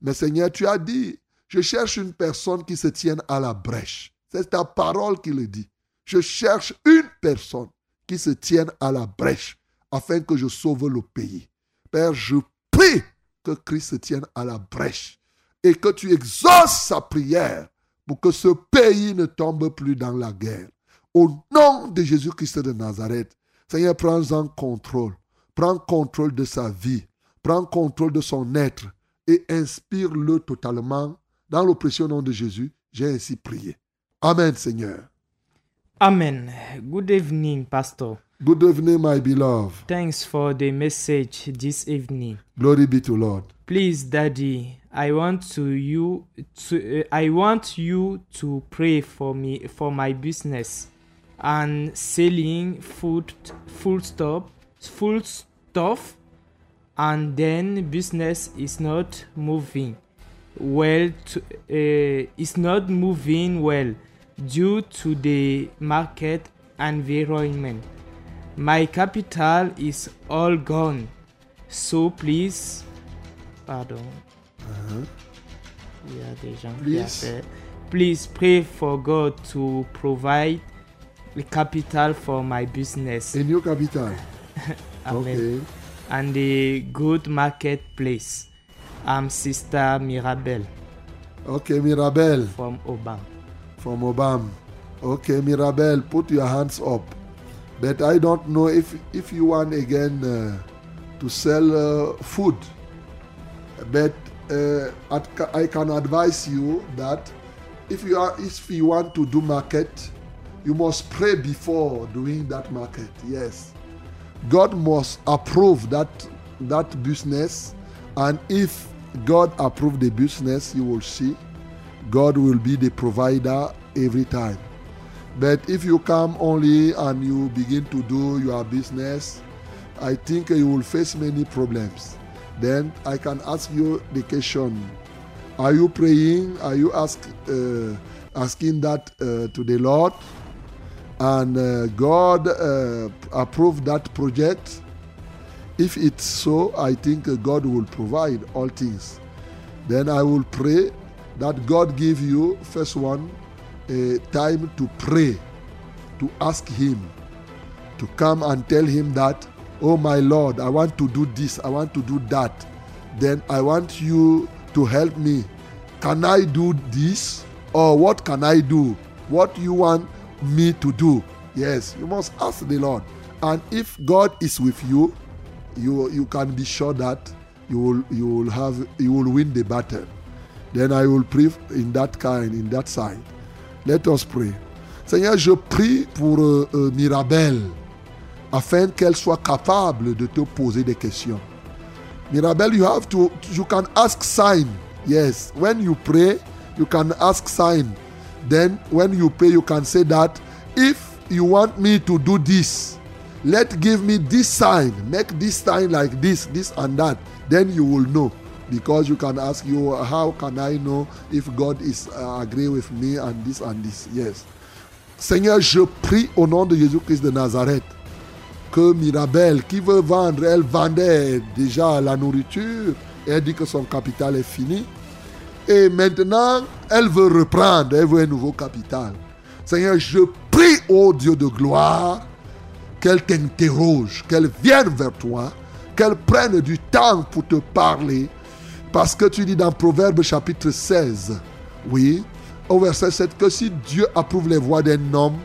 Mais Seigneur, tu as dit, je cherche une personne qui se tienne à la brèche. C'est ta parole qui le dit. Je cherche une personne qui se tienne à la brèche afin que je sauve le pays. Père, je prie que Christ se tienne à la brèche et que tu exauces sa prière pour que ce pays ne tombe plus dans la guerre. Au nom de Jésus-Christ de Nazareth, Seigneur, prends-en contrôle. Prends contrôle de sa vie. Prends contrôle de son être et inspire-le totalement. Dans le précieux nom de Jésus, j'ai ainsi prié. Amen, Seigneur. Amen. Good evening, Pastor. Good evening, my beloved. Thanks for the message this evening. Glory be to Lord. Please, Daddy, I want to you to uh, I want you to pray for me for my business and selling food full stop full stuff and then business is not moving well to, uh, is not moving well due to the market environment my capital is all gone so please pardon Uh-huh. Il y a des gens Please. Please pray for God to provide the capital for my business. A new capital. (laughs) Amen. Okay. And a good marketplace. I'm Sister Mirabel Okay, Mirabel from Obam. From Obam. Okay, Mirabel, put your hands up. But I don't know if if you want again uh, to sell uh, food. But uh, at I can advise you that if you are if you want to do market, you must pray before doing that market. Yes, God must approve that that business, and if God approve the business, you will see God will be the provider every time. But if you come only and you begin to do your business, I think you will face many problems. Then I can ask you the question: Are you praying? Are you ask, uh, asking that uh, to the Lord? And uh, God uh, approve that project? If it's so, I think God will provide all things. Then I will pray that God give you first one a time to pray, to ask Him, to come and tell Him that, oh my Lord, I want to do this, I want to do that. Then I want you to help me. Can I do this? Or what can I do? What you want me to do? Yes, you must ask the Lord. And if God is with you, you you can be sure that you will you will have you will win the battle. Then I will pray in that kind, in that side. Let us pray. Seigneur, je prie pour euh, euh, Mirabel afin qu'elle soit capable de te poser des questions. Mirabel, you have to you can ask sign. Yes, when you pray, you can ask sign. Then when you pray, you can say that if you want me to do this, let give me this sign, make this sign like this, this and that. Then you will know because you can ask you how can I know if God is uh, agree with me and this and this? Yes. Seigneur, je prie au nom de Jésus-Christ de Nazareth que Mirabel, qui veut vendre, elle vendait déjà la nourriture. Elle dit que son capital est fini. Et maintenant, elle veut reprendre, elle veut un nouveau capital. Seigneur, je prie au Dieu de gloire qu'elle t'interroge, qu'elle vienne vers toi, qu'elle prenne du temps pour te parler. Parce que tu dis dans Proverbe chapitre 16, oui, au verset 7, que si Dieu approuve les voies d'un homme,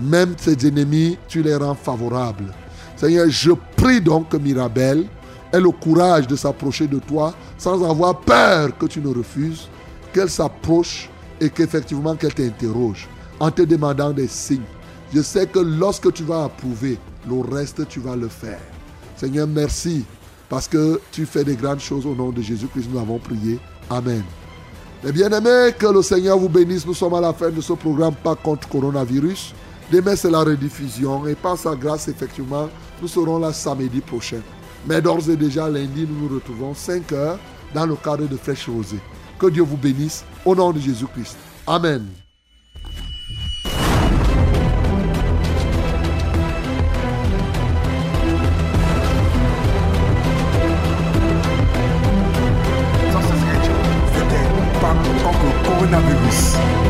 même ses ennemis, tu les rends favorables. Seigneur, je prie donc que Mirabel ait le courage de s'approcher de toi sans avoir peur que tu ne refuses, qu'elle s'approche et qu'effectivement qu'elle t'interroge en te demandant des signes. Je sais que lorsque tu vas approuver, le reste, tu vas le faire. Seigneur, merci parce que tu fais des grandes choses au nom de Jésus-Christ. Nous avons prié. Amen. Les bien-aimés, que le Seigneur vous bénisse. Nous sommes à la fin de ce programme Pas contre coronavirus. Demain, c'est la rediffusion. Et par sa grâce, effectivement, nous serons là samedi prochain. Mais d'ores et déjà, lundi, nous nous retrouvons 5 heures dans le cadre de Fraîche Rosée. Que Dieu vous bénisse au nom de Jésus-Christ. Amen. coronavírus.